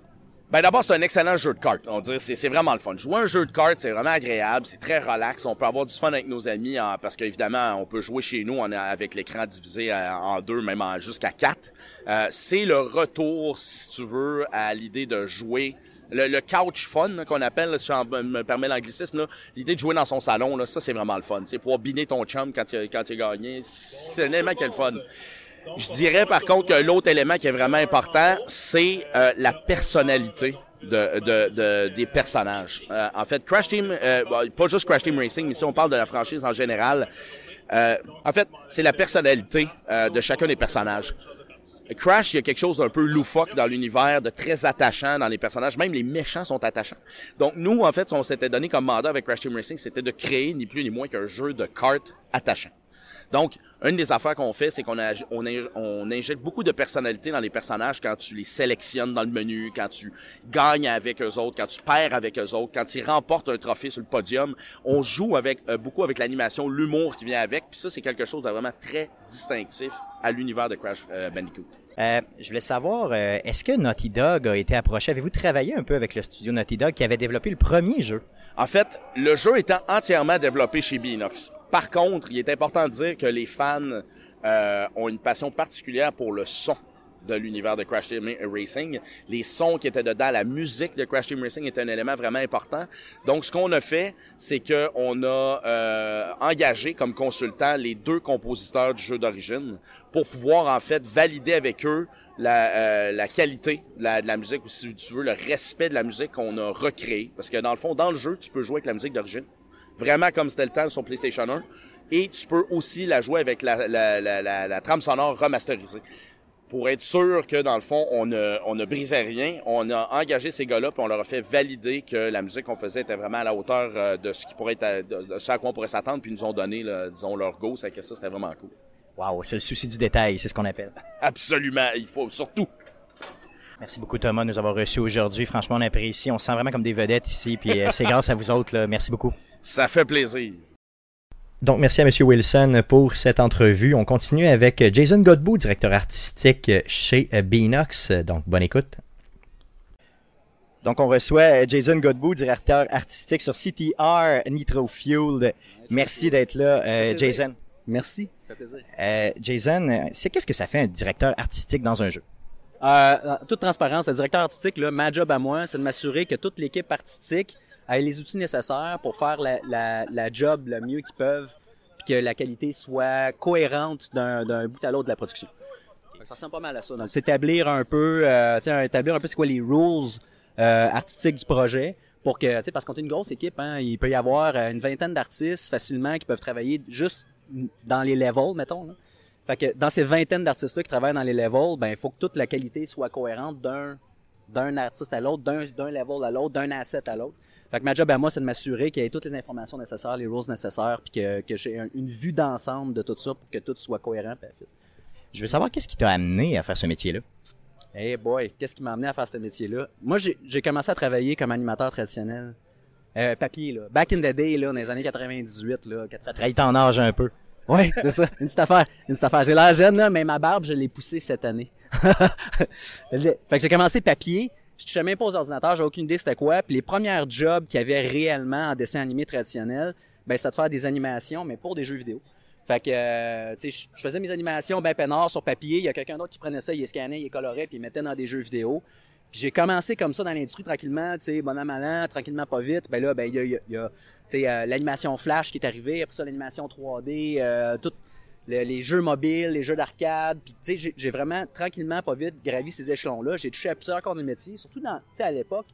Ben d'abord, c'est un excellent jeu de cartes. On dirait c'est vraiment le fun. Jouer un jeu de cartes, c'est vraiment agréable, c'est très relax. On peut avoir du fun avec nos amis en- parce qu'évidemment, on peut jouer chez nous on avec l'écran divisé euh, en deux, même jusqu'à quatre. Euh, c'est le retour, si tu veux, à l'idée de jouer. Le, couch fun là, qu'on appelle, si je me permets l'anglicisme, l'idée de jouer dans son salon, ça c'est vraiment le fun. C'est pouvoir biner ton chum quand il, quand il a gagné, c'est est le fun. Je dirais par contre que l'autre élément qui est vraiment important, c'est euh, la personnalité de, de, de- des personnages. Euh, en fait, Crash Team, euh, pas juste Crash Team Racing, mais si on parle de la franchise en général, euh, en fait, c'est la personnalité euh, de chacun des personnages. Crash, il y a quelque chose d'un peu loufoque dans l'univers, de très attachant dans les personnages. Même les méchants sont attachants. Donc nous, en fait, on s'était donné comme mandat avec Crash Team Racing, c'était de créer ni plus ni moins qu'un jeu de cartes attachant. Donc, une des affaires qu'on fait, c'est qu'on on, on injecte beaucoup de personnalité dans les personnages quand tu les sélectionnes dans le menu, quand tu gagnes avec eux autres, quand tu perds avec eux autres, quand ils remportent un trophée sur le podium. On joue avec euh, beaucoup avec l'animation, l'humour qui vient avec. Puis ça, c'est quelque chose de vraiment très distinctif à l'univers de Crash euh, Bandicoot. Euh, je voulais savoir, euh, est-ce que Naughty Dog a été approché? Avez-vous travaillé un peu avec le studio Naughty Dog qui avait développé le premier jeu? En fait, le jeu étant entièrement développé chez Binox. Par contre, il est important de dire que les fans euh, ont une passion particulière pour le son de l'univers de Crash Team Racing. Les sons qui étaient dedans, la musique de Crash Team Racing est un élément vraiment important. Donc, ce qu'on a fait, c'est que on a euh, engagé comme consultant les deux compositeurs du jeu d'origine pour pouvoir en fait valider avec eux la, euh, qualité de la, de musique ou si tu veux le respect de la musique qu'on a recréé. Parce que dans le fond, dans le jeu, tu peux jouer avec la musique d'origine vraiment comme c'était le temps sur PlayStation 1. Et tu peux aussi la jouer avec la, la trame sonore remasterisée. Pour être sûr que, dans le fond, on ne, on ne brisait rien, on a engagé ces gars-là, puis on leur a fait valider que la musique qu'on faisait était vraiment à la hauteur euh, de ce qui pourrait être, à- de, de ce à quoi on pourrait s'attendre, puis ils nous ont donné, là, disons, leur go, c'est que ça, c'était vraiment cool. Wow, c'est le souci du détail, c'est ce qu'on appelle. Absolument, il faut surtout. Merci beaucoup Thomas de nous avoir reçus aujourd'hui. Franchement, on apprécie. On se sent vraiment comme des vedettes ici. Puis euh, c'est grâce à vous autres. Là. Merci beaucoup. Ça fait plaisir. Donc, merci à M. Wilson pour cette entrevue. On continue avec Jason Godbout, directeur artistique chez Beanox. Donc, bonne écoute. Donc, on reçoit Jason Godbout, directeur artistique sur CTR Nitro Fueled. Merci d'être là, euh, Jason. Merci. Euh, Jason, c'est qu'est-ce que ça fait un directeur artistique dans un jeu? Euh, toute transparence, le directeur artistique, là, ma job à moi, c'est de m'assurer que toute l'équipe artistique ait les outils nécessaires pour faire la, la, la job le mieux qu'ils peuvent, puis que la qualité soit cohérente d'un bout à l'autre de la production. Ça ressemble pas mal à ça. Donc, c'est établir un peu, euh, établir un peu c'est quoi les rules euh, artistiques du projet pour que, tu parce qu'on est une grosse équipe, hein, il peut y avoir euh, une vingtaine d'artistes facilement qui peuvent travailler juste dans les levels, mettons. Fait que dans ces vingtaines d'artistes-là qui travaillent dans les levels, ben il faut que toute la qualité soit cohérente d'un d'un artiste à l'autre, d'un level à l'autre, d'un asset à l'autre. Fait que ma job à moi, c'est de m'assurer qu'il y ait toutes les informations nécessaires, les rules nécessaires, puis que, que j'ai un- une vue d'ensemble de tout ça pour que tout soit cohérent. Je veux savoir qu'est-ce qui t'a amené à faire ce métier-là? Hey boy, qu'est-ce qui m'a amené à faire ce métier-là? Moi, j'ai commencé à travailler comme animateur traditionnel. Euh, papier, là. Back in the day, là, dans les années 98, là. Ça trahit ton âge un peu. Ouais, c'est ça. Une petite affaire. Une petite affaire. J'ai l'air jeune, là, mais ma barbe, je l'ai poussée cette année. Fait que j'ai commencé papier. Je touchais même pas aux ordinateurs, j'ai aucune idée c'était quoi. Puis les premières jobs qu'il y avait réellement en dessin animé traditionnel, ben c'était de faire des animations, mais pour des jeux vidéo. Fait que, euh, tu sais, je- faisais mes animations ben peinard sur papier. Il y a quelqu'un d'autre qui prenait ça, il les scannait, il les colorait, puis il mettait dans des jeux vidéo. Puis j'ai commencé comme ça dans l'industrie tranquillement, tu sais, bon an, mal an, tranquillement pas vite. Ben là, ben il y a, euh, l'animation flash qui est arrivée, après ça l'animation 3D, euh, tout le- les jeux mobiles, les jeux d'arcade. Puis tu sais, j'ai- vraiment tranquillement pas vite gravi ces échelons-là. J'ai touché à plusieurs corps de métier, surtout à l'époque,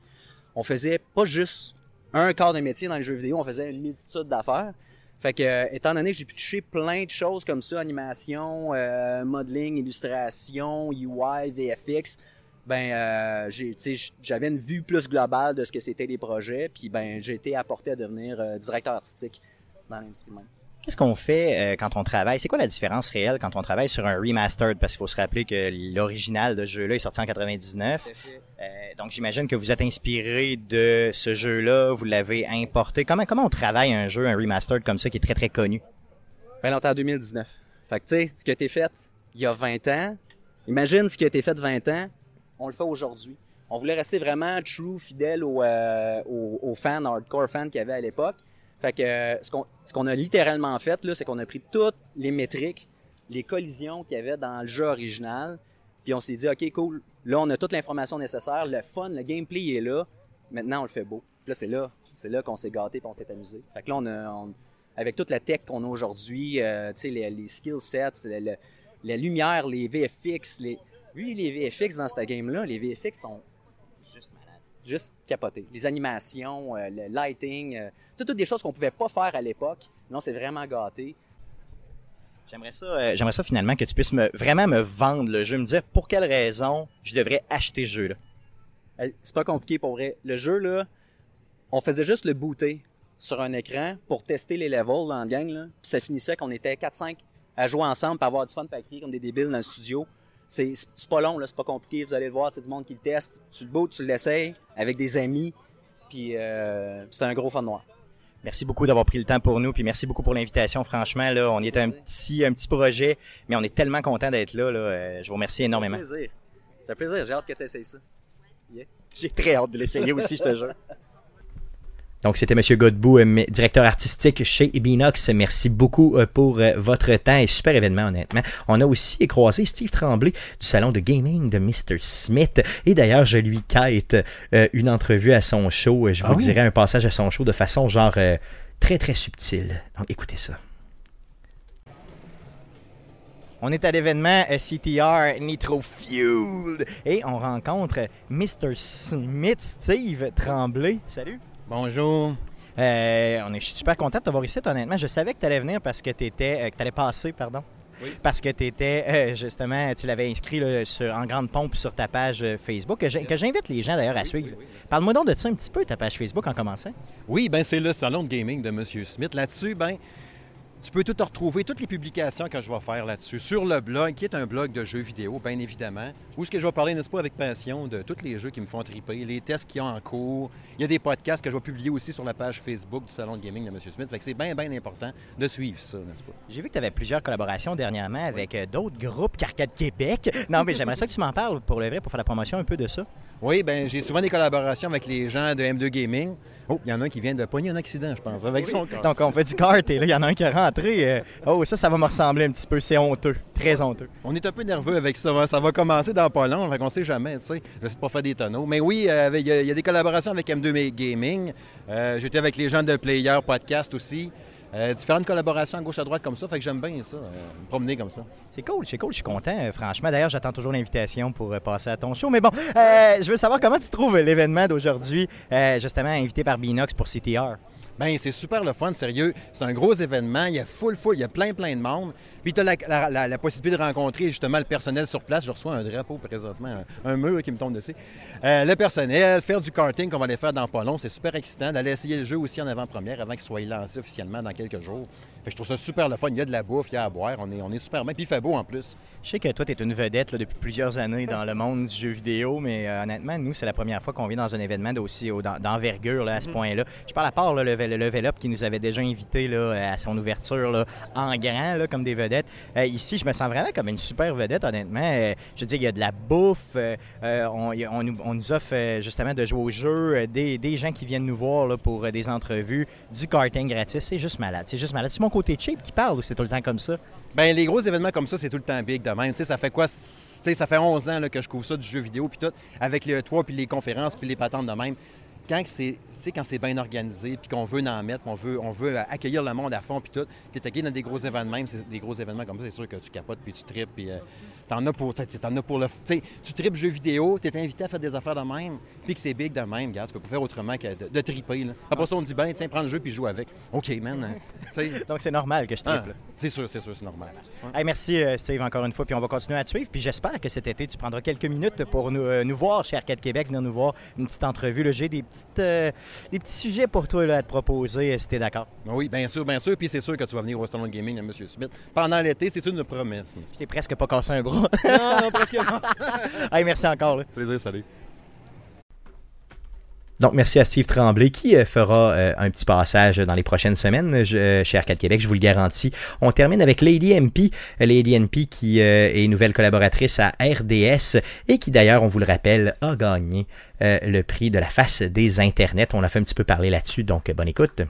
on faisait pas juste un corps de métier dans les jeux vidéo, on faisait une multitude d'affaires. Fait que, euh, étant donné que j'ai pu toucher plein de choses comme ça, animation, euh, modeling, illustration, UI, VFX, ben, euh, j'avais une vue plus globale de ce que c'était les projets, puis ben, j'ai été apporté à devenir directeur artistique dans l'industrie même. Qu'est-ce qu'on fait euh, quand on travaille? C'est quoi la différence réelle quand on travaille sur un remastered? Parce qu'il faut se rappeler que l'original de ce jeu-là est sorti en 99. Euh, donc j'imagine que vous êtes inspiré de ce jeu-là, vous l'avez importé. Comment comment on travaille un jeu, un remastered comme ça qui est très très connu? Ben on est en 2019. Fait que, tu sais, ce qui a été fait il y a 20 ans, imagine ce qui a été fait 20 ans, on le fait aujourd'hui. On voulait rester vraiment true, fidèle aux, euh, aux, aux fans, hardcore fans qu'il y avait à l'époque. Fait que euh, ce qu'on a littéralement fait, c'est qu'on a pris toutes les métriques, les collisions qu'il y avait dans le jeu original, puis on s'est dit, OK, cool, là, on a toute l'information nécessaire, le fun, le gameplay est là, maintenant, on le fait beau. Puis là, c'est là, c'est là qu'on s'est gâté puis on s'est amusé. Fait que là, on a, avec toute la tech qu'on a aujourd'hui, euh, tu sais, les, les skill sets, la lumière, les VFX, les... Vu les VFX dans cette game-là, les VFX sont. Juste capotés. Les animations, euh, le lighting, euh, toutes des choses qu'on pouvait pas faire à l'époque. Là, on s'est vraiment gâté. J'aimerais ça, euh, j'aimerais ça finalement que tu puisses me vraiment me vendre le jeu, me dire pour quelle raison je devrais acheter ce jeu-là. C'est pas compliqué pour vrai. Le jeu, là, on faisait juste le booter sur un écran pour tester les levels là, en gang. Là. Puis ça finissait qu'on était 4-5 à jouer ensemble, pour avoir du fun, à crier comme des débiles dans le studio. C'est c'est pas long, c'est pas compliqué. Vous allez le voir, c'est du monde qui le teste. Tu le bootes, tu l'essayes avec des amis. Puis euh, c'est un gros fun noir. Merci beaucoup d'avoir pris le temps pour nous, puis merci beaucoup pour l'invitation. Franchement, là, on y est un petit, un petit projet, mais on est tellement content d'être là. là. Euh, je vous remercie énormément. Ça fait plaisir. Plaisir, j'ai hâte que tu essayes ça. J'ai très hâte de l'essayer aussi, je te jure. Donc, c'était Monsieur Godbout, euh, m- directeur artistique chez Ebinox. Merci beaucoup euh, pour euh, votre temps et super événement, honnêtement. On a aussi croisé Steve Tremblay du salon de gaming de Mr. Smith. Et d'ailleurs, je lui quête une entrevue à son show. Je vous Ah oui? dirai un passage à son show de façon genre très très subtile. Donc, écoutez ça. On est à l'événement CTR Nitro Fueled et on rencontre Mr. Smith, Steve Tremblay. Salut. Bonjour. Euh, on est super content de t'avoir ici, honnêtement. Je savais que tu allais venir parce que tu étais, que tu allais passer, pardon. Parce que tu étais, justement, tu l'avais inscrit là, sur, en grande pompe sur ta page euh, Facebook, que que j'invite les gens d'ailleurs à suivre. Parle-moi donc de ça un petit peu, ta page Facebook, en commençant. Oui, ben c'est le salon de gaming de M. Smith. Là-dessus, ben tu peux tout retrouver, toutes les publications que je vais faire là-dessus, sur le blog, qui est un blog de jeux vidéo, bien évidemment, où ce que je vais parler, n'est-ce pas, avec passion, de tous les jeux qui me font triper, les tests qu'il y a en cours. Il y a des podcasts que je vais publier aussi sur la page Facebook du salon de gaming de M. Smith. Fait que c'est bien, bien important de suivre ça, n'est-ce pas? J'ai vu que tu avais plusieurs collaborations dernièrement avec euh, d'autres groupes qu'Arcade Québec. Non, mais j'aimerais ça que tu m'en parles pour le vrai, pour faire la promotion un peu de ça. Oui, ben j'ai souvent des collaborations avec les gens de M2 Gaming. Oh, il y en a un qui vient de pogner un accident, je pense, avec son. Donc, on fait du kart et là, il y en a un qui est rentré. euh, oh, ça, ça va me ressembler un petit peu. C'est honteux. Très honteux. On est un peu nerveux avec ça. hein. Ça va commencer dans pas long, fait qu'on sait jamais, tu sais. Je sais pas faire des tonneaux. Mais oui, euh, avec- il y, a- il y a des collaborations avec M2 Gaming. Euh, J'étais avec les gens de Player Podcast aussi. Euh, différentes collaborations à gauche à droite comme ça, fait que j'aime bien ça, euh, me promener comme ça. C'est cool, c'est cool, je suis content. euh, franchement, d'ailleurs, j'attends toujours l'invitation pour passer à ton show. Mais bon, je veux savoir comment tu trouves l'événement d'aujourd'hui, justement invité par Binox pour CTR. Ben, c'est super le fun, sérieux. C'est un gros événement. Il y a full, full, il y a plein, plein de monde. Puis tu as la, possibilité de rencontrer justement le personnel sur place. Je reçois un drapeau présentement, un, mur qui me tombe dessus. Euh, le personnel, faire du karting qu'on va aller faire dans pas long, c'est super excitant. D'aller essayer le jeu aussi en avant-première avant qu'il soit lancé officiellement dans quelques jours. Je trouve ça super le fun. Il y a de la bouffe, il y a à boire. On est, on est super bien. Puis il fait beau en plus. Je sais que toi, tu es une vedette là, depuis plusieurs années dans le monde du jeu vidéo, mais euh, honnêtement, nous, c'est la première fois qu'on vient dans un événement d'aussi d'envergure à ce point-là. Je parle à part là, le, le Level Up qui nous avait déjà invités là, à son ouverture là, en grand, comme des vedettes. Euh, ici, je me sens vraiment comme une super vedette, honnêtement. Euh, je veux dire, il y a de la bouffe, on, nous, on nous offre justement de jouer au jeu, des, des gens qui viennent nous voir pour des entrevues, du karting gratis. C'est juste malade, c'est juste malade. C'est mon côté cheap qui parle ou c'est tout le temps comme ça? Ben les gros événements comme ça, c'est tout le temps big de même. Ça fait quoi? Ça fait 11 ans là, que je couvre ça du jeu vidéo, puis tout, avec les E3, puis les conférences, puis les patentes de même. Quand c'est, c'est bien organisé, puis qu'on veut en mettre, on veut, on veut accueillir le monde à fond, puis tout, puis t'es dans des gros événements, des gros événements comme ça, c'est sûr que tu capotes, puis tu tripes, puis euh, t'en as pour, t'en as pour le, tu tu tripes jeux vidéo, t'es invité à faire des affaires de même, puis que c'est big de même, regarde, tu peux pas faire autrement que de, de triper. Là. Après ça, on dit, ben, tiens, prends le jeu, puis joue avec. OK, man. hein. Tu Donc c'est normal que je ah, triple. c'est sûr, c'est sûr, c'est normal. Hey, merci euh, Steve encore une fois, puis on va continuer à te suivre. Puis j'espère que cet été, tu prendras quelques minutes pour nous, euh, nous voir chez Arcade Québec, venir nous voir une petite entrevue. J'ai des, petites, euh, des petits sujets pour toi là, à te proposer, si t'es d'accord. Ben Oui, bien sûr, bien sûr. Puis c'est sûr que tu vas venir au Salon Gaming de M. Smith pendant l'été. C'est une promesse. Je t'ai presque pas cassé un bras. Non, non, presque hey, merci encore. là. Plaisir, salut. Donc, merci à Steve Tremblay qui euh, fera euh, un petit passage dans les prochaines semaines je- euh, chez Arcade Québec, je vous le garantis. On termine avec Lady MP. Lady MP qui euh, est nouvelle collaboratrice à RDS et qui d'ailleurs, on vous le rappelle, a gagné euh, le prix de la face des internets. On a fait un petit peu parler là-dessus, donc euh, bonne écoute.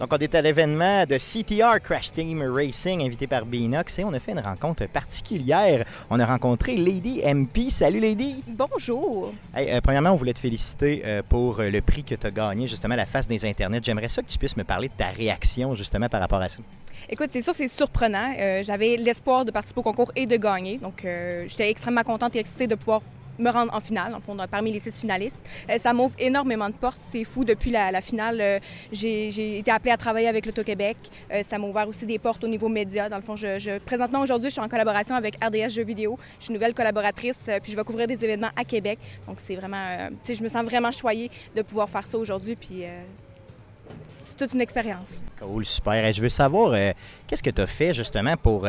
Donc, on est à l'événement de CTR Crash Team Racing, invité par Binox, et on a fait une rencontre particulière. On a rencontré Lady MP. Salut Lady! Bonjour. Hey, euh, premièrement, on voulait te féliciter euh, pour euh, le prix que tu as gagné, justement, la face des internets. J'aimerais ça que tu puisses me parler de ta réaction, justement, par rapport à ça. Écoute, c'est sûr, c'est surprenant. Euh, J'avais l'espoir de participer au concours et de gagner. Donc, j'étais extrêmement contente et excitée de pouvoir me rendre en finale, en fond, parmi les six finalistes. Euh, ça m'ouvre énormément de portes. C'est fou. Depuis la, finale, euh, j'ai été appelée à travailler avec l'Auto-Québec. Euh, ça m'a ouvert aussi des portes au niveau média. Dans le fond, je, présentement, aujourd'hui, je suis en collaboration avec RDS Jeux vidéo. Je suis nouvelle collaboratrice, puis je vais couvrir des événements à Québec. Donc, c'est vraiment... tu sais, je me sens vraiment choyée de pouvoir faire ça aujourd'hui, puis... c'est toute une expérience. Cool, super. Et je veux savoir, qu'est-ce que tu as fait, justement, pour...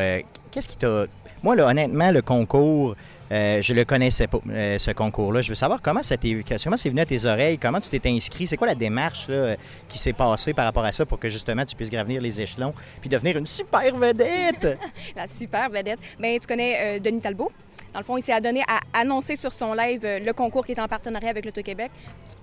qu'est-ce qui t'a... Moi, là, honnêtement, le concours... euh, je le connaissais pas, euh, ce concours-là. Je veux savoir comment c'est venu à tes oreilles, comment tu t'es inscrit, c'est quoi la démarche euh, qui s'est passée par rapport à ça pour que justement tu puisses gravir les échelons puis devenir une super vedette? la super vedette. Ben, tu connais Denis Talbot? Dans le fond, il s'est adonné à annoncer sur son live euh, le concours qui est en partenariat avec l'Auto-Québec.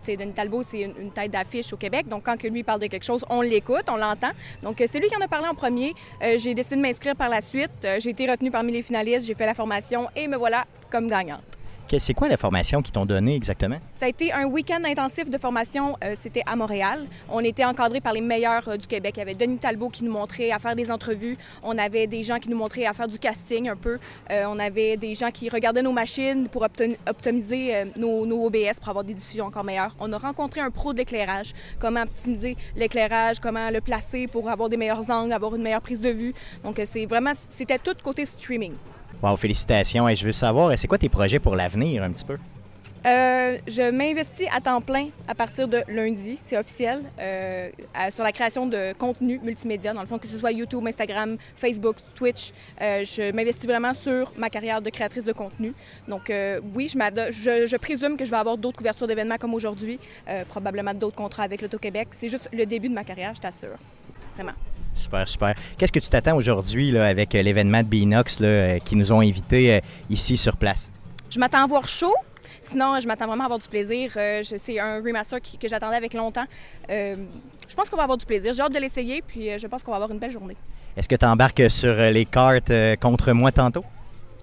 Denis Talbot, c'est une, tête d'affiche au Québec. Donc, quand que lui parle de quelque chose, on l'écoute, on l'entend. Donc, euh, c'est lui qui en a parlé en premier. Euh, j'ai décidé de m'inscrire par la suite. J'ai été retenue parmi les finalistes. J'ai fait la formation et me voilà comme gagnante. C'est quoi la formation qu'ils t'ont donnée exactement? Ça a été un week-end intensif de formation. euh, C'était à Montréal. On était encadrés par les meilleurs euh, du Québec. Il y avait Denis Talbot qui nous montrait à faire des entrevues. On avait des gens qui nous montraient à faire du casting un peu. Euh, on avait des gens qui regardaient nos machines pour opti- optimiser nos, OBS pour avoir des diffusions encore meilleures. On a rencontré un pro de l'éclairage. Comment optimiser l'éclairage, comment le placer pour avoir des meilleurs angles, avoir une meilleure prise de vue. Donc, c'est vraiment, c'était tout côté streaming. Wow, félicitations. Et je veux savoir, c'est quoi tes projets pour l'avenir un petit peu? Euh, je m'investis à temps plein à partir de lundi, c'est officiel, euh, sur la création de contenu multimédia, dans le fond, que ce soit YouTube, Instagram, Facebook, Twitch. Euh, je m'investis vraiment sur ma carrière de créatrice de contenu. Donc, oui, je, je, présume que je vais avoir d'autres couvertures d'événements comme aujourd'hui, probablement d'autres contrats avec l'Auto-Québec. C'est juste le début de ma carrière, je t'assure. Vraiment. Super, super. Qu'est-ce que tu t'attends aujourd'hui avec euh, l'événement de Binox là, euh, qui nous ont invités euh, ici sur place? Je m'attends à voir chaud. Sinon, je m'attends vraiment à avoir du plaisir. Euh, c'est un remaster qui- que j'attendais avec longtemps. Euh, je pense qu'on va avoir du plaisir. J'ai hâte de l'essayer, puis je pense qu'on va avoir une belle journée. Est-ce que tu embarques sur les cartes contre moi tantôt?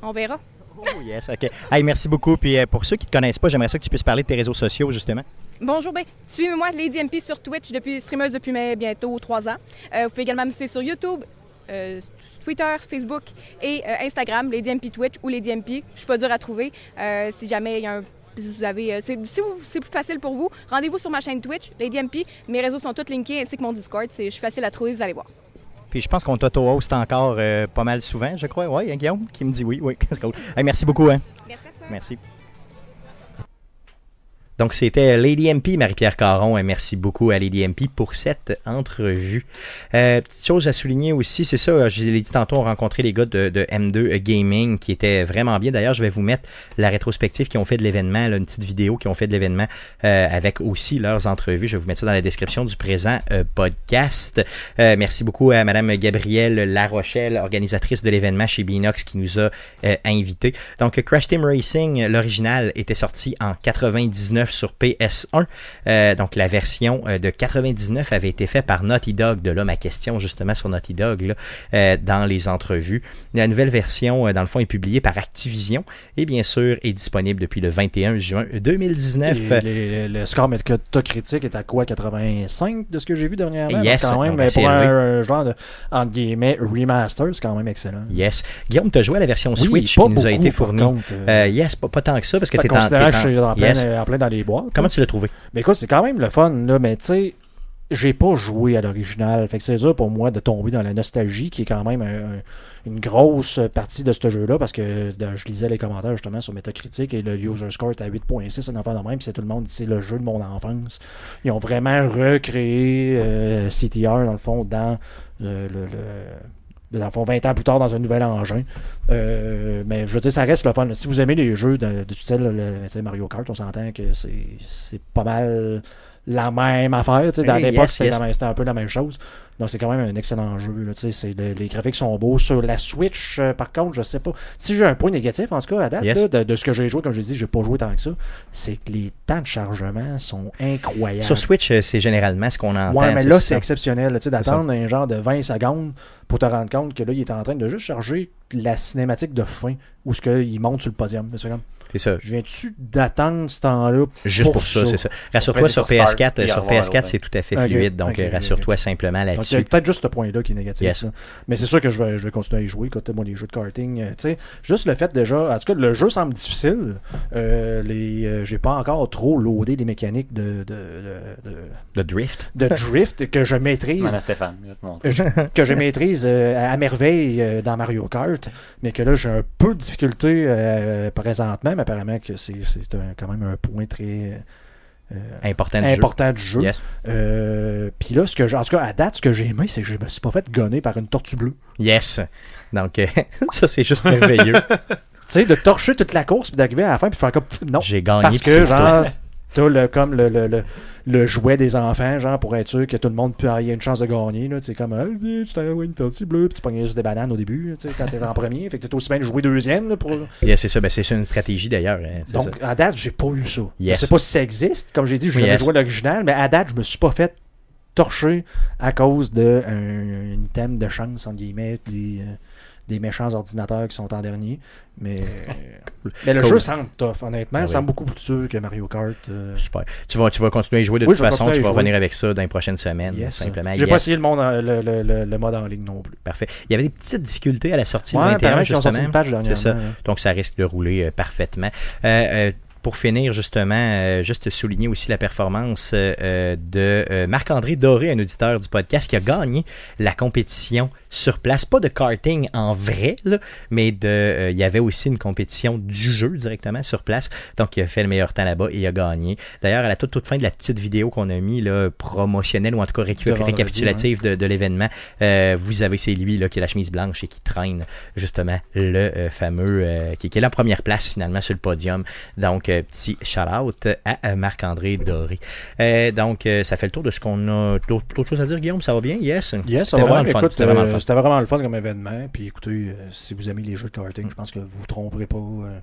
On verra. Oh yes, OK. Hey, merci beaucoup. Puis pour ceux qui ne te connaissent pas, j'aimerais ça que tu puisses parler de tes réseaux sociaux, justement. Bonjour, ben, suivez-moi, Lady MP sur Twitch, depuis streameuse depuis bientôt trois ans. Euh, vous pouvez également me suivre sur YouTube, euh, Twitter, Facebook et euh, Instagram, Lady MP Twitch ou Lady MP. Je suis pas dur à trouver. Si jamais il y a un vous avez, c'est, si c'est plus facile pour vous, rendez-vous sur ma chaîne Twitch, Lady MP. Mes réseaux sont tous linkés ainsi que mon Discord. C'est, je suis facile à trouver, vous allez voir. Puis je pense qu'on t'auto-host encore pas mal souvent, je crois. Oui, Guillaume qui me dit oui. Oui, c'est cool. Hey, merci beaucoup. Hein. Merci à toi. Merci. Donc, c'était Lady MP, Marie-Pierre Caron. Et merci beaucoup à Lady MP pour cette entrevue. Euh, petite chose à souligner aussi, c'est ça, je l'ai dit tantôt, on rencontré les gars de, de M2 Gaming qui étaient vraiment bien. D'ailleurs, je vais vous mettre la rétrospective qui ont fait de l'événement, une petite vidéo qui ont fait de l'événement euh, avec aussi leurs entrevues. Je vais vous mettre ça dans la description du présent euh, podcast. Euh, merci beaucoup à Madame Gabrielle Larochelle, organisatrice de l'événement chez Binox, qui nous a euh, invités. Donc, Crash Team Racing, l'original, était sorti en 99 sur PS1. Euh, donc, la version euh, de 99 avait été faite par Naughty Dog, de là ma question justement sur Naughty Dog, là, euh, dans les entrevues. La nouvelle version, dans le fond, est publiée par Activision et bien sûr est disponible depuis le 21 juin 2019. Et les- le score métacritique est à quoi 85 de ce que j'ai vu dernièrement? Yes, Donc, quand même, mais assez pour un, genre de entre guillemets remaster, c'est quand même excellent. Yes. Guillaume, tu as joué à la version Switch qui nous a été fournie. euh, yes, pas, pas tant que ça, parce que tu es en, en yes. en plein dans les boîtes. Comment tu l'as trouvé? Mais écoute, c'est quand même le fun, là, mais tu sais, j'ai pas joué à l'original. Fait que c'est dur pour moi de tomber dans la nostalgie, qui est quand même un- un- une grosse partie de ce jeu-là, parce que de- je lisais les commentaires justement sur Metacritic et le user score est à 8.6, un enfant de même, puis c'est tout le monde dit c'est le jeu de mon enfance. Ils ont vraiment recréé euh, CTR, dans le fond, dans le- le dans le fond, 20 ans plus tard dans un nouvel engin. Euh, mais je veux dire, ça reste le fun. Si vous aimez les jeux de, de style Mario Kart, on s'entend que c'est pas mal la même affaire. tu sais, Dans l'époque, yes, c'était yes. un peu la même chose. Donc c'est quand même un excellent jeu. là, tu sais, le- les graphiques sont beaux. Sur la Switch, euh, par contre, je sais pas. Si j'ai un point négatif, en tout cas, à date, Yes. là, de, de ce que j'ai joué, comme je dis, j'ai pas joué tant que ça, c'est que les temps de chargement sont incroyables. Sur Switch, euh, c'est généralement ce qu'on entend. Ouais, mais là, c'est exceptionnel, tu sais, d'attendre un genre de 20 secondes pour te rendre compte que là, il est en train de juste charger la cinématique de fin où ce qu'il monte sur le podium. C'est comme, C'est ça. je viens-tu d'attendre ce temps-là Juste pour, ça, c'est ça. Rassure-toi, sur sur Start, PS4, puis euh, sur revoir PS4 l'autre. c'est tout à fait fluide. Donc, euh, rassure-toi simplement Donc, il y a là-dessus. peut-être juste ce point-là qui est négatif. Mais c'est sûr que je vais, je vais continuer à y jouer. Écoute, moi, les jeux de karting, euh, tu sais, juste le fait déjà, en tout cas, le jeu semble difficile. Euh, les, euh, j'ai pas encore trop loadé les mécaniques de, de, de, de- Le drift. de drift que je maîtrise. Stéphane, que je maîtrise euh, à merveille euh, dans Mario Kart, mais que là j'ai un peu de difficulté euh, présentement, mais apparemment que c'est quand même un point très euh, Important du important du jeu. jeu. Yes. Euh, Puis là, ce que en tout cas, à date, ce que j'ai aimé, c'est que je me suis pas fait gonner par une tortue bleue. Yes. Donc, euh, ça, c'est juste merveilleux. Tu sais, de torcher toute la course, puis d'arriver à la fin, puis faire comme non. J'ai gagné. Parce que, genre, t'as le, comme le, le, le, le jouet des enfants, genre, pour être sûr que tout le monde peut ait une chance de gagner. Là, tu sais, comme, viens, je t'envoie une tortue bleue, puis tu pognes juste des bananes au début, tu sais, quand t'es en premier. Fait que t'es aussi bien de jouer deuxième, là, pour. Yes, c'est ça. Ben, c'est une stratégie d'ailleurs. hein, Donc, ça. à date, j'ai pas eu ça. Yes. Je sais pas si ça existe. Comme j'ai dit, jamais Yes. joué l'original, mais à date, je me suis pas fait torcher à cause de un, un item de chance, entre guillemets, des, euh, des méchants ordinateurs qui sont en dernier. Mais, mais le Cool. jeu semble tough, honnêtement. Ah Il oui. semble beaucoup plus dur que Mario Kart. euh, Super. Tu vas, tu vas continuer à y jouer de Oui, toute façon. Tu vas revenir avec ça dans les prochaines semaines. yes. Simplement. J'ai Yes. pas essayé le, monde en- le, le- le- le mode en ligne non plus. Parfait. Il y avait des petites difficultés à la sortie Ouais, le 21, apparemment qu'ils ont sorti justement. C'est ça. hein. Donc, ça risque de rouler euh, parfaitement. Euh, euh, pour finir, justement, euh, juste souligner aussi la performance euh, de euh, Marc-André Doré, un auditeur du podcast, qui a gagné la compétition sur place. Pas de karting en vrai, là, mais de, euh, il y avait aussi une compétition du jeu directement sur place. Donc, il a fait le meilleur temps là-bas et il a gagné. D'ailleurs, à la toute, toute fin de la petite vidéo qu'on a mis, là, promotionnelle ou en tout cas récu- De vendredi, récapitulative de, de l'événement, euh, vous avez, c'est lui là, qui a la chemise blanche et qui traîne justement le euh, fameux, euh, qui, qui est la première place finalement sur le podium. Donc, petit shout-out à Marc-André Doré. Euh, donc, euh, ça fait le tour de ce qu'on a. D'autres choses à dire, Guillaume, ça va bien? Yes? Yes, ça va vraiment bien. Écoute, vraiment. C'était vraiment le fun comme événement. Puis écoutez, euh, si vous aimez les jeux de karting, je pense que vous vous tromperez pas. euh.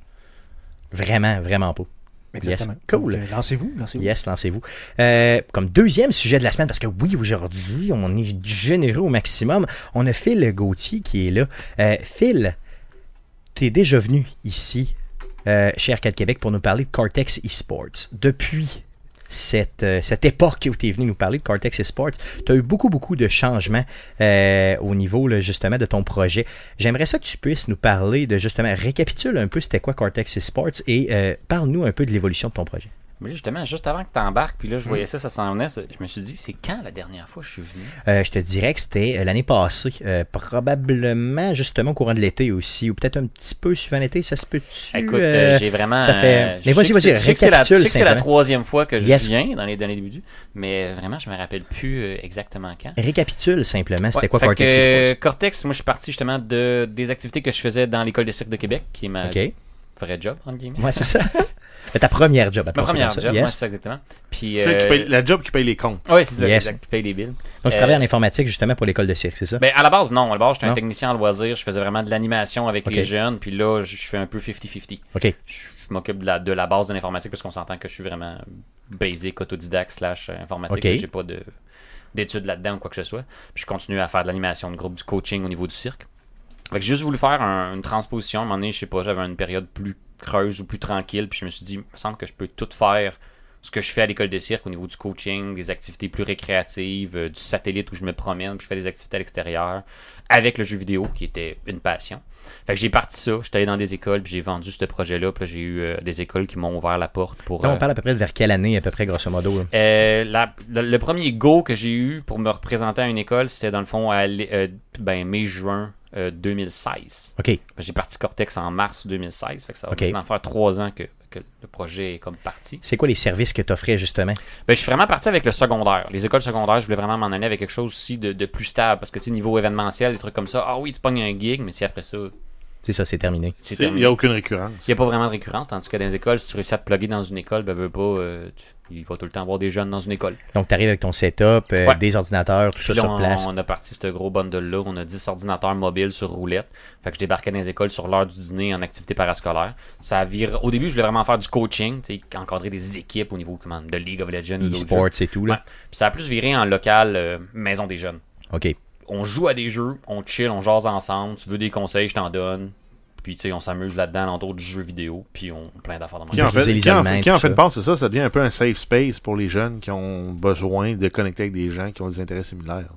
Vraiment, vraiment pas. Exactement. Yes. Cool. Donc, euh, lancez-vous, lancez-vous. Yes, lancez-vous. Euh, comme deuxième sujet de la semaine, parce que oui, aujourd'hui, on est généreux au maximum. On a Phil Gauthier qui est là. Euh, Phil, tu es déjà venu ici, euh, chez Arcade Québec, pour nous parler de Cortex Esports. Depuis cette, euh, cette époque où tu es venu nous parler de Cortex Esports, tu as eu beaucoup, beaucoup de changements euh, au niveau justement de ton projet. J'aimerais ça que tu puisses nous parler de justement, récapitule un peu c'était quoi Cortex Esports et euh, parle-nous un peu de l'évolution de ton projet. Mais là, justement, juste avant que tu embarques, puis là, je voyais ça, ça s'en venait. Je me suis dit, c'est quand la dernière fois que je suis venu? Euh, je te dirais que c'était euh, l'année passée, euh, probablement justement au courant de l'été aussi, ou peut-être un petit peu suivant l'été, ça se peut-tu? Écoute, euh, j'ai vraiment. ça fait- Mais vas-y, vas-y, c'est- je sais que c'est la- récapitule troisième fois que je Yes. viens dans les derniers débuts, mais vraiment, je me rappelle plus exactement quand. Récapitule simplement, c'était Ouais, quoi Cortex que? Cortex, moi, je suis parti justement de, des activités que je faisais dans l'école de cirque de Québec, qui est ma Ok. vraie job, entre guillemets. Ouais, c'est ça. C'est ta première job. Ma première job, Yes. ouais, c'est ça exactement. Puis, C'est euh, qui paye- la job qui paye les comptes. Ouais, c'est ça, Yes. exact, qui paye les billes. Donc, tu Euh, travailles en informatique justement pour l'école de cirque, c'est ça? Ben, à la base, non. À la base, j'étais un technicien en loisirs. Je faisais vraiment de l'animation avec les jeunes. Puis là, je fais un peu 50-50. ok. Je, je m'occupe de la, de la base de l'informatique parce qu'on s'entend que je suis vraiment basic, autodidacte, slash euh, informatique. Ok. J'ai pas de, d'études là-dedans ou quoi que ce soit. Puis je continue à faire de l'animation de groupe, du coaching au niveau du cirque. Fait que j'ai juste voulu faire un- une transposition. À un moment donné, je sais pas, j'avais une période plus creuse ou plus tranquille. Puis je me suis dit, il me semble que je peux tout faire ce que je fais à l'école de cirque au niveau du coaching, des activités plus récréatives, euh, du satellite où je me promène, puis je fais des activités à l'extérieur, avec le jeu vidéo qui était une passion. Fait que j'ai parti ça, j'étais allé dans des écoles, puis j'ai vendu ce projet-là, puis j'ai eu euh, des écoles qui m'ont ouvert la porte pour... Là, on euh, parle à peu près de vers quelle année, à peu près, grosso modo? la- le, le premier go que j'ai eu pour me représenter à une école, c'était dans le fond à ben, mai-juin euh, 2016. Ok. J'ai parti Cortex en mars 2016, fait que ça va Ok. maintenant faire trois ans que, que le projet est comme parti. C'est quoi les services que tu offrais justement? Ben, je suis vraiment parti avec le secondaire. Les écoles secondaires, je voulais vraiment m'en aller avec quelque chose aussi de, de plus stable. Parce que, tu sais, niveau événementiel, des trucs comme ça, ah oui, tu pognes un gig, mais si après ça, C'est ça, c'est terminé. Il n'y a aucune récurrence. Il n'y a pas vraiment de récurrence, tandis que dans les écoles, si tu réussis à te plugger dans une école, ben, veux pas, euh, tu- il va tout le temps avoir des jeunes dans une école. Donc, tu arrives avec ton setup, euh, Ouais. des ordinateurs, tout ça là, sur on, place. on a parti ce gros bundle-là. On a 10 ordinateurs mobiles sur roulette. Fait que je débarquais dans les écoles sur l'heure du dîner en activité parascolaire. Ça a viré- Au début, je voulais vraiment faire du coaching, tu sais, encadrer des équipes au niveau comment, de League of Legends. E-sports et tout, Ouais. là. Puis ça a plus viré en local euh, maison des jeunes. Ok. On joue à des jeux, on chill, on jase ensemble. Tu veux des conseils, je t'en donne. Puis tu sais, on s'amuse là-dedans, autour du jeu vidéo. Puis on plein d'affaires dans Qui en fait, qui en fait, qui en tout fait c'est ça, ça devient un peu un safe space pour les jeunes qui ont besoin de connecter avec des gens qui ont des intérêts similaires.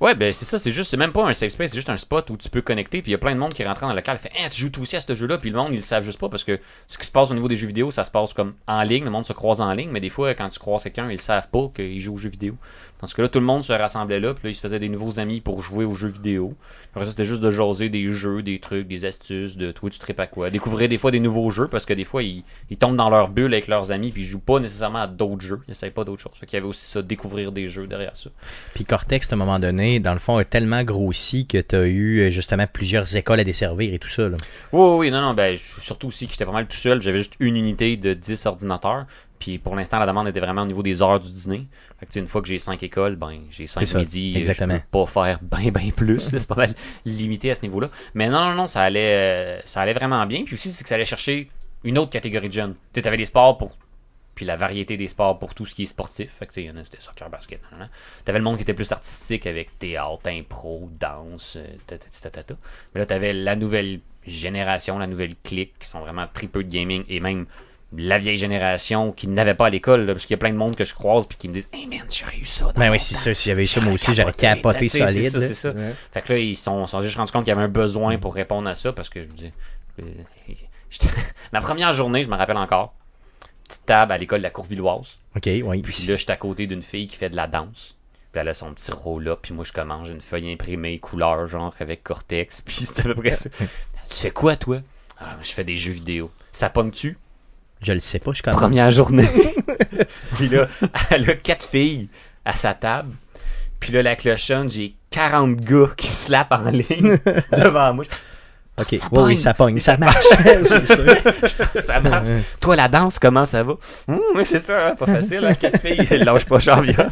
Ouais, ben c'est ça, c'est juste, c'est même pas un safe space, c'est juste un spot où tu peux connecter, puis il y a plein de monde qui rentre dans le local, fait, hein, tu joues toi aussi à ce jeu-là, puis le monde, ils le savent juste pas parce que ce qui se passe au niveau des jeux vidéo, ça se passe comme en ligne, le monde se croise en ligne, mais des fois, quand tu croises quelqu'un, ils savent pas qu'il joue aux jeux vidéo. Dans ce cas-là, tout le monde se rassemblait là, puis là, ils se faisaient des nouveaux amis pour jouer aux jeux vidéo. Après ça, c'était juste de jaser des jeux, des trucs, des astuces, de toi, tu tripes à quoi. Découvrir des fois des nouveaux jeux, parce que des fois, ils, ils tombent dans leur bulle avec leurs amis, puis ils jouent pas nécessairement à d'autres jeux, ils essayent pas d'autres choses. Fait qu'il y avait aussi ça, découvrir des jeux derrière ça. Puis Cortex, à un moment donné, dans le fond, a tellement grossi que tu as eu euh, justement plusieurs écoles à desservir et tout ça. Là. Oui, oui, non, non, ben, surtout aussi que j'étais pas mal tout seul, j'avais juste une unité de 10 ordinateurs, puis pour l'instant, la demande était vraiment au niveau des heures du dîner. Fait que, une fois que j'ai 5 écoles, ben, j'ai 5 C'est ça, midi, euh, exactement. je peux pas faire ben, ben plus, c'est pas mal limité à ce niveau-là. Mais non, non, non, ça allait, euh, ça allait vraiment bien, puis aussi, c'est que ça allait chercher une autre catégorie de jeunes. Tu avais des sports pour puis la variété des sports pour tout ce qui est sportif. Fait que, il y en a, c'était soccer, basket. T'avais le monde qui était plus artistique avec théâtre, impro, danse, euh, tatati, tatata. Mais là, t'avais la nouvelle génération, la nouvelle clique, qui sont vraiment très peu de gaming, et même la vieille génération qui n'avait pas à l'école, là, parce qu'il y a plein de monde que je croise puis qui me disent Hey man, j'aurais eu ça. dans Ben oui, c'est ça. Si j'avais eu ça, moi aussi, j'aurais capoté c'est solide. ça, là. C'est ça. Fait que là, ils sont, sont juste rendus compte qu'il y avait un besoin pour répondre à ça parce que je me dis. euh, Ma première journée, je me rappelle encore. Petite table à l'école de la Courvilloise. Ok, oui. Puis là, j'étais à côté d'une fille qui fait de la danse. Puis elle a son petit roll-up. Puis moi, je commence, j'ai une feuille imprimée couleur, genre avec Cortex. Puis c'est à peu près ça. tu fais quoi, toi? Ah, je fais des jeux vidéo. Ça pomme-tu Je le sais pas, je commence. Première journée. puis là, elle a quatre filles à sa table. Puis là, la clochonne, j'ai 40 gars qui slapent en ligne devant moi. Ok, Ça oui, ça pogne, ça marche. c'est sûr. Ça marche. Toi, la danse, comment ça va? Hum, oui, c'est ça, hein, pas facile, hein, quatre filles. Lâche pas Jean-Viol.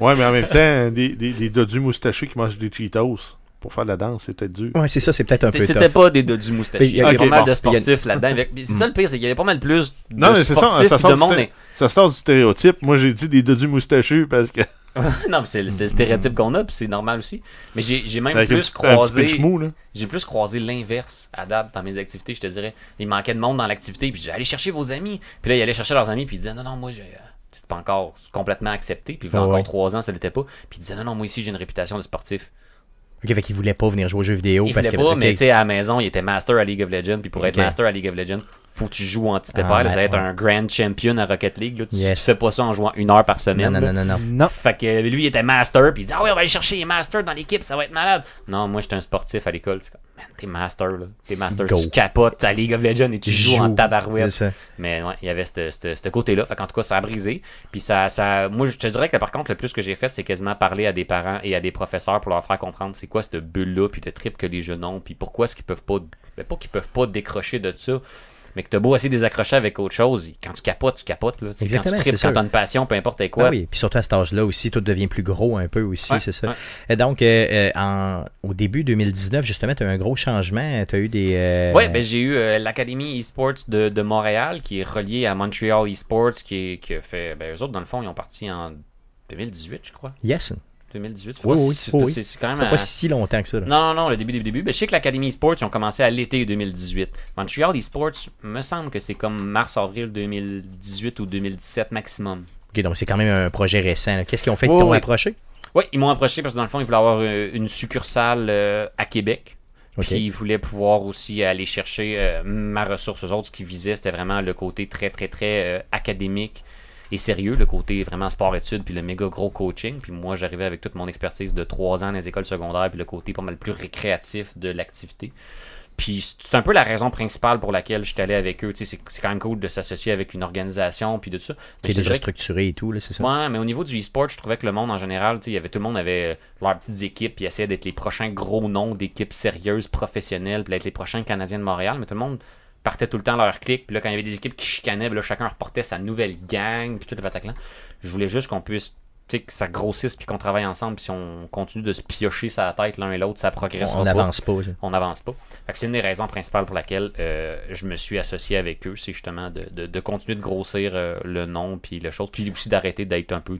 Ouais, mais en même temps, des, des, des dodus moustachus qui mangent des Cheetos pour faire de la danse, c'est peut-être dur. Ouais, c'est ça, c'est peut-être un peu C'était c'était pas des dodus moustachus. Mais il y avait pas mal bon, de a- sportifs là-dedans. avec- mais C'est ça le pire, c'est qu'il y avait pas mal plus de Non, mais c'est ça, sportifs ça de sort, du monde. sté- ça sort du stéréotype. Moi, j'ai dit des dodus moustachus parce que. non, mais c'est le stéréotype qu'on a, puis c'est normal aussi. Mais j'ai j'ai même Avec plus petit, un petit croisé. J'ai plus croisé l'inverse à date dans mes activités, je te dirais. Il manquait de monde dans l'activité, puis j'ai allé chercher vos amis. Puis là, il allait chercher leurs amis, puis il disait non, non, moi, j'ai. euh, C'est pas encore complètement accepté, puis il y a Ah encore trois ans, ça l'était pas. Puis il disait non, non, moi ici, j'ai une réputation de sportif. Ok, fait qu'il voulait pas venir jouer aux jeux vidéo Il parce voulait que. pas, mais tu sais, à la maison, il était master à League of Legends, puis pour être master à League of Legends, faut que tu joues en petit Ah, pépère, là, ça va ouais, être ouais. un grand champion à Rocket League. Là. Tu, Yes. tu fais pas ça en jouant une heure par semaine. Non, non, non, non. Non. Fait que lui, il était master, puis il dit Ah oui, on va aller chercher les masters dans l'équipe, ça va être malade. Non, moi, j'étais un sportif à l'école. T'es master, là. T'es master, Go. tu capotes à League of Legends et tu joues en tabarouette. Mais ouais, il y avait ce côté-là. Fait qu'en tout cas, ça a brisé. Puis ça, ça, moi, je te dirais que par contre, le plus que j'ai fait, c'est quasiment parler à des parents et à des professeurs pour leur faire comprendre c'est quoi cette bulle-là, puis le trip que les jeunes ont, puis pourquoi est-ce qu'ils peuvent pas, ben, pas qu'ils peuvent pas décrocher de ça. Mais que t'as beau essayer de les accrocher avec autre chose, quand tu capotes, tu capotes. Là. Exactement, Quand tu tripes, quand t'as une passion, peu importe quoi. Ah oui, puis surtout à cet âge-là aussi, tout devient plus gros un peu aussi, Ouais, c'est ça. ouais. Et donc, euh, euh, en, au début 2019, justement, tu as eu un gros changement. Tu as eu des. euh, Ouais, ben j'ai eu euh, l'Académie eSports de, de Montréal qui est reliée à Montreal eSports qui, est- qui a fait. Ben eux autres, dans le fond, ils ont parti en 2018, je crois. Yes. 2018. Faut Oui, pas oui, si- oui, oui. c'est quand même. À- pas si longtemps que ça. là. Non, non, non, le début, début, début. Ben, je sais que l'Académie eSports, ils ont commencé à l'été 2018. Montreal eSports, me semble que c'est comme mars-avril 2018 ou 2017 maximum. Ok, donc c'est quand même un projet récent. Qu'est-ce qu'ils ont fait? Ils t'ont oui. approché? Oui, ils m'ont approché parce que dans le fond, ils voulaient avoir euh, une succursale euh, à Québec. Ok. Puis ils voulaient pouvoir aussi aller chercher euh, ma ressource. Eux autres, ce qu'ils visaient, c'était vraiment le côté très, très, très euh, académique et sérieux, le côté vraiment sport-études, puis le méga gros coaching. Puis moi, j'arrivais avec toute mon expertise de trois ans dans les écoles secondaires, puis le côté pas mal plus récréatif de l'activité. Puis c'est un peu la raison principale pour laquelle je suis allé avec eux. Tu sais, c'est quand même cool de s'associer avec une organisation, puis de tout ça. C'est déjà structuré et tout, là, c'est ça? Ouais, mais au niveau du e-sport, je trouvais que le monde en général, tu sais, il y avait tout le monde avait euh, leurs petites équipes, puis essayaient d'être les prochains gros noms d'équipes sérieuses, professionnelles, puis d'être les prochains Canadiens de Montréal, mais tout le monde partait tout le temps leur clic, puis là quand il y avait des équipes qui chicanaient, là chacun reportait sa nouvelle gang, puis tout le pataclan. Je voulais juste qu'on puisse tu sais, que ça grossisse puis qu'on travaille ensemble, puis si on continue de se piocher sa tête l'un et l'autre, ça progressera On pas n'avance pas. ça. on n'avance pas. Fait que c'est une des raisons principales pour laquelle euh, je me suis associé avec eux, c'est justement de, de, de continuer de grossir euh, le nom puis la chose, puis aussi d'arrêter d'être un peu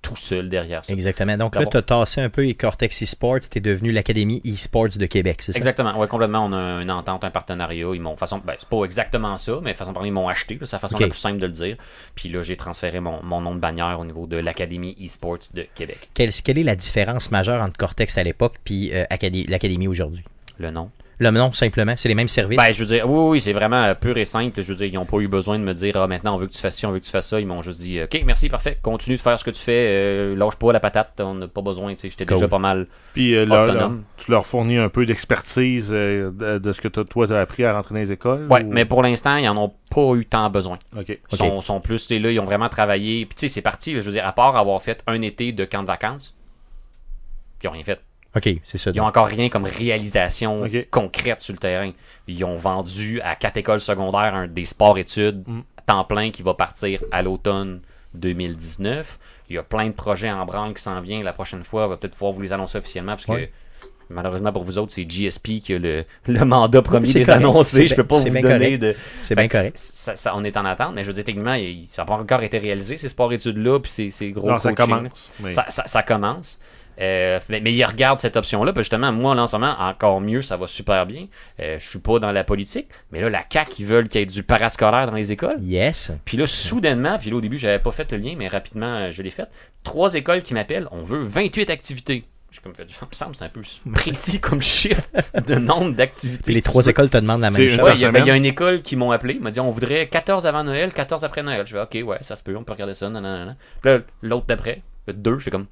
tout seul derrière ça. Exactement. Donc là, tu as tassé un peu et Cortex Esports, tu es devenu l'Académie Esports de Québec, c'est ça? Exactement, ouais, complètement. On a une entente, un partenariat. Ils m'ont façon, ben, c'est pas exactement ça, mais façon de parler, ils m'ont acheté. C'est la façon Ok. la plus simple de le dire. Puis là, j'ai transféré mon, mon nom de bannière au niveau de l'Académie eSports de Québec. Quelle, quelle est la différence majeure entre Cortex à l'époque puis euh, Acadé- l'Académie aujourd'hui? Le nom. Le nom, simplement, c'est les mêmes services. Ben, je veux dire, oui, oui, c'est vraiment euh, pur et simple. Je veux dire, ils n'ont pas eu besoin de me dire, ah, maintenant, on veut que tu fasses ci, on veut que tu fasses ça. Ils m'ont juste dit, OK, merci, parfait, continue de faire ce que tu fais, euh, lâche pas la patate, on n'a pas besoin, tu sais, j'étais Cool. déjà pas mal. Puis euh, leur- Autonome. leur- tu leur fournis un peu d'expertise euh, de, de ce que toi tu as appris à rentrer dans les écoles Ouais, ou- mais pour l'instant, ils en ont pas eu tant besoin. Ok. Ils sont, sont plus, tu sais, là, ils ont vraiment travaillé. Puis, tu sais, c'est parti, je veux dire, à part avoir fait un été de camp de vacances, ils ont rien fait. OK, c'est ça. Ils ont encore rien comme réalisation concrète sur le terrain. Ils ont vendu à quatre écoles secondaires un, des sports-études Mm. temps plein qui va partir à l'automne 2019. Il y a plein de projets en branle qui s'en viennent la prochaine fois. On va peut-être pouvoir vous les annoncer officiellement parce Ouais. que malheureusement pour vous autres, c'est GSP qui a le, le mandat premier des. C'est Je peux pas vous donner correct. de. C'est bien correct. ça- ça- on est en attente, mais je veux dire, techniquement, ça n'a pas encore été réalisé, ces sports-études-là, puis ces, ces gros Non, ça coachings, commence. mais- Ça, ça- ça commence. Euh, mais, mais ils regardent cette option-là. Puis justement, moi, là, en ce moment, encore mieux, ça va super bien. Euh, je suis pas dans la politique. Mais là, la CAQ, ils veulent qu'il y ait du parascolaire dans les écoles. Yes. Puis là, soudainement, puis là, au début, j'avais pas fait le lien, mais rapidement, euh, je l'ai fait. Trois écoles qui m'appellent, on veut 28 activités. J'ai comme fait, ça me semble, c'est un peu précis comme chiffre de nombre d'activités. Puis les trois écoles te demandent la même chose. Ouais, il y, a- ben, il y a une école qui m'ont appelé, m'a dit on voudrait 14 avant Noël, 14 après Noël. Je fais ok, ouais, ça se peut, on peut regarder ça. nanana. Puis là, l'autre d'après, le deux, je fais comme,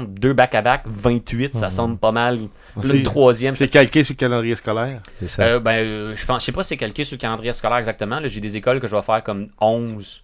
deux back-à-back, 28, ça semble pas mal. Le troisième, C'est calqué sur le calendrier scolaire. C'est ça. euh, ben, euh, je pense, je sais pas si c'est calqué sur le calendrier scolaire exactement. là. J'ai des écoles que je vais faire comme 11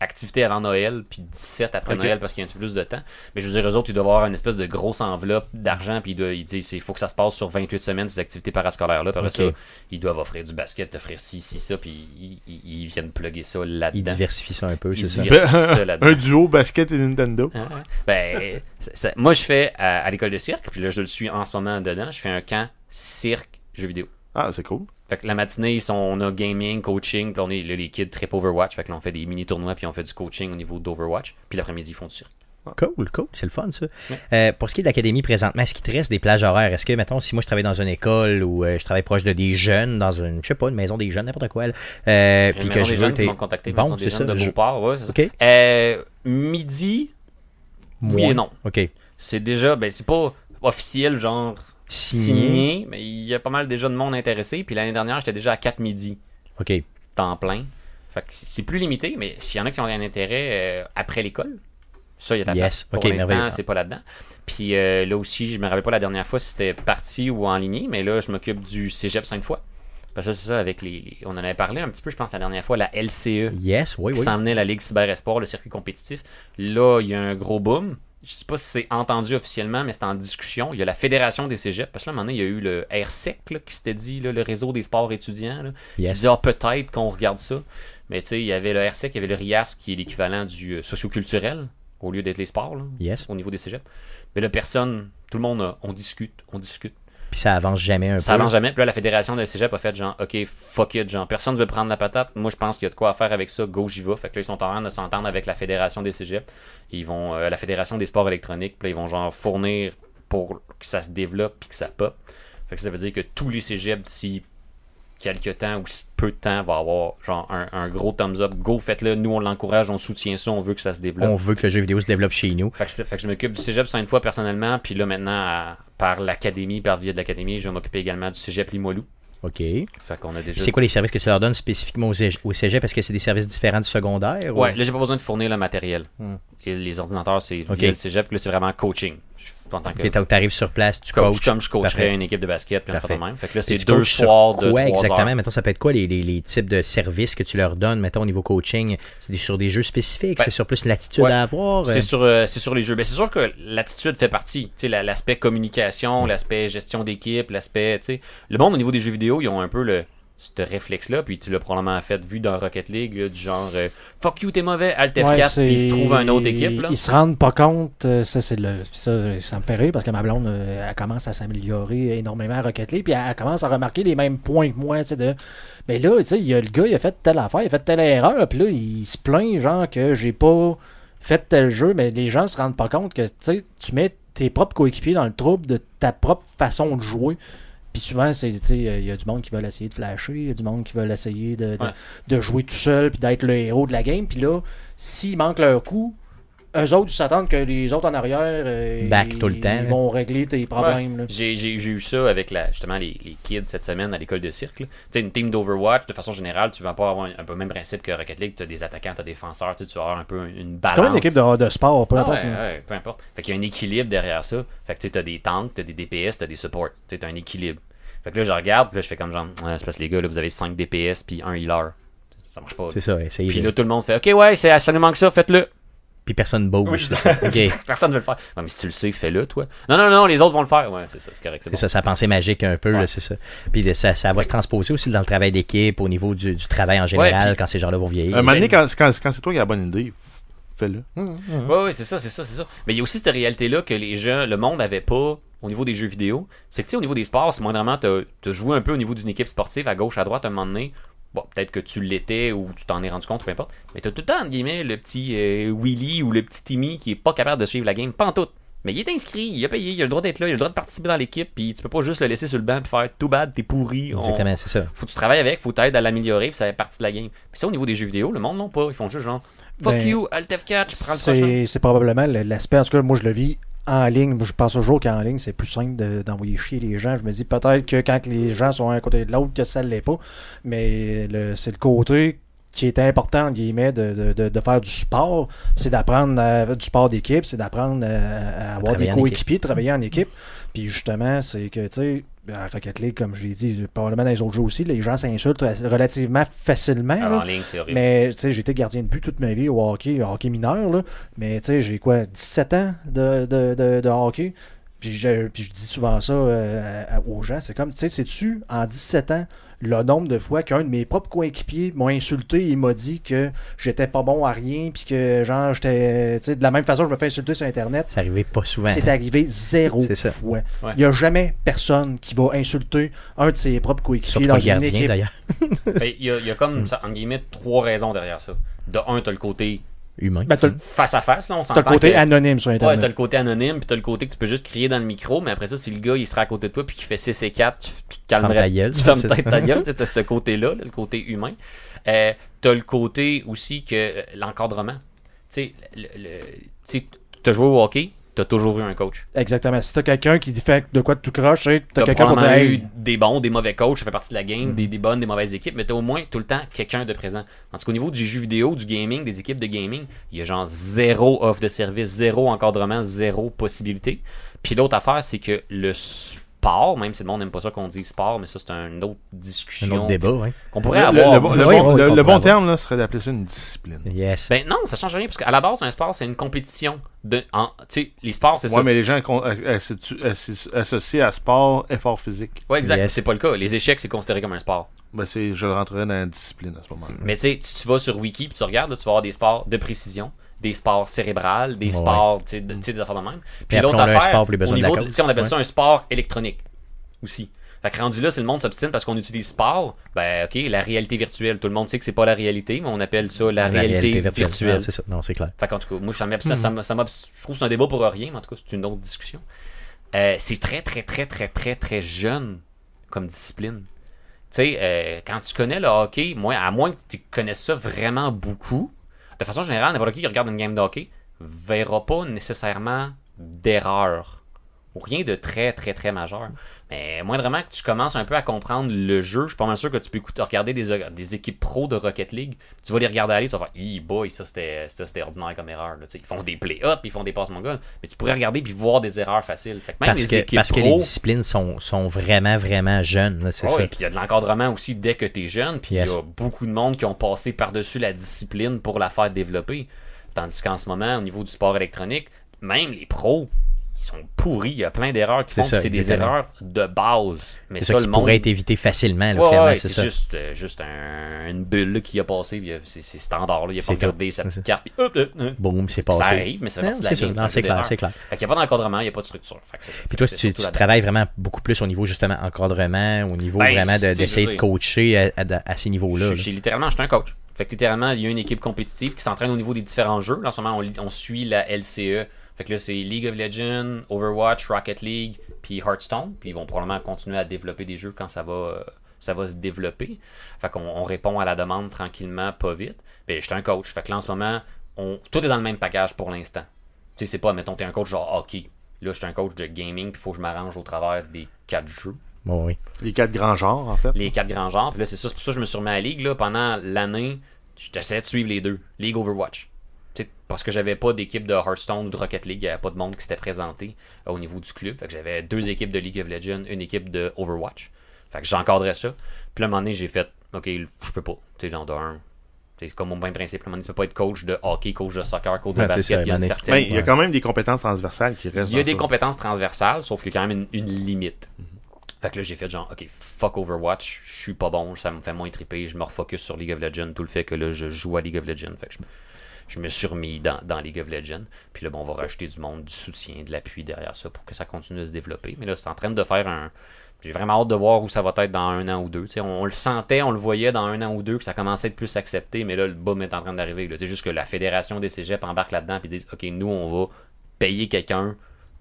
activité avant Noël, puis 17 après. Noël parce qu'il y a un petit peu plus de temps. Mais je veux dire, eux autres, ils doivent avoir une espèce de grosse enveloppe d'argent, puis ils, doivent- ils disent il faut que ça se passe sur 28 semaines, ces activités parascolaires-là. Après Ok. ça, ils doivent offrir du basket, offrir ci, ci, ça, puis ils, ils- ils viennent plugger ça Ils là-dedans. diversifient ça un peu, Ils c'est ça? ça là-dedans. Un duo basket et Nintendo. Ah, ouais. Ben, ça- moi, je fais à, à l'école de cirque, puis là, je le suis en ce moment dedans. Je fais un camp cirque, jeux vidéo. Ah, c'est cool. Fait que la matinée, ils sont, on a gaming, coaching, puis on est, là, les kids trip Overwatch. Fait que là, on fait des mini-tournois, puis on fait du coaching au niveau d'Overwatch. Puis l'après-midi, ils font du cirque. Cool, cool, c'est le fun ça. Ouais. Euh, pour ce qui est de l'académie présentement, est-ce qu'il te reste des plages horaires? Est-ce que, mettons, si moi je travaille dans une école ou euh, je travaille proche de des jeunes, dans une, je sais pas, une maison des jeunes, n'importe quoi, là, euh, puis que je veux qui contacté. Bon, c'est ça, de je- Beauport, ouais, c'est ça. Euh, midi, oui et non. Ok. C'est déjà, ben, c'est pas officiel, genre Signé. signé, mais il y a pas mal déjà de monde intéressé. Puis l'année dernière, j'étais déjà à 4 midi. Ok. temps plein. Fait que c'est plus limité, mais s'il y en a qui ont un intérêt euh, après l'école, ça, il y a la Yes. place. Pour Ok, l'instant, c'est pas là-dedans. Puis euh, là aussi, je me rappelle pas la dernière fois si c'était parti ou en ligne, mais là, je m'occupe du cégep cinq fois. Parce que c'est ça, avec les, On en avait parlé un petit peu, je pense, la dernière fois, la LCE. Yes, oui, qui oui. s'en venait la Ligue Cyber Esport, le circuit compétitif. Là, il y a un gros boom. Je sais pas si c'est entendu officiellement, mais c'est en discussion. Il y a la Fédération des cégeps. Parce que là, à un moment donné, il y a eu le RSEC là, qui s'était dit, là, le réseau des sports étudiants. Là, qui disait, ah, peut-être qu'on regarde ça. Mais tu sais, il y avait le RSEC, il y avait le RIAS qui est l'équivalent du euh, socioculturel au lieu d'être les sports là, Yes. au niveau des cégeps. Mais là, personne, tout le monde, on discute, on discute. Puis ça avance jamais un Ça peu. avance jamais. Puis là, la fédération des cégep a fait genre, OK, fuck it, genre, personne veut prendre la patate. Moi, je pense qu'il y a de quoi à faire avec ça. Go, j'y vais. Fait que là, ils sont en train de s'entendre avec la fédération des cégeps. Ils vont, euh, la fédération des sports électroniques. Puis là, ils vont genre fournir pour que ça se développe puis que ça pop. Fait que ça veut dire que tous les cégeps, d'ici quelques temps ou peu de temps, va avoir genre un, un gros thumbs up. Go, faites-le. Nous, on l'encourage, on soutient ça, on veut que ça se développe. On veut que le jeu vidéo se développe chez nous. Fait que, fait que je m'occupe du cégep cinq fois personnellement, puis là maintenant, à- par l'académie, par via de l'académie, je vais m'occuper également du cégep Limoilou. OK. Fait qu'on a déjà. C'est quoi les services que tu leur donnes spécifiquement au cég- au cégep? Est-ce que c'est des services différents du secondaire? ou- Ouais, là j'ai pas besoin de fournir le matériel. Hmm. Et les ordinateurs, c'est via le cégep, là c'est vraiment coaching. Je- En tant que Ok, t'as- t'arrives sur place, tu coach, coaches. comme je coacherais une équipe de basket, puis de même. Fait que là c'est tu deux soirs de quoi exactement? heures. Mettons, ça peut être quoi les, les- les types de services que tu leur donnes, mettons, au niveau coaching? C'est sur des jeux spécifiques? Ben, c'est sur plus l'attitude ouais. à avoir? euh? C'est sur, euh, c'est sur les jeux. Ben, c'est sûr que l'attitude fait partie. Tu sais, la- l'aspect communication, l'aspect gestion d'équipe, l'aspect. tu sais, Le monde au niveau des jeux vidéo, ils ont un peu le ce réflexe-là, puis tu l'as probablement fait vu dans Rocket League, là, du genre euh, Fuck you, t'es mauvais, Alt F4, Ouais, puis c'est- il se trouve un autre équipe. Là. Ils se rendent pas compte, euh, ça c'est le ça, ça me fait rire parce que ma blonde euh, elle commence à s'améliorer énormément à Rocket League puis elle, elle commence à remarquer les mêmes points que moi, tu sais de mais là, tu sais, il y a le gars, il a fait telle affaire, il a fait telle erreur, puis là il se plaint genre que j'ai pas fait tel jeu, mais les gens se rendent pas compte que tu sais, tu mets tes propres coéquipiers dans le trouble de ta propre façon de jouer. Puis souvent, il y a du monde qui veut essayer de flasher, il y a du monde qui veut essayer de, de, Ouais. de jouer tout seul, puis d'être le héros de la game. Puis là, s'ils manquent leur coup, eux autres, ils s'attendent que les autres en arrière, euh, Back ils, tout le temps, ils là. vont régler tes problèmes. là. J'ai, j'ai, j'ai eu ça avec la, justement les, les kids cette semaine à l'école de cirque. là. Tu sais, une team d'Overwatch, de façon générale, tu vas pas avoir un, un peu le même principe que Rocket League. Tu as des attaquants, tu as des défenseurs, tu sais, tu vas avoir un peu une C'est balance. comme une équipe de, de sport, peu Ah importe. ouais, ouais, peu importe. Fait qu'il y a un équilibre derrière ça. Fait que tu sais, t'as des tanks, t'as des DPS, t'as des supports. Tu sais, t'as un équilibre. Fait que là, je regarde, puis là, je fais comme genre, ouais, c'est parce que les gars, là, vous avez 5 DPS puis un healer. Ça marche pas. C'est ça, essayez Puis là, tout le monde fait, ok, ouais, c'est, ça nous manque ça, faites-le. Puis personne bouge. Oui, ça. OK. Personne ne veut le faire. Mais si tu le sais, fais-le, toi. Non, non, non, les autres vont le faire. Ouais, c'est ça, c'est correct. C'est bon. ça, sa pensée magique un peu, Ouais. là, c'est ça. Puis ça, ça va se transposer aussi dans le travail d'équipe, au niveau du, du travail en général, puis- quand ces gens-là vont vieillir. Un moment donné, quand, quand, quand c'est toi qui as la bonne idée, fais-le. Ouais, ouais, c'est ça, c'est ça, c'est ça. Mais il y a aussi cette réalité-là que les gens, le monde avait pas au niveau des jeux vidéo. C'est que, tu sais, au niveau des sports, c'est moindrement, t'as as joué un peu au niveau d'une équipe sportive à gauche, à droite, à un moment donné. Bon, peut-être que tu l'étais ou tu t'en es rendu compte, peu importe. Mais t'as tout le temps, entre guillemets, le petit euh, Willy ou le petit Timmy qui est pas capable de suivre la game. Pas en tout. Mais il est inscrit, il a payé, il a le droit d'être là, il a le droit de participer dans l'équipe, puis tu peux pas juste le laisser sur le banc puis faire too bad, t'es pourri. on- Exactement, c'est ça. Faut que tu travailles avec, faut t'aider à l'améliorer, puis ça fait partie de la game. Puis ça, au niveau des jeux vidéo, le monde non pas. Ils font juste genre, fuck Ben, you, Alt F4, je prends le prochain. C'est probablement le- l'aspect, en tout cas, moi je le vis en ligne. Je pense toujours qu'en ligne, c'est plus simple de- d'envoyer chier les gens. Je me dis peut-être que quand les gens sont un à côté de l'autre, que ça ne l'est pas. Mais le- c'est le côté qui est important, entre guillemets, de, de, de, faire du sport. C'est d'apprendre à- du sport d'équipe, c'est d'apprendre à, à avoir des en coéquipiers, travailler en équipe. Puis justement, c'est que, tu sais, à Rocket League, comme je l'ai dit, probablement dans les autres jeux aussi, les gens s'insultent relativement facilement. Alors, là. en ligne, c'est horrible. Mais tu sais, j'ai été gardien de but toute ma vie au hockey, au hockey mineur, là. Mais tu sais, j'ai quoi, 17 ans de, de, de, de hockey? Puis je, puis je dis souvent ça euh, aux gens, c'est comme, tu sais, sais-tu, en 17 ans, le nombre de fois qu'un de mes propres coéquipiers m'a insulté et m'a dit que j'étais pas bon à rien, puis que genre, j'étais, tu sais, de la même façon, je me fais insulter sur Internet. Ça arrivait pas souvent. C'est arrivé zéro C'est fois. Ouais. Il n'y a jamais personne qui va insulter un de ses propres coéquipiers dans pas une équipe. d'ailleurs. Ben, Il y, a, il y a comme, ça, en guillemets, trois raisons derrière ça. De un, t'as le côté Humain. Ben, t'as le- face à face, là, on t'as s'entend le côté que- anonyme sur Ouais, Internet. t'as le côté anonyme, puis t'as le côté que tu peux juste crier dans le micro, mais après ça, si le gars il sera à côté de toi puis qu'il fait 6 et 4, tu, tu te calmerais. Ta gueule. Tu fermes peut-être ta gueule, tu sais, t'as ce côté-là, là, le côté humain. Euh, t'as le côté aussi que euh, l'encadrement. Tu sais, le, le- t'as joué au hockey, t'as toujours eu un coach. Exactement. Si t'as quelqu'un qui dit fait de quoi tu sais, t'as quelqu'un pour dire probablement eu hey, des bons, des mauvais coachs, ça fait partie de la game, Mm. des, des bonnes, des mauvaises équipes, mais t'as au moins tout le temps quelqu'un de présent. En tout cas, au niveau du jeu vidéo, du gaming, des équipes de gaming, il y a genre zéro offre de service, zéro encadrement, zéro possibilité. Puis l'autre affaire, c'est que le sport, même si le monde n'aime pas ça qu'on dise sport, mais ça c'est une autre discussion Un autre débat, oui. qu'on pourrait Le, avoir. le bon- le Oui, bon- oui, le- on le pourrait bon avoir. terme là, serait d'appeler ça une discipline. Yes. Ben non, ça change rien, parce qu'à la base, un sport, c'est une compétition. De, en- tu sais, les sports, c'est Ouais, ça. mais les gens con- associ- associ- associés à sport, effort physique, Ouais, exact. Yes. C'est pas le cas. Les échecs, c'est considéré comme un sport. ben c'est, je rentrerais dans la discipline à ce moment-là. Mais tu sais, si tu vas sur Wiki puis tu regardes, là, tu vas avoir des sports de précision, des sports cérébrales, des Ouais. sports, tu sais, de- des affaires de même. Puis l'autre affaire, au niveau, cause. tu sais, on appelle ça un sport électronique aussi. Fait que rendu là, si le monde s'obstine parce qu'on utilise sport, ben ok, la réalité virtuelle. Tout le monde sait que c'est pas la réalité, mais on appelle ça la, réalité, virtuelle. Ah, c'est ça. Non, c'est clair. Fait qu'en tout cas, moi, ça m'obs- ça, ça, ça je trouve que c'est un débat pour rien, mais en tout cas, c'est une autre discussion. Euh, c'est très, très, très, très, très, très jeune comme discipline. Tu sais, euh, quand tu connais le hockey, moi, à moins que tu connaisses ça vraiment beaucoup, de façon générale, n'importe qui qui regarde une game de hockey verra pas nécessairement d'erreur. Ou rien de très, très, très majeur. Mais moindrement que tu commences un peu à comprendre le jeu, je suis pas mal sûr que tu peux écouter, regarder des, des équipes pro de Rocket League. Tu vas les regarder aller, tu vas faire, Hi boy, ça c'était ça, c'était ordinaire comme erreur. là. Ils font des play-ups, ils font des passes mongols. Mais tu pourrais regarder puis voir des erreurs faciles. Fait que même Parce les que, les disciplines sont, sont vraiment, vraiment jeunes. C'est oui, puis il y a de l'encadrement aussi dès que tu es jeune. Puis il Yes. y a beaucoup de monde qui ont passé par-dessus la discipline pour la faire développer. Tandis qu'en ce moment, au niveau du sport électronique, même les pros, ils sont pourris. Il y a plein d'erreurs qui font ça, que c'est des erreurs de base. Mais ça, ça le qui monde. pourrait être évité facilement, là, Ouais, c'est ça. juste, euh, juste un- une bulle là, qui a passé. euh, C'est standard. Là. Il a pas regardé sa petite carte. Hop. Boum, c'est Ça passé. arrive, mais ça de la c'est clair, c'est clair. Fait qu'il n'y a pas d'encadrement, il n'y a pas de structure. Fait ça. Puis toi, tu, travailles vraiment beaucoup plus au niveau justement encadrement, au niveau Ben, vraiment d'essayer de coacher à, à- à ces niveaux-là. Littéralement, je suis un coach. Fait que littéralement, il y a une équipe compétitive qui s'entraîne au niveau des différents jeux. Là, en ce moment, on, on suit la LCE. Fait que là, c'est League of Legends, Overwatch, Rocket League, puis Hearthstone. Puis ils vont probablement continuer à développer des jeux quand ça va, euh, ça va se développer. Fait qu'on on répond à la demande tranquillement, pas vite. Ben, je suis un coach. Fait que là, en ce moment, on, tout est dans le même package pour l'instant. Tu sais, c'est pas, mettons, t'es un coach genre hockey. Là, je suis un coach de gaming, puis il faut que je m'arrange au travers des quatre jeux Bon, oui. Les quatre grands genres, en fait. les quatre grands genres. Puis là, c'est ça, c'est pour ça que je me suis remis à la ligue. Là, pendant l'année, j'essayais de suivre les deux. League Overwatch. Parce que j'avais pas d'équipe de Hearthstone ou de Rocket League. Il n'y avait pas de monde qui s'était présenté euh, au niveau du club. Fait que j'avais deux équipes de League of Legends, une équipe de Overwatch. Fait que j'encadrais ça. Puis là, à un moment donné, j'ai fait, OK, je peux pas. Tu sais, genre un. C'est comme au même principe. À un moment donné, tu peux pas être coach de hockey, coach de soccer, coach de Ouais, basket. ça, Il y a une à un moment donné, certaine- Mais il y a quand même des compétences transversales qui restent. il y a dans des ça. compétences transversales, sauf qu'il y a quand même une, une limite. Fait que là, j'ai fait genre, ok, fuck Overwatch, je suis pas bon, ça me fait moins triper, je me refocus sur League of Legends, tout le fait que là, je joue à League of Legends. Fait que je, me- je me suis remis dans, League of Legends. Puis là, bon, on va rajouter du monde, du soutien, de l'appui derrière ça pour que ça continue de se développer. Mais là, c'est en train de faire un. J'ai vraiment hâte de voir où ça va être dans un an ou deux. On, on le sentait, on le voyait dans un an ou deux que ça commençait à être plus accepté, mais là, le boom est en train d'arriver. C'est juste que la fédération des cégeps embarque là-dedans et disent Ok, nous, on va payer quelqu'un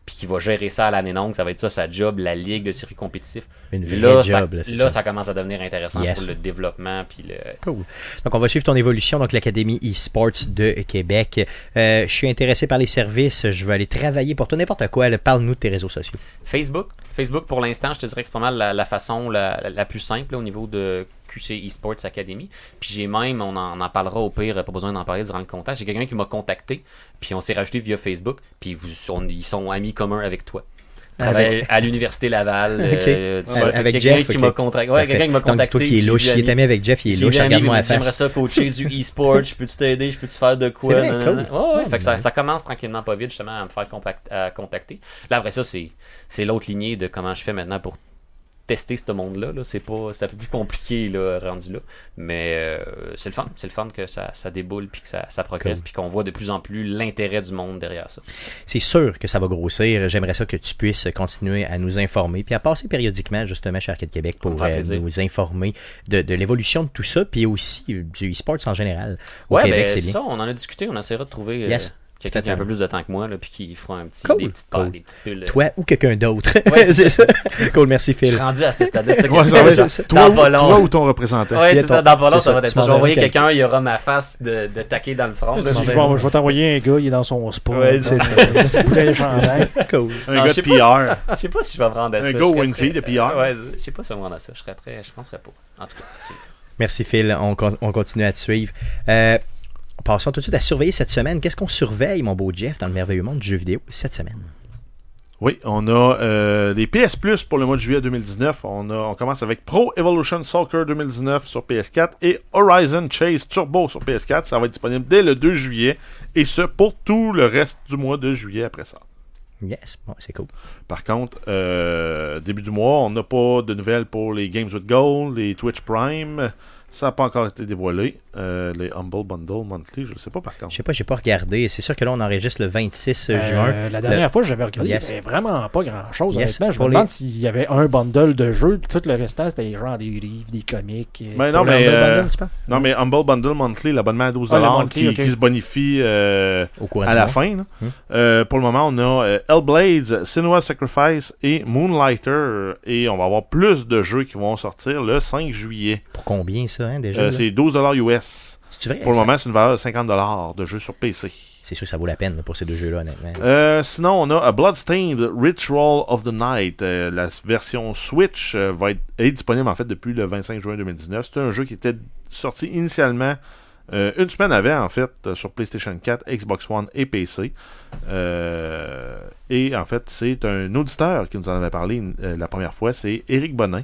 puis qui va gérer ça à l'année longue, ça va être ça sa job, la ligue de circuit compétitif. Une vraie là, job, ça, là, ça. ça commence à devenir intéressant Yes. pour le développement puis le Cool. Donc, on va suivre ton évolution. Donc, l'Académie eSports de Québec. Euh, je suis intéressé par les services. Je veux aller travailler pour toi, n'importe quoi. Parle-nous de tes réseaux sociaux. Facebook. Facebook, pour l'instant, je te dirais que c'est pas mal la, façon la, plus simple au niveau de QC Esports Academy. Puis j'ai même, on en, on en parlera au pire, pas besoin d'en parler durant le contact. J'ai quelqu'un qui m'a contacté, puis on s'est rajouté via Facebook, puis vous, on- ils sont amis communs avec toi. Travaille à l'université Laval. Euh, Avec quelqu'un Jeff, qui ok. m'a contracté. Ouais, quelqu'un qui m'a Donc, contacté. toi qui est louche. Il est ami- avec Jeff, il est louche. Regarde-moi à dit, J'aimerais ça coacher du e-sport. Je peux-tu t'aider? Je peux-tu faire de quoi? Vrai, cool. Ouais, ouais. Ah, fait que ça, ça commence tranquillement pas vite, justement, à me faire compact- à contacter. Là, après ça, c'est c'est l'autre lignée de comment je fais maintenant pour tester ce monde-là. Là. C'est pas c'est un peu plus compliqué là, rendu là. Mais euh, c'est le fun. C'est le fun que ça, ça déboule puis que ça, ça progresse Cool. puis qu'on voit de plus en plus l'intérêt du monde derrière ça. C'est sûr que ça va grossir. J'aimerais ça que tu puisses continuer à nous informer, puis à passer périodiquement justement chez Arcade Québec pour euh, nous informer de, de l'évolution de tout ça, puis aussi du e-sport en général. Au Ouais, Québec, ben, c'est bien. ça. On en a discuté. On essaiera de trouver euh, Yes. Quelqu'un qui a un peu plus de temps que moi là, puis qui fera un petit, Cool. des petites Cool. des petites bulles. euh. Toi ou quelqu'un d'autre. Ouais, c'est ça. cool, merci Je Phil. suis rendu à ce stade-là. c'est je toi, ou- toi ou ton représentant. A c'est ça. Dans pas long, ça ça, va être ça. Je vais envoyer quelqu'un, il y aura ma face de, de taquer dans le front. Je vais, je vais t'envoyer un gars, il est dans son spa. Ouais, c'est ça. Cool. Un gars je de PR. Je sais pas si je vais me rendre à ça. Un Je gars ou une fille de PR? Ouais, je sais pas si je vais me rendre à ça. Je serais très. Je penserais pas. En tout cas, Merci Phil, on, on continue à te suivre. Euh, passons tout de suite à surveiller cette semaine. Qu'est-ce qu'on surveille, mon beau Jeff, dans le merveilleux monde du jeu vidéo cette semaine? Oui, on a euh, des PS Plus pour le mois de juillet 2019. On, a, on commence avec Pro Evolution Soccer 2019 sur PS4 et Horizon Chase Turbo sur PS4. Ça va être disponible dès le 2 juillet et ce pour tout le reste du mois de juillet après ça. Yes, bon, c'est cool. Par contre, euh, début du mois, on n'a pas de nouvelles pour les Games with Gold, les Twitch Prime. Ça n'a pas encore été dévoilé. Euh, les Humble Bundle Monthly, je ne sais pas par contre. Je sais pas, j'ai pas regardé. C'est sûr que là, on enregistre le 26 Euh, juin. la dernière Le- fois, j'avais regardé, Yes. il n'y avait vraiment pas grand-chose. Yes, Honnêtement, je pour me les- demande s'il y avait un bundle de jeux, tout le restant, c'était genre des livres, des comics. et- Mais non, Pour mais, Humble euh, Bundle, non, mais Humble Bundle Monthly, l'abonnement à 12$ Ah, monthly, qui, se bonifie euh, Au courant à la fin. Hmm. Euh, pour le moment, on a euh, Hellblades, Senua's Sacrifice et Moonlighter. Et on va avoir plus de jeux qui vont sortir le 5 juillet. Pour combien ça, hein, déjà? Euh, c'est 12$ US. Vrai? Pour le moment, c'est une valeur de 50$ de jeux sur PC. C'est sûr que ça vaut la peine là, pour ces deux jeux-là, honnêtement. Euh, sinon, on a A Bloodstained Ritual of the Night. Euh, la version Switch euh, va être est disponible en fait depuis le 25 juin 2019. C'est un jeu qui était sorti initialement une semaine avant en fait sur PlayStation 4, Xbox One et PC. Et en fait, c'est un auditeur qui nous en avait parlé la première fois. C'est Eric Bonin.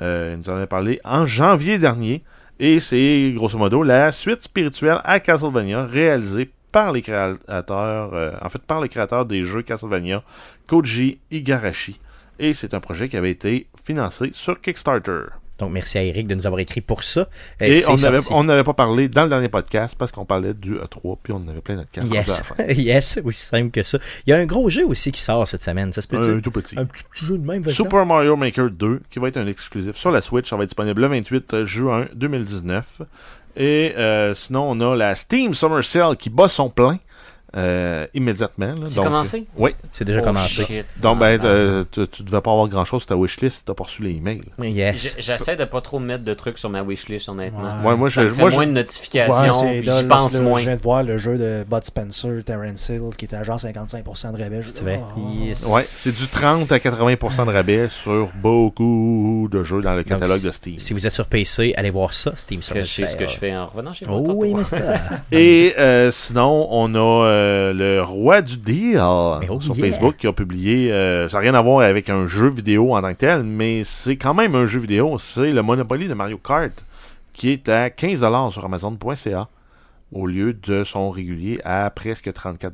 Il nous en avait parlé en janvier dernier. Et c'est grosso modo la suite spirituelle à Castlevania réalisée par les créateurs, euh, en fait par les créateurs des jeux Castlevania, Koji Igarashi. Et c'est un projet qui avait été financé sur Kickstarter. Donc, merci à Eric de nous avoir écrit pour ça. Euh, Et on n'avait pas parlé dans le dernier podcast parce qu'on parlait du E3, puis on avait plein notre carte. Yes, yes, aussi simple que ça. Il y a un gros jeu aussi qui sort cette semaine, ça se peut Un tout petit. Un petit jeu de même. Super Mario Maker 2, qui va être un exclusif sur la Switch. Ça va être disponible le 28 juin 2019. Et euh, sinon, on a la Steam Summer Sale qui bat son plein euh, immédiatement. là. C'est commencé? Oui. C'est déjà Oh, commencé. shit. Donc, ben, Ah, euh, tu, tu devais pas avoir grand-chose sur ta wishlist si t'as pas reçu les emails. Yes. J'essaie de pas trop mettre de trucs sur ma wishlist, honnêtement. Ouais, moi, Ça je, me fait moi, je- moins de Ouais, notifications, c'est dole, j'y pense c'est là, moins. Je viens de voir le jeu de Bud Spencer, Terrence Hill, qui était à genre 55% de rabais. Je- C'est. Oh. Yes. Ouais, c'est du 30 à 80% de rabais sur beaucoup de jeux dans le catalogue de Steam. Si vous êtes sur PC, allez voir ça, Steam Parce que je sais ce que je fais en revenant chez moi. Oh oui, mister. Et euh, sinon, on a euh, le roi du deal oh sur yeah. Facebook qui a publié. euh, ça n'a rien à voir avec un jeu vidéo en tant que tel, mais c'est quand même un jeu vidéo. C'est le Monopoly de Mario Kart qui est à 15$ sur Amazon.ca au lieu de son régulier à presque 34$.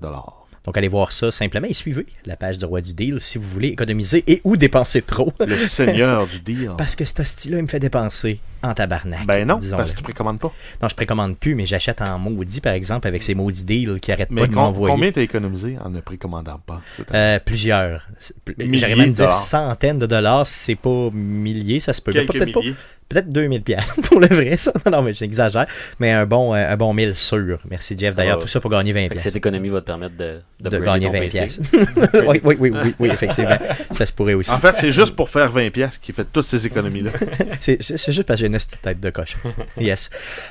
Donc allez voir ça simplement et suivez la page de Roi du Deal si vous voulez économiser et ou dépenser trop. Le seigneur du deal. Parce que ce style-là, il me fait dépenser en tabarnak. Ben non, parce que tu précommandes pas. Non, je précommande plus, mais j'achète en maudit, par exemple, avec ces maudits deals qui arrêtent Mais pas de m'envoyer. combien t'as économisé en ne précommandant pas Euh, plusieurs. Milliers J'aurais même de dit dollars. centaines de dollars, c'est pas milliers, ça se peut. Peut-être pas, peut-être 2000 pièces pour le vrai, ça. Non, mais j'exagère. Mais un bon, euh, un bon 1000 sûr. Merci, Jeff. D'ailleurs, tout ça pour gagner 20 Fait que pièces. cette économie va te permettre de, gagner ton 20 PC. pièces. oui, oui, oui, oui, oui, effectivement. Ça se pourrait aussi. En fait, c'est juste pour faire 20$ piastres qu'il fait toutes ces économies-là. C'est juste parce que j'ai une tête de coche. Yes.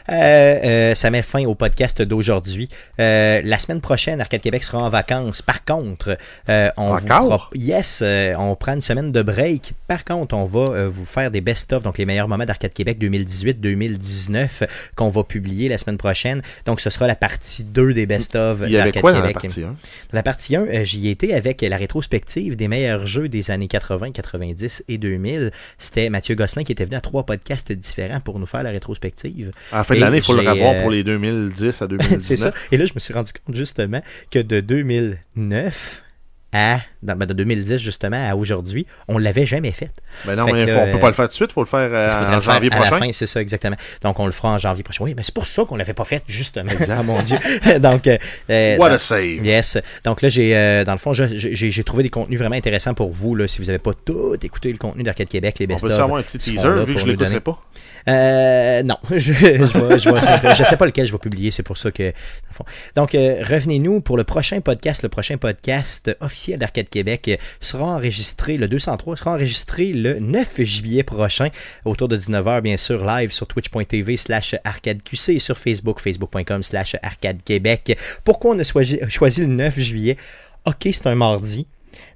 Euh, euh, ça met fin au podcast d'aujourd'hui. Euh, la semaine prochaine, Arcade Québec sera en vacances. Par contre, on vous Encore? pro- yes, on prend une semaine de break. Par contre, on va vous faire des best-of, donc les meilleurs moments d'Arcade Québec 2018-2019 qu'on va publier la semaine prochaine. Donc, ce sera la partie 2 des best-of d'Arcade quoi dans la Québec. partie 1? Dans la partie 1, euh, j'y étais avec la rétrospective des meilleurs jeux des années 80, 90 et 2000. C'était Mathieu Gosselin qui était venu à trois podcasts différents pour nous faire la rétrospective. À la fin de l'année, il faut le revoir euh, pour les 2010 à 2019. C'est ça. Et là, je me suis rendu compte justement que de 2009 à dans- ben, de 2010 justement à aujourd'hui, on l'avait jamais fait. Ben non, Fait mais faut- on euh, peut pas le faire tout de suite, faut le faire euh, Il faudrait en le faire janvier à la prochain. fin, c'est ça exactement. Donc on le fera en janvier prochain. Oui, mais c'est pour ça qu'on l'avait pas fait justement. Ah mon dieu. Donc euh, euh, What a save! Yes. Donc là, j'ai, euh, dans le fond, j'ai, trouvé des contenus vraiment intéressants pour vous. Là, si vous n'avez pas tout écouté le contenu d'Arcade Québec, les On best peut avoir un petit teaser vu que je l'écouterai pas? Euh, non, je, je sais pas lequel je vais publier, c'est pour ça que. Donc, euh, revenez-nous pour le prochain podcast. Le prochain podcast officiel d'Arcade Québec sera enregistré, le 203 sera enregistré le 9 juillet prochain, autour de 19h, bien sûr, live sur twitch.tv slash arcadeqc et sur Facebook, facebook.com slash arcadequebec. Pourquoi on a choisi, choisi le 9 juillet? Ok, c'est un mardi.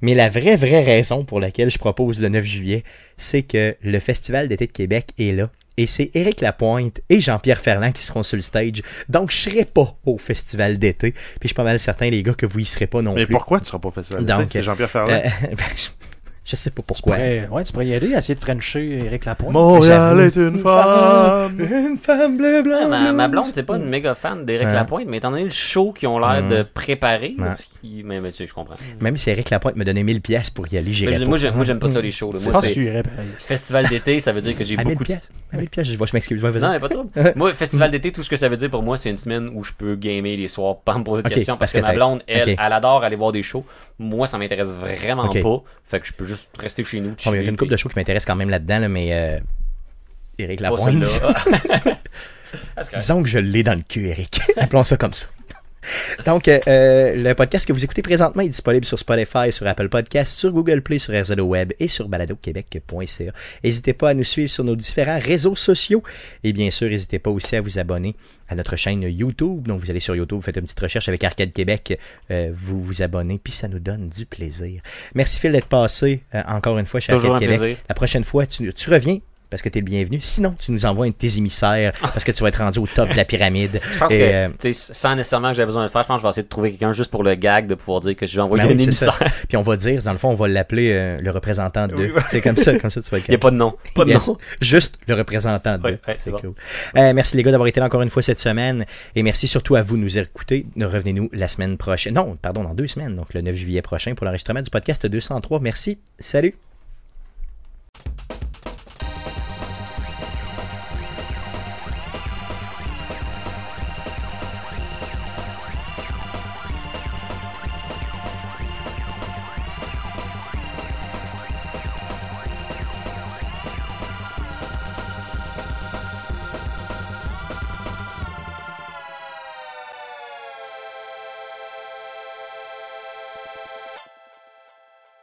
Mais la vraie, vraie raison pour laquelle je propose le 9 juillet, c'est que le Festival d'été de Québec est là. Et c'est Éric Lapointe et Jean-Pierre Ferland qui seront sur le stage. Donc, je serai pas au Festival d'été. Puis, je suis pas mal certain, les gars, que vous y serez pas non Mais plus. pourquoi tu seras pas festival Donc, d'été? C'est Jean-Pierre Ferland. Euh, ben, je, je sais pas Tu pourquoi. pourrais, ouais, tu pourrais y aller, essayer de frencher Eric Lapointe. Montréal j'avoue. est une femme! Une femme bleu, blanc, Ah, ma, ma blonde, c'est pas une méga fan d'Éric Ouais. Lapointe, mais étant donné le show qu'ils ont l'air Mhm. de préparer, Ouais. qu'il- mais, mais tu sais, je comprends. Même si Eric Lapointe me donnait 1000 pièces pour y aller, j'irais je- pas. moi, j'aime, pas ça, les shows. là. Je Moi, c'est tu festival d'été, ça veut dire que j'ai 1000 beaucoup de... pièces. À 1000 pièces, je, je m'excuse. vas-y. Non, mais pas trop. Moi, festival d'été, tout ce que ça veut dire pour moi, c'est une semaine où je peux gamer les soirs, pas me poser de Ok, questions, parce que, ma blonde, elle, elle adore aller voir des shows. Moi, ça m'intéresse vraiment pas. Fait que je peux juste rester chez nous. Bon, il y a une couple de shows qui m'intéressent quand même là-dedans, là, mais euh, pas Lapointe. Ah. Disons que je l'ai dans le cul, Eric. Appelons ça comme ça. Donc, euh, euh, le podcast que vous écoutez présentement est disponible sur Spotify, sur Apple Podcasts, sur Google Play, sur RZO Web et sur baladoquebec.ca. N'hésitez pas à nous suivre sur nos différents réseaux sociaux. Et bien sûr, n'hésitez pas aussi à vous abonner à notre chaîne YouTube. Donc, vous allez sur YouTube, vous faites une petite recherche avec Arcade Québec, euh, vous vous abonnez, puis ça nous donne du plaisir. Merci Phil d'être passé euh, encore une fois chez Toujours Arcade un Québec. plaisir. La prochaine fois, tu, tu reviens parce que tu es le bienvenu. Sinon, tu nous envoies un de tes émissaires parce que tu vas être rendu au top de la pyramide. Je pense Et, que, euh, sans nécessairement que j'ai besoin de le faire, je pense que je vais essayer de trouver quelqu'un juste pour le gag de pouvoir dire que je vais envoyer Ben un oui, émissaire. Puis on va dire, dans le fond, on va l'appeler euh, le représentant de Oui, deux. ouais. C'est comme ça, comme ça tu vas Il n'y a pas de nom. Pas de Yes. nom. Juste le représentant de Ouais, deux. ouais, c'est bon. cool. Euh, merci les gars d'avoir été là encore une fois cette semaine. Et merci surtout à vous de nous écouter. Revenez-nous la semaine prochaine. Non, pardon, dans deux semaines, donc le 9 juillet prochain pour l'enregistrement du podcast 203. Merci. Salut.